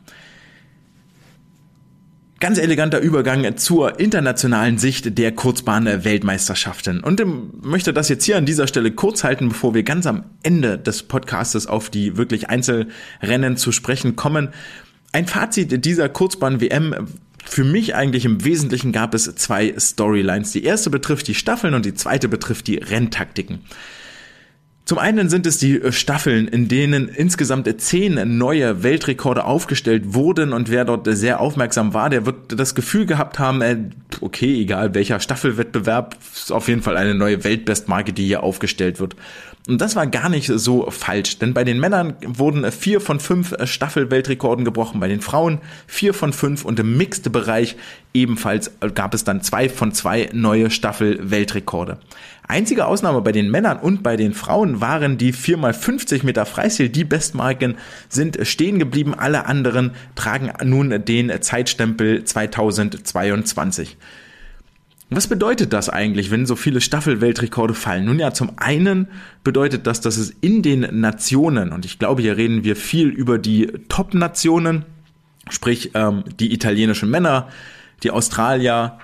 Ganz eleganter Übergang zur internationalen Sicht der Kurzbahn-Weltmeisterschaften. Und möchte das jetzt hier an dieser Stelle kurz halten, bevor wir ganz am Ende des Podcastes auf die wirklich Einzelrennen zu sprechen kommen. Ein Fazit dieser Kurzbahn-WM für mich eigentlich im Wesentlichen gab es zwei Storylines. Die erste betrifft die Staffeln und die zweite betrifft die Renntaktiken. Zum einen sind es die Staffeln, in denen insgesamt zehn neue Weltrekorde aufgestellt wurden und wer dort sehr aufmerksam war, der wird das Gefühl gehabt haben, äh, okay, egal welcher Staffelwettbewerb, ist auf jeden Fall eine neue Weltbestmarke, die hier aufgestellt wird. Und das war gar nicht so falsch, denn bei den Männern wurden vier von fünf Staffelweltrekorden gebrochen, bei den Frauen vier von fünf und im Mixed-Bereich ebenfalls gab es dann zwei von zwei neue Staffelweltrekorde. Einzige Ausnahme bei den Männern und bei den Frauen waren die 4x50 Meter Freistil. Die Bestmarken sind stehen geblieben. Alle anderen tragen nun den Zeitstempel 2022. Was bedeutet das eigentlich, wenn so viele Staffelweltrekorde fallen? Nun ja, zum einen bedeutet das, dass es in den Nationen, und ich glaube, hier reden wir viel über die Top-Nationen, sprich ähm, die italienischen Männer, die Australier,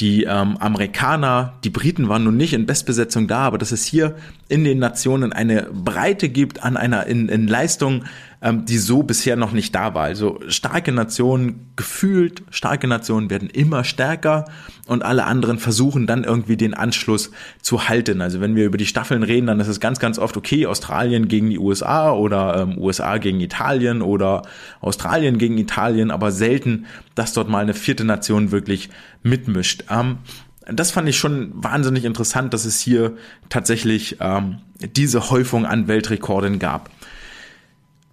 die ähm, Amerikaner, die Briten waren nun nicht in Bestbesetzung da, aber dass es hier in den Nationen eine Breite gibt an einer in, in Leistung, ähm, die so bisher noch nicht da war. Also starke Nationen gefühlt, starke Nationen werden immer stärker und alle anderen versuchen dann irgendwie den Anschluss zu halten. Also wenn wir über die Staffeln reden, dann ist es ganz, ganz oft okay, Australien gegen die USA oder ähm, USA gegen Italien oder Australien gegen Italien, aber selten, dass dort mal eine vierte Nation wirklich mitmischt. Ähm, das fand ich schon wahnsinnig interessant, dass es hier tatsächlich ähm, diese Häufung an Weltrekorden gab.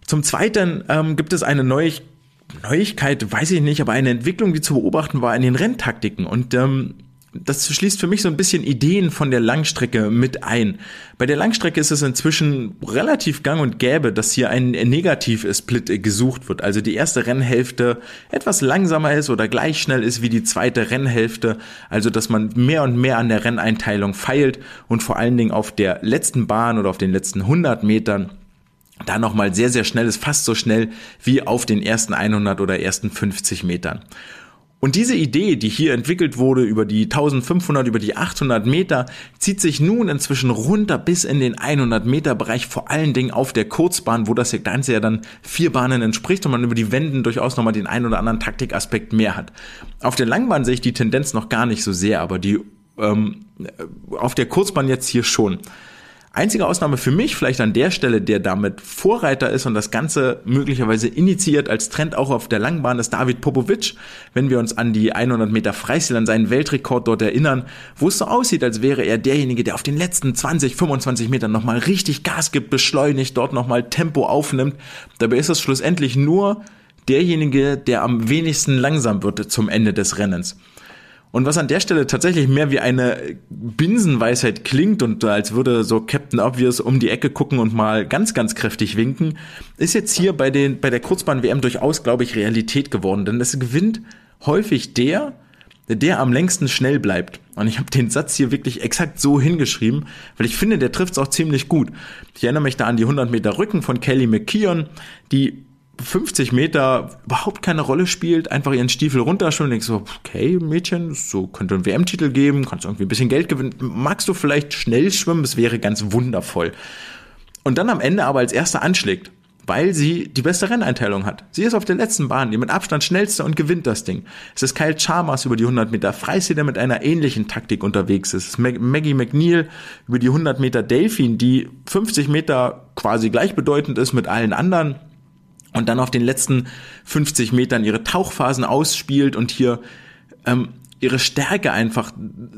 Zum Zweiten ähm, gibt es eine Neuigkeit, Neuigkeit, weiß ich nicht, aber eine Entwicklung, die zu beobachten war in den Renntaktiken. Und ähm, das schließt für mich so ein bisschen Ideen von der Langstrecke mit ein. Bei der Langstrecke ist es inzwischen relativ gang und gäbe, dass hier ein Negativ-Split gesucht wird. Also die erste Rennhälfte etwas langsamer ist oder gleich schnell ist wie die zweite Rennhälfte. Also dass man mehr und mehr an der Renneinteilung feilt und vor allen Dingen auf der letzten Bahn oder auf den letzten 100 Metern da nochmal sehr, sehr schnell ist, fast so schnell wie auf den ersten 100 oder ersten 50 Metern. Und diese Idee, die hier entwickelt wurde über die 1500, über die 800 Meter, zieht sich nun inzwischen runter bis in den 100 Meter Bereich, vor allen Dingen auf der Kurzbahn, wo das Ganze ja dann vier Bahnen entspricht und man über die Wenden durchaus nochmal den einen oder anderen Taktikaspekt mehr hat. Auf der Langbahn sehe ich die Tendenz noch gar nicht so sehr, aber die ähm, auf der Kurzbahn jetzt hier schon. Einzige Ausnahme für mich vielleicht an der Stelle, der damit Vorreiter ist und das Ganze möglicherweise initiiert als Trend auch auf der Langbahn, ist David Popovic. Wenn wir uns an die 100 Meter Freistil, an seinen Weltrekord dort erinnern, wo es so aussieht, als wäre er derjenige, der auf den letzten 20, 25 Metern nochmal richtig Gas gibt, beschleunigt, dort nochmal Tempo aufnimmt. Dabei ist es schlussendlich nur derjenige, der am wenigsten langsam wird zum Ende des Rennens. Und was an der Stelle tatsächlich mehr wie eine Binsenweisheit klingt und als würde so Captain Obvious um die Ecke gucken und mal ganz, ganz kräftig winken, ist jetzt hier bei, den, bei der Kurzbahn-WM durchaus, glaube ich, Realität geworden. Denn es gewinnt häufig der, der am längsten schnell bleibt. Und ich habe den Satz hier wirklich exakt so hingeschrieben, weil ich finde, der trifft es auch ziemlich gut. Ich erinnere mich da an die 100 Meter Rücken von Kelly McKeon, die 50 Meter überhaupt keine Rolle spielt, einfach ihren Stiefel runterschwimmen und denkst so, okay, Mädchen, so könnte ein WM-Titel geben, kannst irgendwie ein bisschen Geld gewinnen, magst du vielleicht schnell schwimmen, das wäre ganz wundervoll. Und dann am Ende aber als erster anschlägt, weil sie die beste Renneinteilung hat. Sie ist auf der letzten Bahn, die mit Abstand schnellste und gewinnt das Ding. Es ist Kyle Chalmers über die 100 Meter Freistil, der mit einer ähnlichen Taktik unterwegs ist. Es ist Maggie McNeil über die 100 Meter Delfin, die 50 Meter quasi gleichbedeutend ist mit allen anderen und dann auf den letzten 50 Metern ihre Tauchphasen ausspielt und hier ähm, ihre Stärke einfach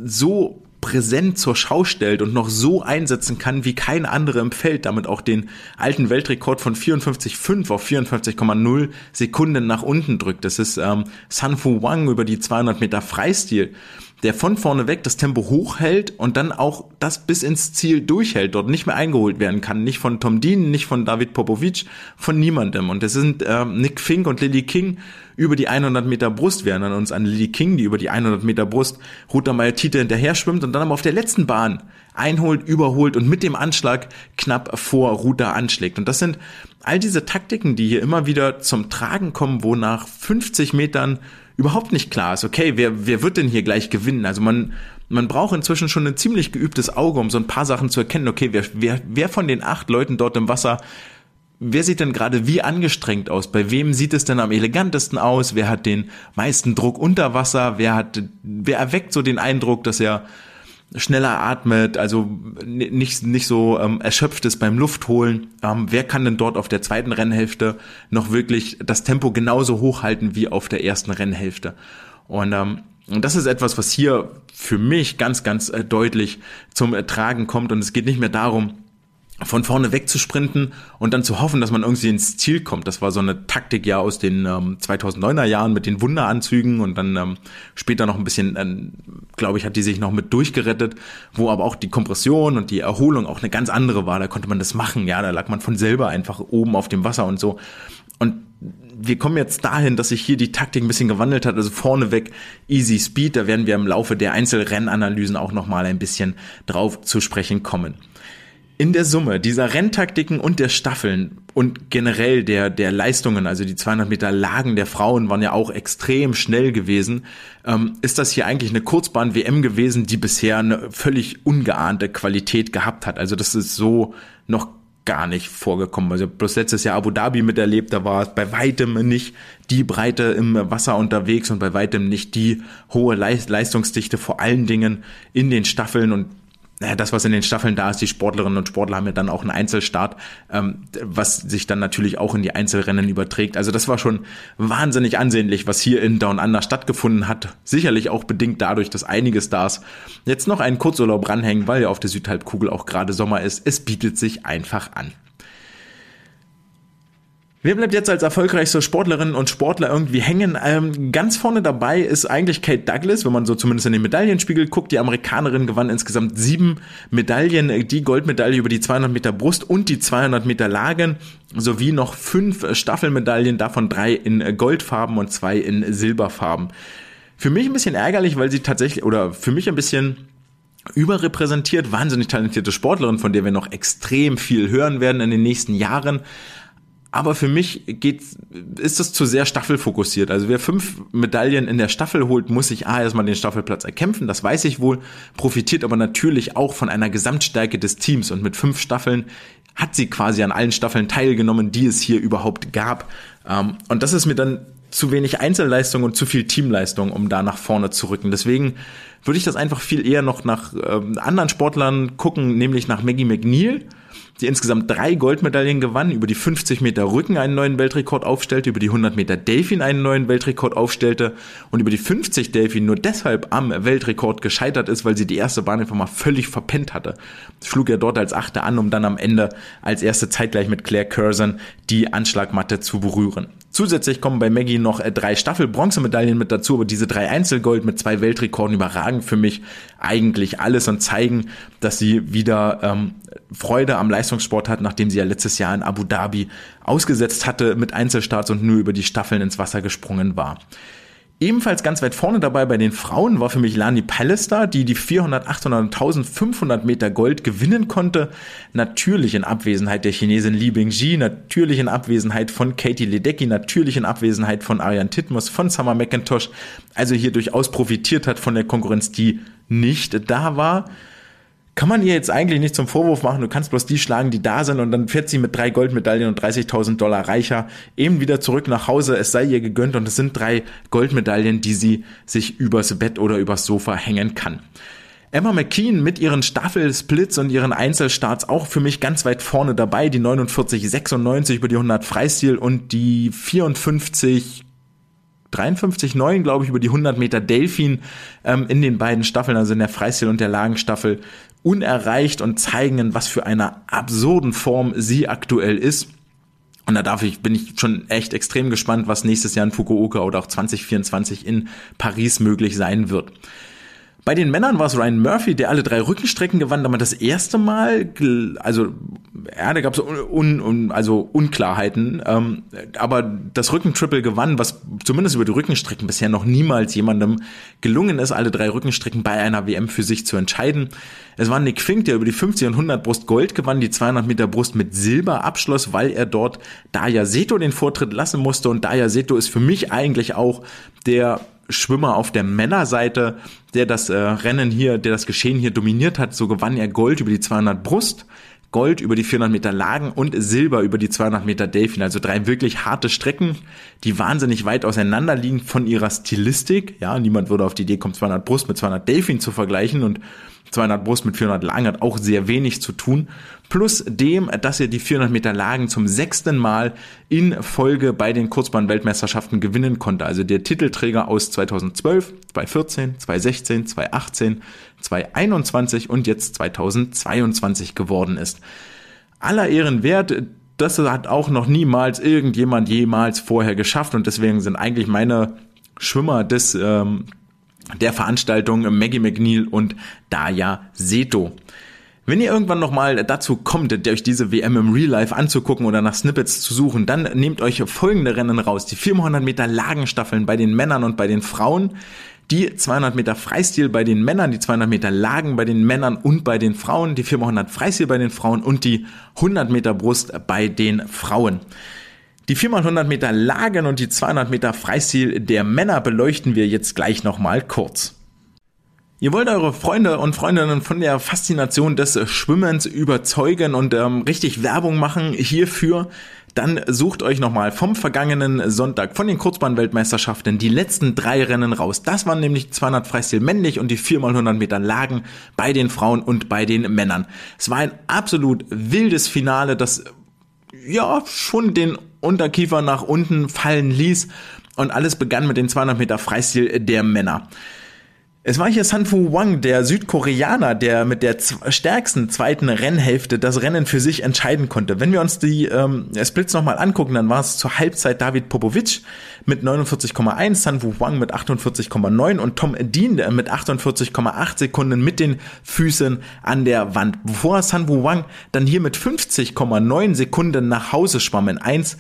so präsent zur Schau stellt und noch so einsetzen kann wie kein anderer im Feld, damit auch den alten Weltrekord von 54,5 auf 54,0 Sekunden nach unten drückt. Das ist ähm, San Fu Wang über die 200 Meter Freistil der von vorne weg das Tempo hochhält und dann auch das bis ins Ziel durchhält, dort nicht mehr eingeholt werden kann. Nicht von Tom Dean, nicht von David Popovic, von niemandem. Und es sind äh, Nick Fink und Lily King über die 100 Meter Brust. Wir erinnern uns an Lily King, die über die 100 Meter Brust Ruta Mayatite hinterher schwimmt und dann aber auf der letzten Bahn einholt, überholt und mit dem Anschlag knapp vor Ruta anschlägt. Und das sind all diese Taktiken, die hier immer wieder zum Tragen kommen, wo nach 50 Metern überhaupt nicht klar ist, okay, wer, wer wird denn hier gleich gewinnen? Also man, man braucht inzwischen schon ein ziemlich geübtes Auge, um so ein paar Sachen zu erkennen, okay, wer, wer, wer von den acht Leuten dort im Wasser wer sieht denn gerade wie angestrengt aus? Bei wem sieht es denn am elegantesten aus? Wer hat den meisten Druck unter Wasser? Wer hat, wer erweckt so den Eindruck, dass er schneller atmet, also nicht, nicht so ähm, erschöpft ist beim Luftholen. Ähm, wer kann denn dort auf der zweiten Rennhälfte noch wirklich das Tempo genauso hochhalten wie auf der ersten Rennhälfte? Und, ähm, und das ist etwas, was hier für mich ganz, ganz äh, deutlich zum Ertragen kommt. Und es geht nicht mehr darum, von vorne wegzusprinten und dann zu hoffen, dass man irgendwie ins Ziel kommt. Das war so eine Taktik ja aus den ähm, 2009er Jahren mit den Wunderanzügen und dann ähm, später noch ein bisschen, äh, glaube ich, hat die sich noch mit durchgerettet, wo aber auch die Kompression und die Erholung auch eine ganz andere war. Da konnte man das machen, ja, da lag man von selber einfach oben auf dem Wasser und so. Und wir kommen jetzt dahin, dass sich hier die Taktik ein bisschen gewandelt hat, also vorneweg Easy Speed, da werden wir im Laufe der Einzelrennanalysen auch nochmal ein bisschen drauf zu sprechen kommen in der Summe dieser Renntaktiken und der Staffeln und generell der, der Leistungen, also die 200 Meter Lagen der Frauen waren ja auch extrem schnell gewesen, ähm, ist das hier eigentlich eine Kurzbahn-WM gewesen, die bisher eine völlig ungeahnte Qualität gehabt hat. Also das ist so noch gar nicht vorgekommen. Also bloß letztes Jahr Abu Dhabi miterlebt, da war es bei weitem nicht die Breite im Wasser unterwegs und bei weitem nicht die hohe Leistungsdichte, vor allen Dingen in den Staffeln und naja, das, was in den Staffeln da ist, die Sportlerinnen und Sportler haben ja dann auch einen Einzelstart, ähm, was sich dann natürlich auch in die Einzelrennen überträgt. Also das war schon wahnsinnig ansehnlich, was hier in Down Under stattgefunden hat. Sicherlich auch bedingt dadurch, dass einige Stars jetzt noch einen Kurzurlaub ranhängen, weil ja auf der Südhalbkugel auch gerade Sommer ist. Es bietet sich einfach an. Wer bleibt jetzt als erfolgreichste Sportlerinnen und Sportler irgendwie hängen? Ähm, ganz vorne dabei ist eigentlich Kate Douglas, wenn man so zumindest in den Medaillenspiegel guckt. Die Amerikanerin gewann insgesamt sieben Medaillen, die Goldmedaille über die 200 Meter Brust und die 200 Meter Lagen, sowie noch fünf Staffelmedaillen, davon drei in Goldfarben und zwei in Silberfarben. Für mich ein bisschen ärgerlich, weil sie tatsächlich, oder für mich ein bisschen überrepräsentiert, wahnsinnig talentierte Sportlerin, von der wir noch extrem viel hören werden in den nächsten Jahren. Aber für mich geht, ist das zu sehr staffelfokussiert. Also wer fünf Medaillen in der Staffel holt, muss sich A erstmal den Staffelplatz erkämpfen, das weiß ich wohl, profitiert aber natürlich auch von einer Gesamtstärke des Teams. Und mit fünf Staffeln hat sie quasi an allen Staffeln teilgenommen, die es hier überhaupt gab. Ähm, und das ist mir dann zu wenig Einzelleistung und zu viel Teamleistung, um da nach vorne zu rücken. Deswegen würde ich das einfach viel eher noch nach ähm, anderen Sportlern gucken, nämlich nach Maggie McNeil die insgesamt drei Goldmedaillen gewann, über die 50 Meter Rücken einen neuen Weltrekord aufstellte, über die 100 Meter Delfin einen neuen Weltrekord aufstellte und über die 50 Delfin nur deshalb am Weltrekord gescheitert ist, weil sie die erste Bahn einfach mal völlig verpennt hatte. Schlug er dort als Achte an, um dann am Ende als erste zeitgleich mit Claire Curzon die Anschlagmatte zu berühren. Zusätzlich kommen bei Maggie noch äh, drei Staffel-Bronzemedaillen mit dazu, aber diese drei Einzelgold mit zwei Weltrekorden überragen für mich eigentlich alles und zeigen, dass sie wieder ähm, Freude am Leistungssport hat, nachdem sie ja letztes Jahr in Abu Dhabi ausgesetzt hatte mit Einzelstarts und nur über die Staffeln ins Wasser gesprungen war. Ebenfalls ganz weit vorne dabei bei den Frauen war für mich Lani Pallister, die die 400, 800 und 1500 Meter Gold gewinnen konnte. Natürlich in Abwesenheit der Chinesin Li Bingji, natürlich in Abwesenheit von Katie Ledecky, natürlich in Abwesenheit von Ariane Titmus, von Summer McIntosh. Also hier durchaus profitiert hat von der Konkurrenz, die nicht da war kann man ihr jetzt eigentlich nicht zum Vorwurf machen, du kannst bloß die schlagen, die da sind und dann fährt sie mit drei Goldmedaillen und 30.000 Dollar reicher eben wieder zurück nach Hause, es sei ihr gegönnt und es sind drei Goldmedaillen, die sie sich übers Bett oder übers Sofa hängen kann. Emma McKean mit ihren Staffelsplits und ihren Einzelstarts auch für mich ganz weit vorne dabei, die 49,96 über die 100 Freistil und die 54 53,9, glaube ich, über die 100 Meter Delfin ähm, in den beiden Staffeln, also in der Freistil und der Lagenstaffel, unerreicht und zeigen, in was für einer absurden Form sie aktuell ist. Und da darf ich, bin ich schon echt extrem gespannt, was nächstes Jahr in Fukuoka oder auch 2024 in Paris möglich sein wird. Bei den Männern war es Ryan Murphy, der alle drei Rückenstrecken gewann, damit das erste Mal, also ja, da gab es un, un, also Unklarheiten, ähm, aber das Rückentriple gewann, was zumindest über die Rückenstrecken bisher noch niemals jemandem gelungen ist, alle drei Rückenstrecken bei einer WM für sich zu entscheiden. Es war Nick Fink, der über die 50 und 100 Brust Gold gewann, die 200 Meter Brust mit Silber abschloss, weil er dort Daya Seto den Vortritt lassen musste und Daya Seto ist für mich eigentlich auch der Schwimmer auf der Männerseite, der das äh, Rennen hier, der das Geschehen hier dominiert hat. So gewann er Gold über die 200 Brust, Gold über die 400 Meter Lagen und Silber über die 200 Meter Delfin. Also drei wirklich harte Strecken, die wahnsinnig weit auseinander liegen von ihrer Stilistik. Ja, niemand würde auf die Idee kommen, 200 Brust mit 200 Delfin zu vergleichen und 200 Brust mit 400 Lagen hat auch sehr wenig zu tun. Plus dem, dass er die 400 Meter Lagen zum sechsten Mal in Folge bei den Kurzbahn-Weltmeisterschaften gewinnen konnte. Also der Titelträger aus 2012, 2014, 2016, 2018, 2021 und jetzt 2022 geworden ist. Aller Ehren wert, das hat auch noch niemals irgendjemand jemals vorher geschafft und deswegen sind eigentlich meine Schwimmer des ähm, der Veranstaltung Maggie McNeil und Daya Seto. Wenn ihr irgendwann nochmal dazu kommt, euch diese WM im Real Life anzugucken oder nach Snippets zu suchen, dann nehmt euch folgende Rennen raus. Die 400 Meter Lagenstaffeln bei den Männern und bei den Frauen, die 200 Meter Freistil bei den Männern, die 200 Meter Lagen bei den Männern und bei den Frauen, die 400 Freistil bei den Frauen und die 100 Meter Brust bei den Frauen. Die 4x100 Meter Lagen und die 200 Meter Freistil der Männer beleuchten wir jetzt gleich nochmal kurz. Ihr wollt eure Freunde und Freundinnen von der Faszination des Schwimmens überzeugen und ähm, richtig Werbung machen hierfür, dann sucht euch nochmal vom vergangenen Sonntag von den Kurzbahnweltmeisterschaften die letzten drei Rennen raus. Das waren nämlich 200 Freistil männlich und die 4x100 Meter Lagen bei den Frauen und bei den Männern. Es war ein absolut wildes Finale, das ja schon den Unterkiefer nach unten fallen ließ und alles begann mit den 200 Meter Freistil der Männer. Es war hier Sanfu Wang, der Südkoreaner, der mit der stärksten zweiten Rennhälfte das Rennen für sich entscheiden konnte. Wenn wir uns die ähm, Splits nochmal angucken, dann war es zur Halbzeit David Popovic mit 49,1, Sanfu Wang mit 48,9 und Tom Dean mit 48,8 Sekunden mit den Füßen an der Wand. Bevor Sanfu Wang dann hier mit 50,9 Sekunden nach Hause schwamm in 1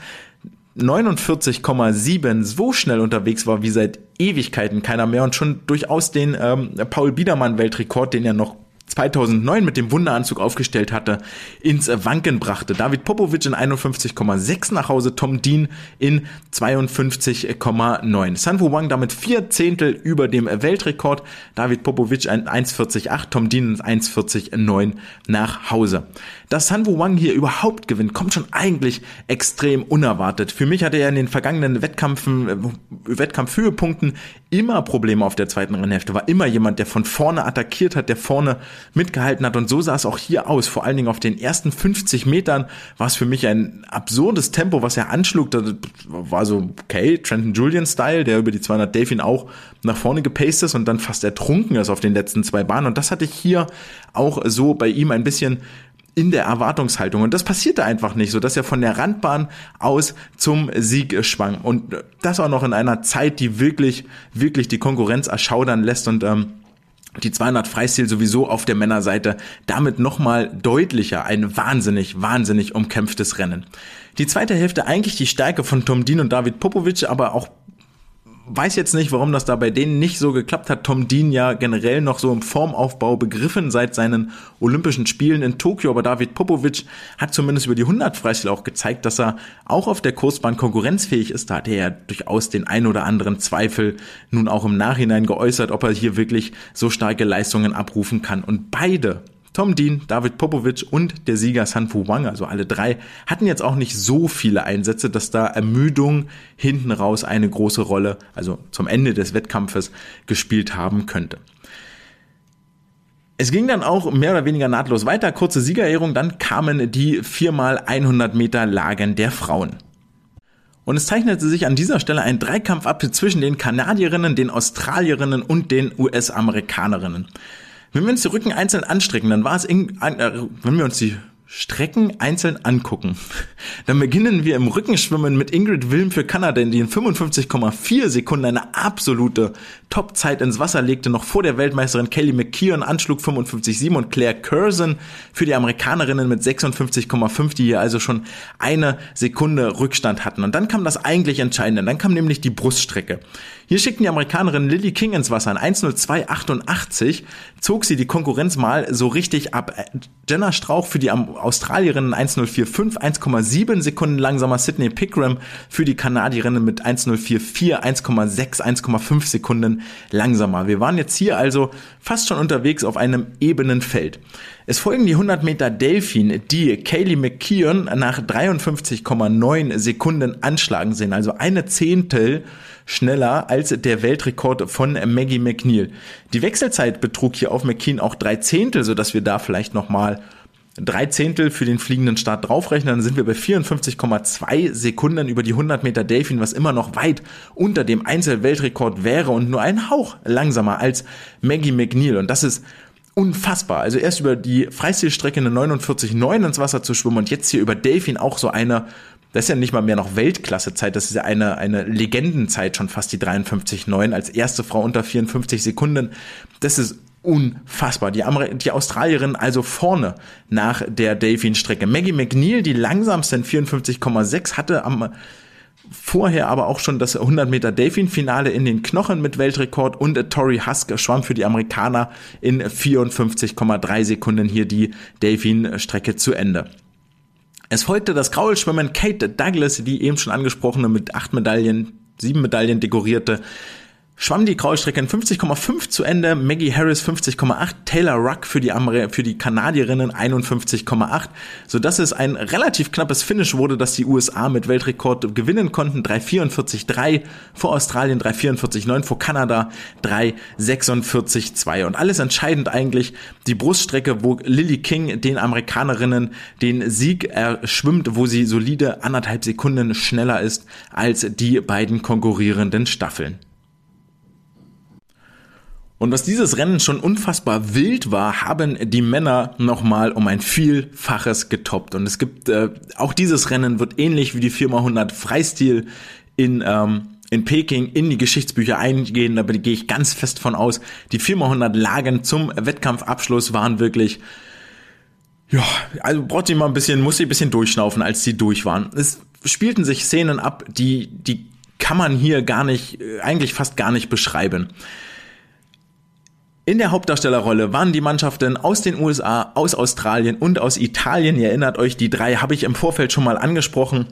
49,7 so schnell unterwegs war wie seit Ewigkeiten keiner mehr und schon durchaus den ähm, Paul Biedermann Weltrekord, den er noch 2009 mit dem Wunderanzug aufgestellt hatte, ins Wanken brachte. David Popovic in 51,6 nach Hause, Tom Dean in 52,9. Sanfu Wang damit vier Zehntel über dem Weltrekord, David Popovic ein 1,48, Tom Dean 1,49,9 nach Hause. Dass Sanfu Wang hier überhaupt gewinnt, kommt schon eigentlich extrem unerwartet. Für mich hatte er in den vergangenen Wettkämpfen, äh, Wettkampfhöhepunkten immer Probleme auf der zweiten Rennhälfte, war immer jemand, der von vorne attackiert hat, der vorne mitgehalten hat und so sah es auch hier aus. Vor allen Dingen auf den ersten 50 Metern war es für mich ein absurdes Tempo, was er anschlug. Das war so, okay, Trenton Julian Style, der über die 200 Delfin auch nach vorne gepaced ist und dann fast ertrunken ist auf den letzten zwei Bahnen und das hatte ich hier auch so bei ihm ein bisschen in der Erwartungshaltung. Und das passierte einfach nicht, so dass er von der Randbahn aus zum Sieg schwang. Und das auch noch in einer Zeit, die wirklich, wirklich die Konkurrenz erschaudern lässt und ähm, die 200 Freistil sowieso auf der Männerseite damit nochmal deutlicher ein wahnsinnig, wahnsinnig umkämpftes Rennen. Die zweite Hälfte eigentlich die Stärke von Tom Dean und David Popovic, aber auch weiß jetzt nicht, warum das da bei denen nicht so geklappt hat. Tom Dean ja generell noch so im Formaufbau begriffen seit seinen Olympischen Spielen in Tokio, aber David Popovic hat zumindest über die 100 Freistil auch gezeigt, dass er auch auf der Kursbahn konkurrenzfähig ist. Da hat er ja durchaus den ein oder anderen Zweifel nun auch im Nachhinein geäußert, ob er hier wirklich so starke Leistungen abrufen kann. Und beide Tom Dean, David Popovic und der Sieger Sanfu Wang, also alle drei, hatten jetzt auch nicht so viele Einsätze, dass da Ermüdung hinten raus eine große Rolle, also zum Ende des Wettkampfes, gespielt haben könnte. Es ging dann auch mehr oder weniger nahtlos weiter, kurze Siegerehrung, dann kamen die viermal 100 Meter Lagen der Frauen. Und es zeichnete sich an dieser Stelle ein Dreikampf ab zwischen den Kanadierinnen, den Australierinnen und den US-Amerikanerinnen. Wenn wir uns die Rücken einzeln anstrecken, dann war es, in, äh, wenn wir uns die Strecken einzeln angucken, dann beginnen wir im Rückenschwimmen mit Ingrid Wilm für Kanada, die in 55,4 Sekunden eine absolute Topzeit ins Wasser legte, noch vor der Weltmeisterin Kelly McKeown anschlug 55,7 und Claire Curzon für die Amerikanerinnen mit 56,5, die hier also schon eine Sekunde Rückstand hatten. Und dann kam das eigentlich Entscheidende, dann kam nämlich die Bruststrecke. Hier schickten die Amerikanerinnen Lily King ins Wasser in 1.02.88, zog sie die Konkurrenz mal so richtig ab. Jenna Strauch für die Australierinnen 1.045, 1,7 Sekunden langsamer. Sydney Pickram für die Kanadierinnen mit 1.044, 1,6, 1,5 Sekunden langsamer. Wir waren jetzt hier also fast schon unterwegs auf einem ebenen Feld. Es folgen die 100 Meter Delfin, die Kaylee McKeon nach 53,9 Sekunden anschlagen sehen, also eine Zehntel schneller als der Weltrekord von Maggie McNeil. Die Wechselzeit betrug hier auf McKean auch drei Zehntel, sodass wir da vielleicht nochmal drei Zehntel für den fliegenden Start draufrechnen, dann sind wir bei 54,2 Sekunden über die 100 Meter Delfin, was immer noch weit unter dem Einzelweltrekord wäre und nur ein Hauch langsamer als Maggie McNeil. Und das ist unfassbar. Also erst über die Freistilstrecke eine 49,9 ins Wasser zu schwimmen und jetzt hier über Delfin auch so eine das ist ja nicht mal mehr noch Weltklassezeit, das ist ja eine, eine Legendenzeit schon fast die 53,9 als erste Frau unter 54 Sekunden. Das ist unfassbar. Die, Amer die Australierin also vorne nach der Delfin-Strecke. Maggie McNeil, die langsamste in 54,6, hatte am vorher aber auch schon das 100 Meter Delfin-Finale in den Knochen mit Weltrekord und Tori Husk schwamm für die Amerikaner in 54,3 Sekunden hier die Delfin-Strecke zu Ende. Es folgte das Kraulschwimmen. Kate Douglas, die eben schon angesprochene mit acht Medaillen, sieben Medaillen dekorierte schwamm die Kraulstrecke in 50,5 zu Ende, Maggie Harris 50,8, Taylor Ruck für die, Amer für die Kanadierinnen 51,8, so dass es ein relativ knappes Finish wurde, dass die USA mit Weltrekord gewinnen konnten, 3,44,3 vor Australien, 3,44,9 vor Kanada, 3,46,2 und alles entscheidend eigentlich die Bruststrecke, wo Lily King den Amerikanerinnen den Sieg erschwimmt, wo sie solide anderthalb Sekunden schneller ist als die beiden konkurrierenden Staffeln. Und was dieses Rennen schon unfassbar wild war, haben die Männer nochmal um ein Vielfaches getoppt. Und es gibt, äh, auch dieses Rennen wird ähnlich wie die 4x100 Freistil in, ähm, in Peking in die Geschichtsbücher eingehen. Da gehe ich ganz fest von aus. Die 4x100 Lagen zum Wettkampfabschluss waren wirklich ja, also braucht sie mal ein bisschen, muss sie ein bisschen durchschnaufen, als sie durch waren. Es spielten sich Szenen ab, die, die kann man hier gar nicht, äh, eigentlich fast gar nicht beschreiben. In der Hauptdarstellerrolle waren die Mannschaften aus den USA, aus Australien und aus Italien. Ihr erinnert euch, die drei habe ich im Vorfeld schon mal angesprochen.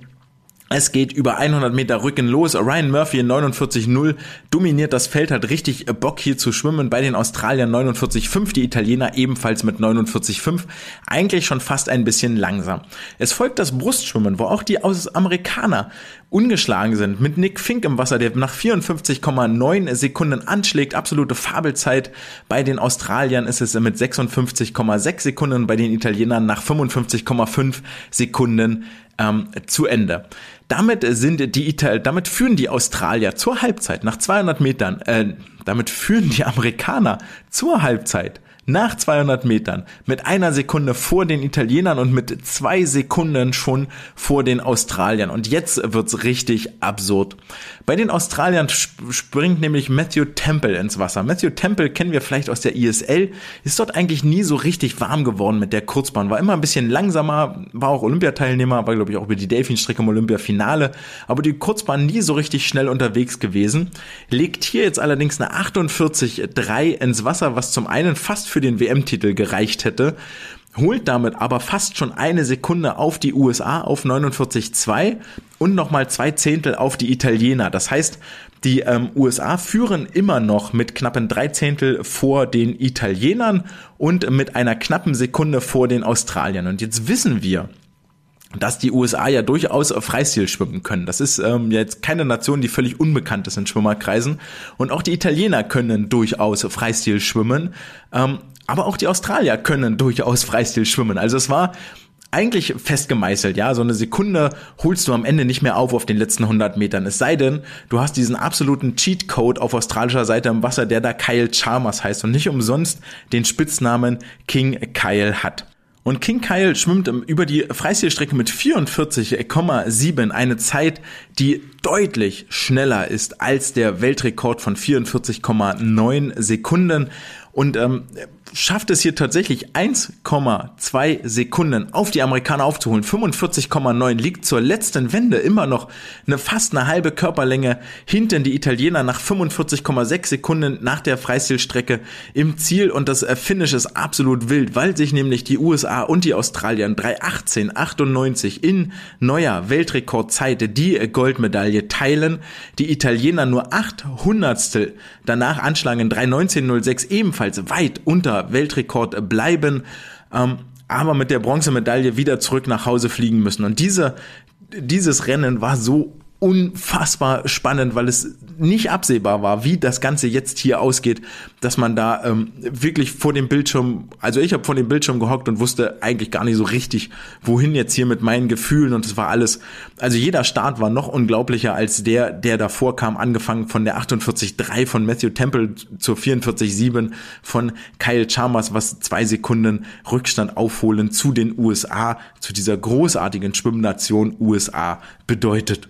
Es geht über 100 Meter Rücken los. Ryan Murphy in 49,0 dominiert das Feld, hat richtig Bock hier zu schwimmen. Bei den Australiern 49,5, die Italiener ebenfalls mit 49,5. Eigentlich schon fast ein bisschen langsam. Es folgt das Brustschwimmen, wo auch die Amerikaner ungeschlagen sind. Mit Nick Fink im Wasser, der nach 54,9 Sekunden anschlägt. Absolute Fabelzeit. Bei den Australiern ist es mit 56,6 Sekunden, bei den Italienern nach 55,5 Sekunden ähm, zu Ende. Damit sind die Ital damit führen die Australier zur Halbzeit nach 200 Metern, äh, damit führen die Amerikaner zur Halbzeit nach 200 Metern mit einer Sekunde vor den Italienern und mit zwei Sekunden schon vor den Australiern. Und jetzt wird's richtig absurd. Bei den Australiern springt nämlich Matthew Temple ins Wasser. Matthew Temple kennen wir vielleicht aus der ISL, ist dort eigentlich nie so richtig warm geworden mit der Kurzbahn, war immer ein bisschen langsamer, war auch Olympiateilnehmer, war glaube ich auch über die Delfinstrecke im Olympiafinale, aber die Kurzbahn nie so richtig schnell unterwegs gewesen. Legt hier jetzt allerdings eine 48,3 ins Wasser, was zum einen fast für den WM-Titel gereicht hätte holt damit aber fast schon eine Sekunde auf die USA auf 49,2 und nochmal zwei Zehntel auf die Italiener. Das heißt, die ähm, USA führen immer noch mit knappen drei Zehntel vor den Italienern und mit einer knappen Sekunde vor den Australiern. Und jetzt wissen wir, dass die USA ja durchaus Freistil schwimmen können. Das ist ähm, jetzt keine Nation, die völlig unbekannt ist in Schwimmerkreisen. Und auch die Italiener können durchaus Freistil schwimmen. Ähm, aber auch die Australier können durchaus Freistil schwimmen. Also es war eigentlich festgemeißelt, ja, so eine Sekunde holst du am Ende nicht mehr auf auf den letzten 100 Metern. Es sei denn, du hast diesen absoluten Cheatcode auf australischer Seite im Wasser, der da Kyle Chalmers heißt und nicht umsonst den Spitznamen King Kyle hat. Und King Kyle schwimmt über die Freistilstrecke mit 44,7, eine Zeit, die deutlich schneller ist als der Weltrekord von 44,9 Sekunden. Und ähm, schafft es hier tatsächlich 1,2 Sekunden auf die Amerikaner aufzuholen. 45,9 liegt zur letzten Wende immer noch eine fast eine halbe Körperlänge hinter die Italiener nach 45,6 Sekunden nach der Freistilstrecke im Ziel und das Finish ist absolut wild, weil sich nämlich die USA und die Australier 3,18,98 in neuer Weltrekordzeit die Goldmedaille teilen. Die Italiener nur 8 Hundertstel danach anschlagen 3,19,06 ebenfalls weit unter Weltrekord bleiben, ähm, aber mit der Bronzemedaille wieder zurück nach Hause fliegen müssen. Und diese, dieses Rennen war so unfassbar spannend, weil es nicht absehbar war, wie das Ganze jetzt hier ausgeht, dass man da ähm, wirklich vor dem Bildschirm, also ich habe vor dem Bildschirm gehockt und wusste eigentlich gar nicht so richtig, wohin jetzt hier mit meinen Gefühlen und es war alles, also jeder Start war noch unglaublicher als der, der davor kam, angefangen von der 48.3 von Matthew Temple zur 44.7 von Kyle Chalmers, was zwei Sekunden Rückstand aufholen zu den USA, zu dieser großartigen Schwimmnation USA bedeutet.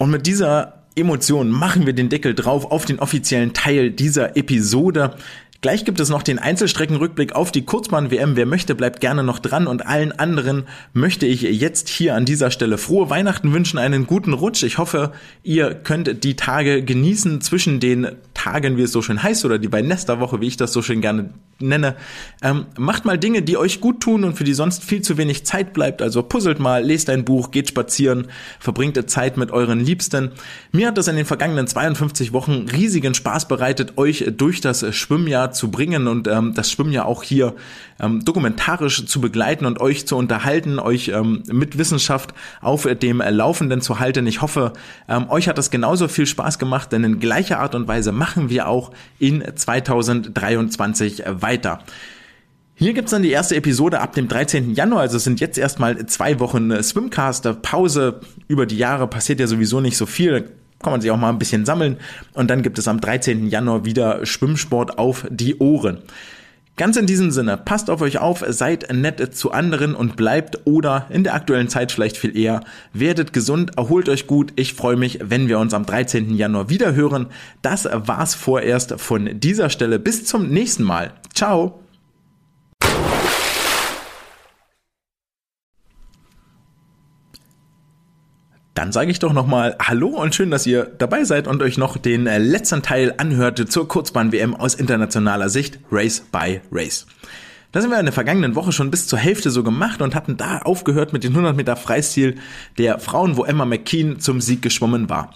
Und mit dieser Emotion machen wir den Deckel drauf auf den offiziellen Teil dieser Episode. Gleich gibt es noch den Einzelstreckenrückblick auf die Kurzbahn-WM. Wer möchte, bleibt gerne noch dran. Und allen anderen möchte ich jetzt hier an dieser Stelle frohe Weihnachten wünschen, einen guten Rutsch. Ich hoffe, ihr könnt die Tage genießen zwischen den Tagen, wie es so schön heißt, oder die bei Nesterwoche, wie ich das so schön gerne nenne. Ähm, macht mal Dinge, die euch gut tun und für die sonst viel zu wenig Zeit bleibt. Also puzzelt mal, lest ein Buch, geht spazieren, verbringt Zeit mit euren Liebsten. Mir hat das in den vergangenen 52 Wochen riesigen Spaß bereitet, euch durch das Schwimmjahr zu bringen und ähm, das Schwimmjahr auch hier ähm, dokumentarisch zu begleiten und euch zu unterhalten, euch ähm, mit Wissenschaft auf dem Laufenden zu halten. Ich hoffe, ähm, euch hat das genauso viel Spaß gemacht, denn in gleicher Art und Weise machen wir auch in 2023 weiter. Hier gibt's dann die erste Episode ab dem 13. Januar, also es sind jetzt erstmal zwei Wochen Swimcast Pause. Über die Jahre passiert ja sowieso nicht so viel, kann man sich auch mal ein bisschen sammeln. Und dann gibt es am 13. Januar wieder Schwimmsport auf die Ohren. Ganz in diesem Sinne, passt auf euch auf, seid nett zu anderen und bleibt oder in der aktuellen Zeit vielleicht viel eher, werdet gesund, erholt euch gut. Ich freue mich, wenn wir uns am 13. Januar wieder hören. Das war's vorerst von dieser Stelle. Bis zum nächsten Mal. Ciao. Dann sage ich doch nochmal Hallo und schön, dass ihr dabei seid und euch noch den äh, letzten Teil anhörte zur Kurzbahn-WM aus internationaler Sicht, Race by Race. Da sind wir in der vergangenen Woche schon bis zur Hälfte so gemacht und hatten da aufgehört mit den 100 Meter Freistil der Frauen, wo Emma McKean zum Sieg geschwommen war.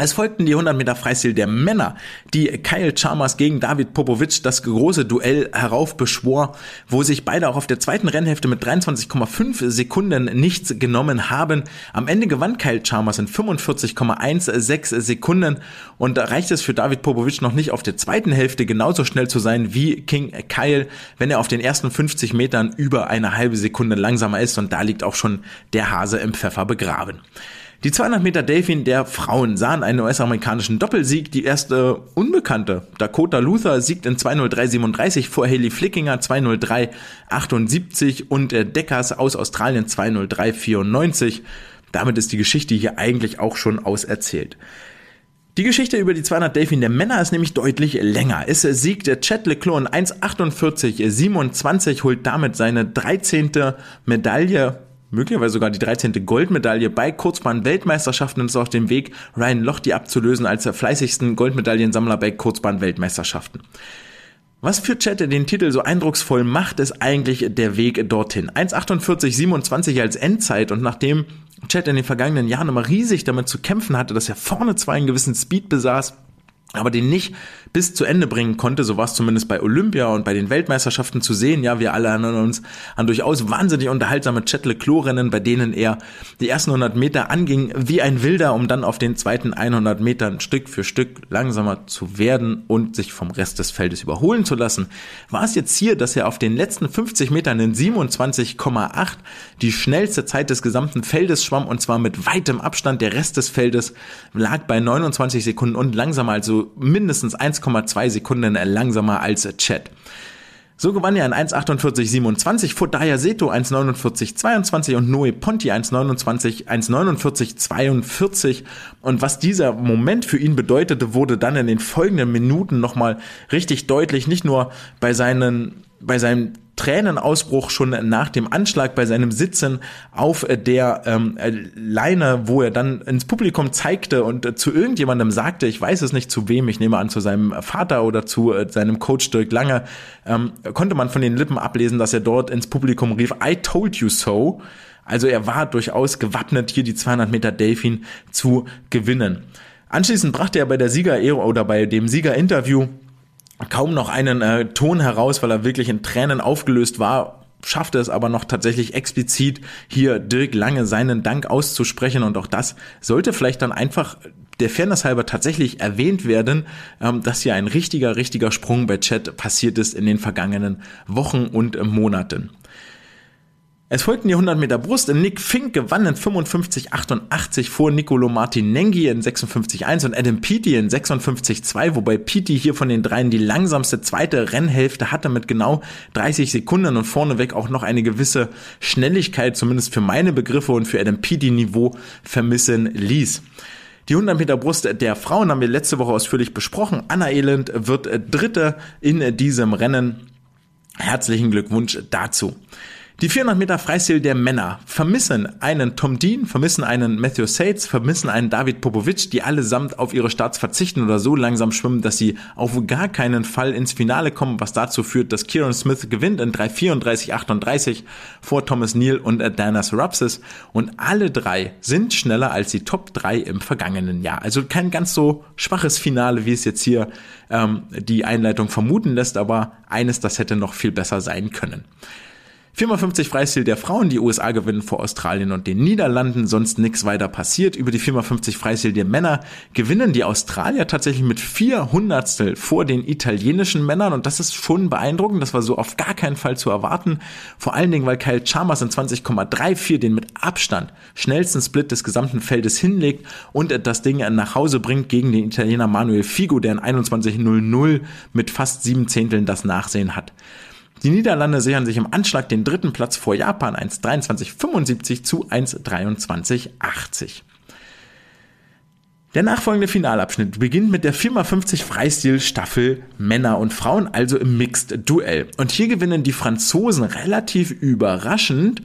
Es folgten die 100 Meter Freistil der Männer, die Kyle Chalmers gegen David Popovic das große Duell heraufbeschwor, wo sich beide auch auf der zweiten Rennhälfte mit 23,5 Sekunden nichts genommen haben. Am Ende gewann Kyle Chalmers in 45,16 Sekunden und da reicht es für David Popovic noch nicht auf der zweiten Hälfte genauso schnell zu sein wie King Kyle, wenn er auf den ersten 50 Metern über eine halbe Sekunde langsamer ist und da liegt auch schon der Hase im Pfeffer begraben. Die 200 Meter Delfin der Frauen sahen einen US-amerikanischen Doppelsieg. Die erste Unbekannte, Dakota Luther, siegt in 203,37 vor Haley Flickinger 203,78 und Deckers aus Australien 203,94. Damit ist die Geschichte hier eigentlich auch schon auserzählt. Die Geschichte über die 200 Delfin der Männer ist nämlich deutlich länger. Es siegt Chad Leclerc in 1,48,27, holt damit seine 13. Medaille möglicherweise sogar die 13. Goldmedaille bei Kurzbahn-Weltmeisterschaften ist auf dem Weg, Ryan Lochte abzulösen als der fleißigsten Goldmedaillensammler bei Kurzbahn-Weltmeisterschaften. Was für Chad den Titel so eindrucksvoll macht, ist eigentlich der Weg dorthin. 1,48,27 als Endzeit und nachdem Chad in den vergangenen Jahren immer riesig damit zu kämpfen hatte, dass er vorne zwar einen gewissen Speed besaß, aber den nicht bis zu Ende bringen konnte. So war es zumindest bei Olympia und bei den Weltmeisterschaften zu sehen. Ja, wir alle erinnern uns an durchaus wahnsinnig unterhaltsame Chet Leclos-Rennen, bei denen er die ersten 100 Meter anging wie ein Wilder, um dann auf den zweiten 100 Metern Stück für Stück langsamer zu werden und sich vom Rest des Feldes überholen zu lassen. War es jetzt hier, dass er auf den letzten 50 Metern in 27,8 die schnellste Zeit des gesamten Feldes schwamm und zwar mit weitem Abstand. Der Rest des Feldes lag bei 29 Sekunden und langsamer, mindestens 1 1,2 Sekunden langsamer als Chat. So gewann er in 1,48,27 vor Daya Seto 1,49,22 und Noe Ponti 1,29, 1,49,42. Und was dieser Moment für ihn bedeutete, wurde dann in den folgenden Minuten nochmal richtig deutlich. Nicht nur bei seinen, bei seinem Tränenausbruch schon nach dem Anschlag bei seinem Sitzen auf der ähm, Leine, wo er dann ins Publikum zeigte und zu irgendjemandem sagte, ich weiß es nicht zu wem, ich nehme an zu seinem Vater oder zu äh, seinem Coach Dirk Lange, ähm, konnte man von den Lippen ablesen, dass er dort ins Publikum rief, I told you so. Also er war durchaus gewappnet, hier die 200 Meter Delfin zu gewinnen. Anschließend brachte er bei der Sieger oder bei dem Siegerinterview kaum noch einen äh, Ton heraus, weil er wirklich in Tränen aufgelöst war, schaffte es aber noch tatsächlich explizit hier Dirk Lange seinen Dank auszusprechen und auch das sollte vielleicht dann einfach der Fairness halber tatsächlich erwähnt werden, ähm, dass hier ein richtiger, richtiger Sprung bei Chat passiert ist in den vergangenen Wochen und Monaten. Es folgten die 100 Meter Brust. Nick Fink gewann in 55,88 vor Nicolo Martinenghi in 56,1 und Adam Peaty in 56,2, wobei Peaty hier von den dreien die langsamste zweite Rennhälfte hatte mit genau 30 Sekunden und vorneweg auch noch eine gewisse Schnelligkeit, zumindest für meine Begriffe und für Adam Peaty Niveau vermissen ließ. Die 100 Meter Brust der Frauen haben wir letzte Woche ausführlich besprochen. Anna Elend wird Dritte in diesem Rennen. Herzlichen Glückwunsch dazu. Die 400 Meter Freistil der Männer vermissen einen Tom Dean, vermissen einen Matthew Sates, vermissen einen David Popovic, die allesamt auf ihre Starts verzichten oder so langsam schwimmen, dass sie auf gar keinen Fall ins Finale kommen, was dazu führt, dass Kieran Smith gewinnt in 3:34:38 vor Thomas Neal und Danas Rapsis und alle drei sind schneller als die Top 3 im vergangenen Jahr. Also kein ganz so schwaches Finale, wie es jetzt hier ähm, die Einleitung vermuten lässt, aber eines, das hätte noch viel besser sein können. 4x50 Freistil der Frauen, die USA gewinnen vor Australien und den Niederlanden, sonst nichts weiter passiert. Über die 4x50 Freistil der Männer gewinnen die Australier tatsächlich mit 400 vor den italienischen Männern und das ist schon beeindruckend, das war so auf gar keinen Fall zu erwarten. Vor allen Dingen, weil Kyle Chalmers in 20,34 den mit Abstand schnellsten Split des gesamten Feldes hinlegt und das Ding nach Hause bringt gegen den Italiener Manuel Figo, der in 21.00 mit fast sieben Zehnteln das Nachsehen hat. Die Niederlande sichern sich im Anschlag den dritten Platz vor Japan 1,23,75 zu 1,23,80. Der nachfolgende Finalabschnitt beginnt mit der 4x50 Freistil Staffel Männer und Frauen, also im Mixed Duell. Und hier gewinnen die Franzosen relativ überraschend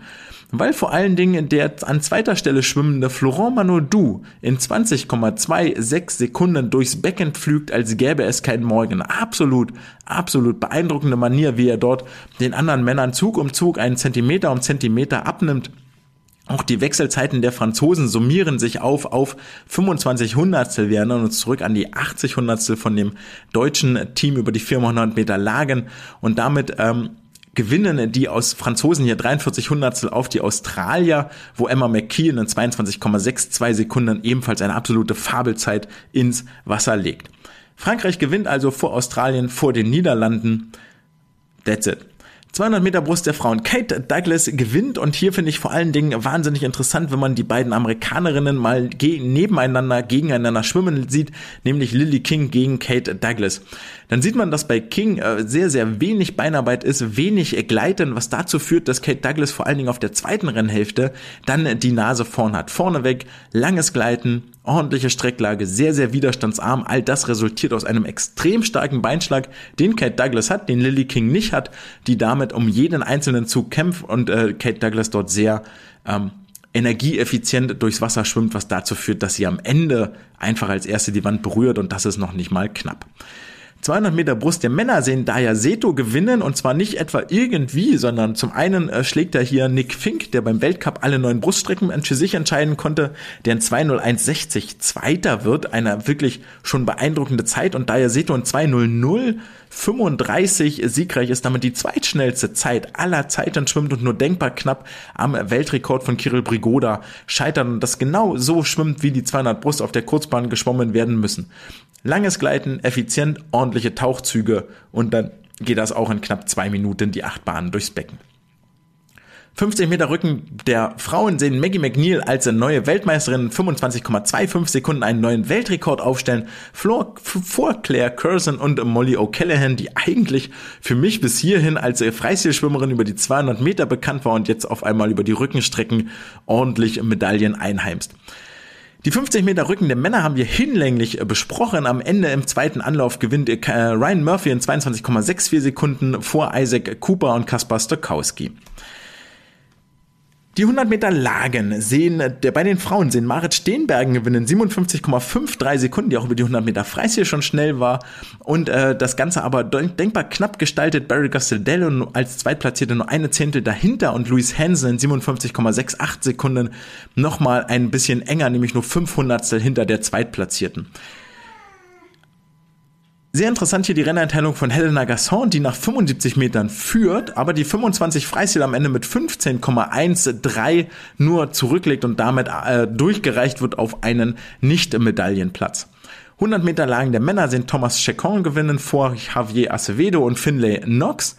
weil vor allen Dingen der an zweiter Stelle schwimmende Florent Manodou in 20,26 Sekunden durchs Becken pflügt, als gäbe es keinen Morgen. Absolut, absolut beeindruckende Manier, wie er dort den anderen Männern Zug um Zug einen Zentimeter um Zentimeter abnimmt. Auch die Wechselzeiten der Franzosen summieren sich auf auf 25 Hundertstel. Wir erinnern uns zurück an die 80 Hundertstel von dem deutschen Team über die 400 Meter Lagen und damit ähm, gewinnen die aus Franzosen hier 43 Hundertstel auf die Australier, wo Emma McKeon in 22,62 Sekunden ebenfalls eine absolute Fabelzeit ins Wasser legt. Frankreich gewinnt also vor Australien, vor den Niederlanden. That's it. 200 Meter Brust der Frauen. Kate Douglas gewinnt und hier finde ich vor allen Dingen wahnsinnig interessant, wenn man die beiden Amerikanerinnen mal ge nebeneinander, gegeneinander schwimmen sieht, nämlich Lily King gegen Kate Douglas. Dann sieht man, dass bei King äh, sehr, sehr wenig Beinarbeit ist, wenig Gleiten, was dazu führt, dass Kate Douglas vor allen Dingen auf der zweiten Rennhälfte dann die Nase vorn hat. Vorneweg langes Gleiten, ordentliche Strecklage, sehr, sehr widerstandsarm. All das resultiert aus einem extrem starken Beinschlag, den Kate Douglas hat, den Lily King nicht hat, die damit um jeden einzelnen Zug kämpft und äh, Kate Douglas dort sehr ähm, energieeffizient durchs Wasser schwimmt, was dazu führt, dass sie am Ende einfach als erste die Wand berührt und das ist noch nicht mal knapp. 200 Meter Brust. Der Männer sehen Daya Seto gewinnen und zwar nicht etwa irgendwie, sondern zum einen äh, schlägt er hier Nick Fink, der beim Weltcup alle neun Bruststrecken für sich entscheiden konnte, der in 2.01.60 Zweiter wird, eine wirklich schon beeindruckende Zeit und Daya Seto in 2.00 35 siegreich ist damit die zweitschnellste Zeit aller Zeiten schwimmt und nur denkbar knapp am Weltrekord von Kirill Brigoda scheitern. Und das genau so schwimmt, wie die 200 Brust auf der Kurzbahn geschwommen werden müssen. Langes Gleiten, effizient, ordentliche Tauchzüge und dann geht das auch in knapp zwei Minuten die acht Bahnen durchs Becken. 50 Meter Rücken der Frauen sehen Maggie McNeil als neue Weltmeisterin 25,25 Sekunden einen neuen Weltrekord aufstellen. Vor, vor Claire Curzon und Molly O'Callaghan, die eigentlich für mich bis hierhin als Freistilschwimmerin über die 200 Meter bekannt war und jetzt auf einmal über die Rückenstrecken ordentlich Medaillen einheimst. Die 50 Meter Rücken der Männer haben wir hinlänglich besprochen. Am Ende im zweiten Anlauf gewinnt Ryan Murphy in 22,64 Sekunden vor Isaac Cooper und Kaspar Stokowski. Die 100 Meter Lagen sehen, der, bei den Frauen sehen Marit Steenbergen gewinnen 57,53 Sekunden, die auch über die 100 Meter Freistil schon schnell war. Und äh, das Ganze aber denkbar knapp gestaltet. Barry Gastaldello als Zweitplatzierte nur eine Zehntel dahinter und Louis Hansen in 57,68 Sekunden nochmal ein bisschen enger, nämlich nur 500 hinter der Zweitplatzierten. Sehr interessant hier die Renneinteilung von Helena Gasson, die nach 75 Metern führt, aber die 25 Freistil am Ende mit 15,13 nur zurücklegt und damit äh, durchgereicht wird auf einen Nicht-Medaillenplatz. 100 Meter Lagen der Männer sind Thomas Chacon gewinnen vor Javier Acevedo und Finlay Knox.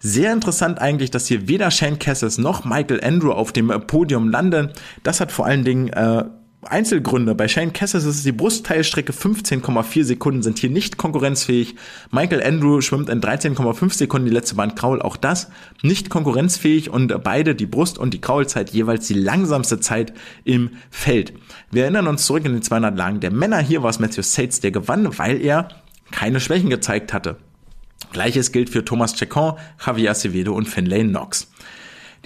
Sehr interessant eigentlich, dass hier weder Shane Cassis noch Michael Andrew auf dem Podium landen. Das hat vor allen Dingen äh, Einzelgründe. Bei Shane Cassius ist es die Brustteilstrecke 15,4 Sekunden sind hier nicht konkurrenzfähig. Michael Andrew schwimmt in 13,5 Sekunden die letzte Bahn Kraul. Auch das nicht konkurrenzfähig und beide die Brust- und die Kraulzeit jeweils die langsamste Zeit im Feld. Wir erinnern uns zurück in den 200 Lagen der Männer. Hier war es Matthew Sates, der gewann, weil er keine Schwächen gezeigt hatte. Gleiches gilt für Thomas Chacon, Javier Acevedo und Finlay Knox.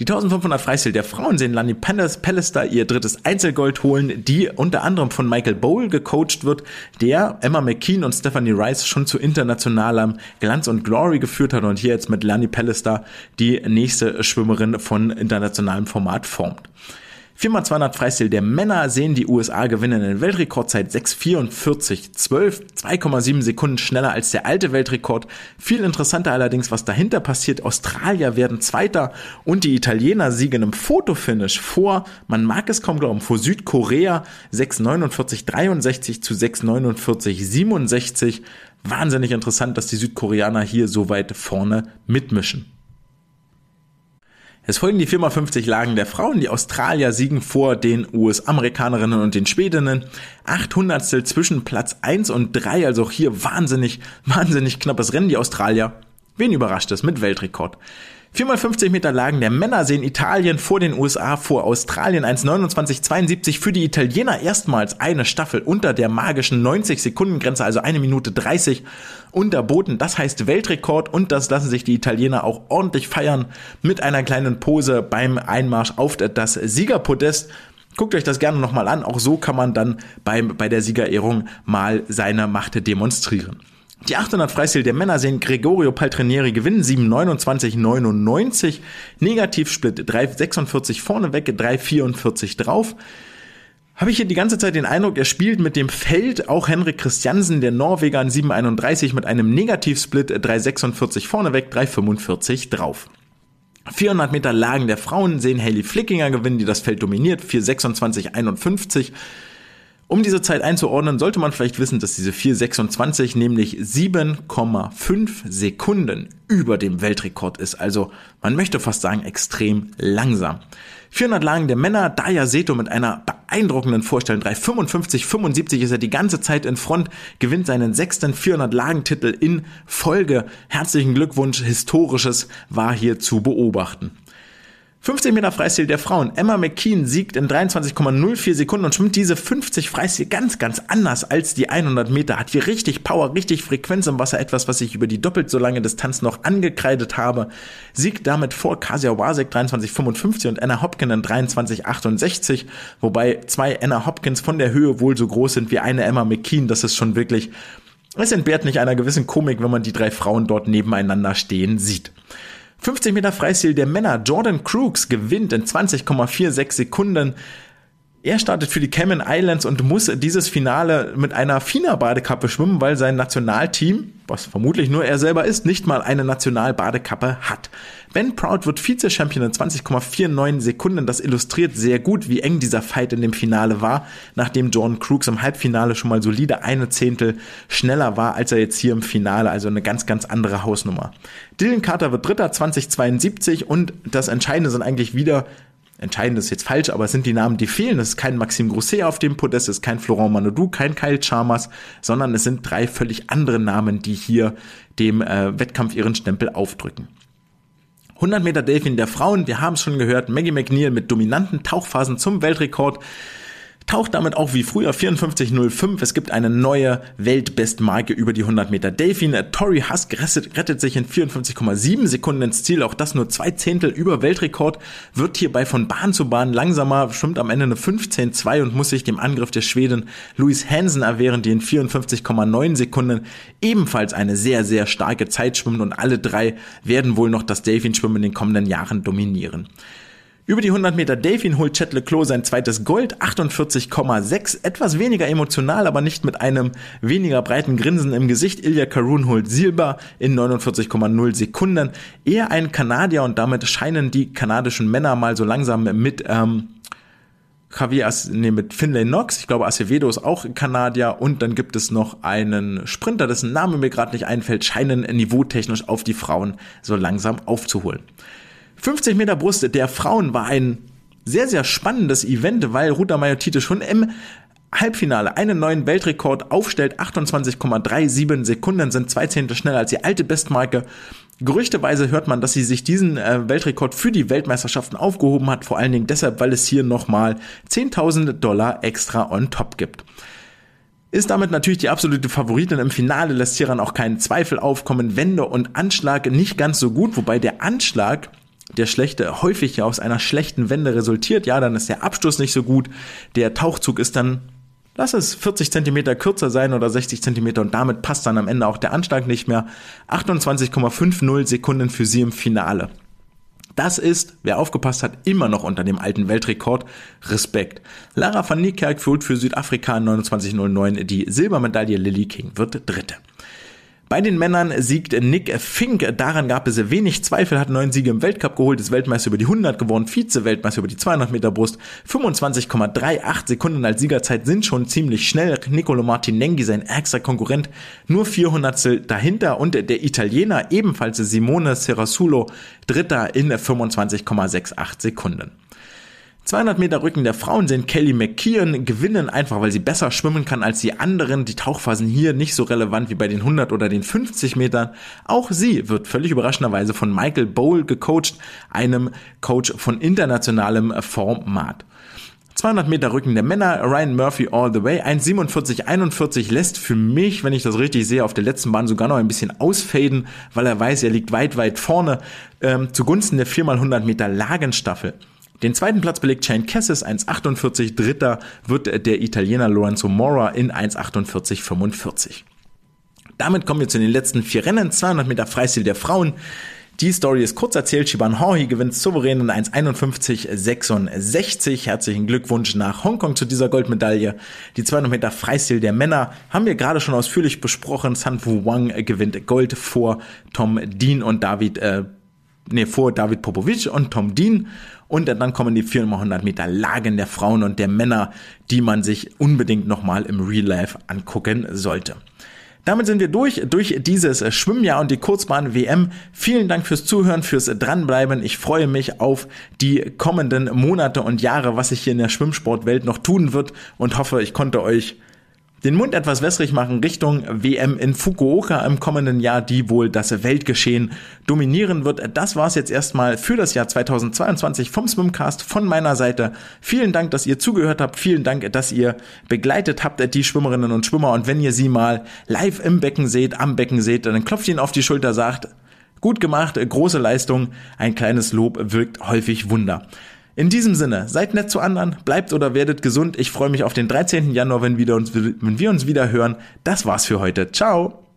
Die 1500 Freistil der Frauen sehen Lani Pallister ihr drittes Einzelgold holen, die unter anderem von Michael Bowl gecoacht wird, der Emma McKean und Stephanie Rice schon zu internationalem Glanz und Glory geführt hat und hier jetzt mit Lani Pallister die nächste Schwimmerin von internationalem Format formt. 4x200 Freistil der Männer sehen die USA gewinnen in Weltrekordzeit 6,44,12, 2,7 Sekunden schneller als der alte Weltrekord. Viel interessanter allerdings, was dahinter passiert. Australier werden Zweiter und die Italiener siegen im Fotofinish vor, man mag es kaum glauben, vor Südkorea 6,49,63 zu 6,49,67. Wahnsinnig interessant, dass die Südkoreaner hier so weit vorne mitmischen. Es folgen die 4x50 Lagen der Frauen. Die Australier siegen vor den US-Amerikanerinnen und den Schwedinnen. 800 zwischen Platz 1 und 3, also auch hier wahnsinnig, wahnsinnig knappes Rennen. Die Australier, wen überrascht es, mit Weltrekord. 4x50 Meter Lagen der Männer sehen Italien vor den USA, vor Australien 1,29,72 für die Italiener erstmals eine Staffel unter der magischen 90 Sekunden Grenze, also eine Minute 30 unterboten. Das heißt Weltrekord und das lassen sich die Italiener auch ordentlich feiern mit einer kleinen Pose beim Einmarsch auf das Siegerpodest. Guckt euch das gerne nochmal an. Auch so kann man dann beim, bei der Siegerehrung mal seine Macht demonstrieren. Die 800 Freistil der Männer sehen Gregorio Paltrinieri gewinnen 7,29,99. Negativsplit 3,46 vorneweg, 3,44 drauf. Habe ich hier die ganze Zeit den Eindruck, er spielt mit dem Feld. Auch Henrik Christiansen, der Norweger, an 7,31 mit einem Negativsplit 3,46 vorneweg, 3,45 drauf. 400 Meter Lagen der Frauen sehen Haley Flickinger gewinnen, die das Feld dominiert, 4,26,51. Um diese Zeit einzuordnen, sollte man vielleicht wissen, dass diese 426 nämlich 7,5 Sekunden über dem Weltrekord ist. Also man möchte fast sagen extrem langsam. 400 Lagen der Männer, Daya Seto mit einer beeindruckenden Vorstellung. 355, 75 ist er die ganze Zeit in Front, gewinnt seinen sechsten 400 Lagentitel in Folge. Herzlichen Glückwunsch, historisches war hier zu beobachten. 15 Meter Freistil der Frauen. Emma McKean siegt in 23,04 Sekunden und schwimmt diese 50 Freistil ganz, ganz anders als die 100 Meter. Hat hier richtig Power, richtig Frequenz im Wasser. Etwas, was ich über die doppelt so lange Distanz noch angekreidet habe. Siegt damit vor Kasia Wasek 23,55 und Anna Hopkins in 23,68. Wobei zwei Anna Hopkins von der Höhe wohl so groß sind wie eine Emma McKean. Das ist schon wirklich, es entbehrt nicht einer gewissen Komik, wenn man die drei Frauen dort nebeneinander stehen sieht. 50 Meter Freistil der Männer. Jordan Crooks gewinnt in 20,46 Sekunden. Er startet für die Cayman Islands und muss dieses Finale mit einer Fina-Badekappe schwimmen, weil sein Nationalteam, was vermutlich nur er selber ist, nicht mal eine Nationalbadekappe hat. Ben Proud wird Vize-Champion in 20,49 Sekunden. Das illustriert sehr gut, wie eng dieser Fight in dem Finale war, nachdem Jordan Crooks im Halbfinale schon mal solide eine Zehntel schneller war, als er jetzt hier im Finale. Also eine ganz, ganz andere Hausnummer. Dylan Carter wird Dritter 2072 und das Entscheidende sind eigentlich wieder entscheidend ist jetzt falsch, aber es sind die Namen, die fehlen. Es ist kein Maxim Grosset auf dem Podest, es ist kein Florent Manodou, kein Kyle Chalmers, sondern es sind drei völlig andere Namen, die hier dem äh, Wettkampf ihren Stempel aufdrücken. 100 Meter Delfin der Frauen, wir haben es schon gehört, Maggie McNeil mit dominanten Tauchphasen zum Weltrekord taucht damit auch wie früher 54.05. Es gibt eine neue Weltbestmarke über die 100 Meter Delfin. Tori Husk rettet sich in 54,7 Sekunden ins Ziel. Auch das nur zwei Zehntel über Weltrekord. Wird hierbei von Bahn zu Bahn langsamer, schwimmt am Ende eine 15,2 und muss sich dem Angriff der Schweden Louis Hansen erwehren, die in 54,9 Sekunden ebenfalls eine sehr, sehr starke Zeit schwimmen und alle drei werden wohl noch das Delfin-Schwimmen in den kommenden Jahren dominieren. Über die 100 Meter Delfin holt Chet Leclos sein zweites Gold, 48,6. Etwas weniger emotional, aber nicht mit einem weniger breiten Grinsen im Gesicht. Ilya Karun holt Silber in 49,0 Sekunden. Eher ein Kanadier und damit scheinen die kanadischen Männer mal so langsam mit ähm, Javier, nee, mit Finlay Knox, ich glaube Acevedo ist auch Kanadier und dann gibt es noch einen Sprinter, dessen Name mir gerade nicht einfällt, scheinen niveautechnisch auf die Frauen so langsam aufzuholen. 50 Meter Brust der Frauen war ein sehr, sehr spannendes Event, weil Ruta Majotite schon im Halbfinale einen neuen Weltrekord aufstellt. 28,37 Sekunden sind zwei Zehntel schneller als die alte Bestmarke. Gerüchteweise hört man, dass sie sich diesen äh, Weltrekord für die Weltmeisterschaften aufgehoben hat, vor allen Dingen deshalb, weil es hier nochmal 10.000 Dollar extra on top gibt. Ist damit natürlich die absolute Favoritin im Finale, lässt hieran auch keinen Zweifel aufkommen. Wende und Anschlag nicht ganz so gut, wobei der Anschlag der schlechte häufig ja aus einer schlechten Wende resultiert, ja, dann ist der Abstoß nicht so gut, der Tauchzug ist dann Lass es 40 Zentimeter kürzer sein oder 60 Zentimeter und damit passt dann am Ende auch der Anschlag nicht mehr. 28,50 Sekunden für sie im Finale. Das ist, wer aufgepasst hat, immer noch unter dem alten Weltrekord. Respekt. Lara van Niekerk führt für Südafrika 29,09 die Silbermedaille. Lily King wird Dritte. Bei den Männern siegt Nick Fink. Daran gab es wenig Zweifel, hat neun Siege im Weltcup geholt, ist Weltmeister über die 100 gewonnen, Vize-Weltmeister über die 200 Meter Brust. 25,38 Sekunden als Siegerzeit sind schon ziemlich schnell. Nicolo Martinenghi, sein ärgster Konkurrent, nur 400 dahinter und der Italiener ebenfalls Simone Serrasulo, Dritter in 25,68 Sekunden. 200 Meter Rücken der Frauen sind Kelly McKeon gewinnen, einfach weil sie besser schwimmen kann als die anderen. Die Tauchphasen hier nicht so relevant wie bei den 100 oder den 50 Metern. Auch sie wird völlig überraschenderweise von Michael Bowl gecoacht, einem Coach von internationalem Format. 200 Meter Rücken der Männer, Ryan Murphy all the way, 1,47,41 lässt für mich, wenn ich das richtig sehe, auf der letzten Bahn sogar noch ein bisschen ausfaden, weil er weiß, er liegt weit, weit vorne, ähm, zugunsten der 4x100 Meter Lagenstaffel. Den zweiten Platz belegt Shane Cassis 1,48. Dritter wird der Italiener Lorenzo Mora in 1,48,45. Damit kommen wir zu den letzten vier Rennen. 200 Meter Freistil der Frauen. Die Story ist kurz erzählt. Shiban Horhi gewinnt souverän in 1,51,66. Herzlichen Glückwunsch nach Hongkong zu dieser Goldmedaille. Die 200 Meter Freistil der Männer haben wir gerade schon ausführlich besprochen. San Wu Wang gewinnt Gold vor Tom Dean und David, äh, nee, vor David Popovic und Tom Dean. Und dann kommen die 400 Meter Lagen der Frauen und der Männer, die man sich unbedingt nochmal im Real Life angucken sollte. Damit sind wir durch, durch dieses Schwimmjahr und die Kurzbahn WM. Vielen Dank fürs Zuhören, fürs Dranbleiben. Ich freue mich auf die kommenden Monate und Jahre, was sich hier in der Schwimmsportwelt noch tun wird und hoffe, ich konnte euch den Mund etwas wässrig machen Richtung WM in Fukuoka im kommenden Jahr, die wohl das Weltgeschehen dominieren wird. Das war's jetzt erstmal für das Jahr 2022 vom Swimcast von meiner Seite. Vielen Dank, dass ihr zugehört habt. Vielen Dank, dass ihr begleitet habt die Schwimmerinnen und Schwimmer. Und wenn ihr sie mal live im Becken seht, am Becken seht, dann klopft ihnen auf die Schulter, sagt, gut gemacht, große Leistung, ein kleines Lob wirkt häufig Wunder. In diesem Sinne, seid nett zu anderen, bleibt oder werdet gesund. Ich freue mich auf den 13. Januar, wenn, wir uns wieder hören. Das war's für heute. Ciao!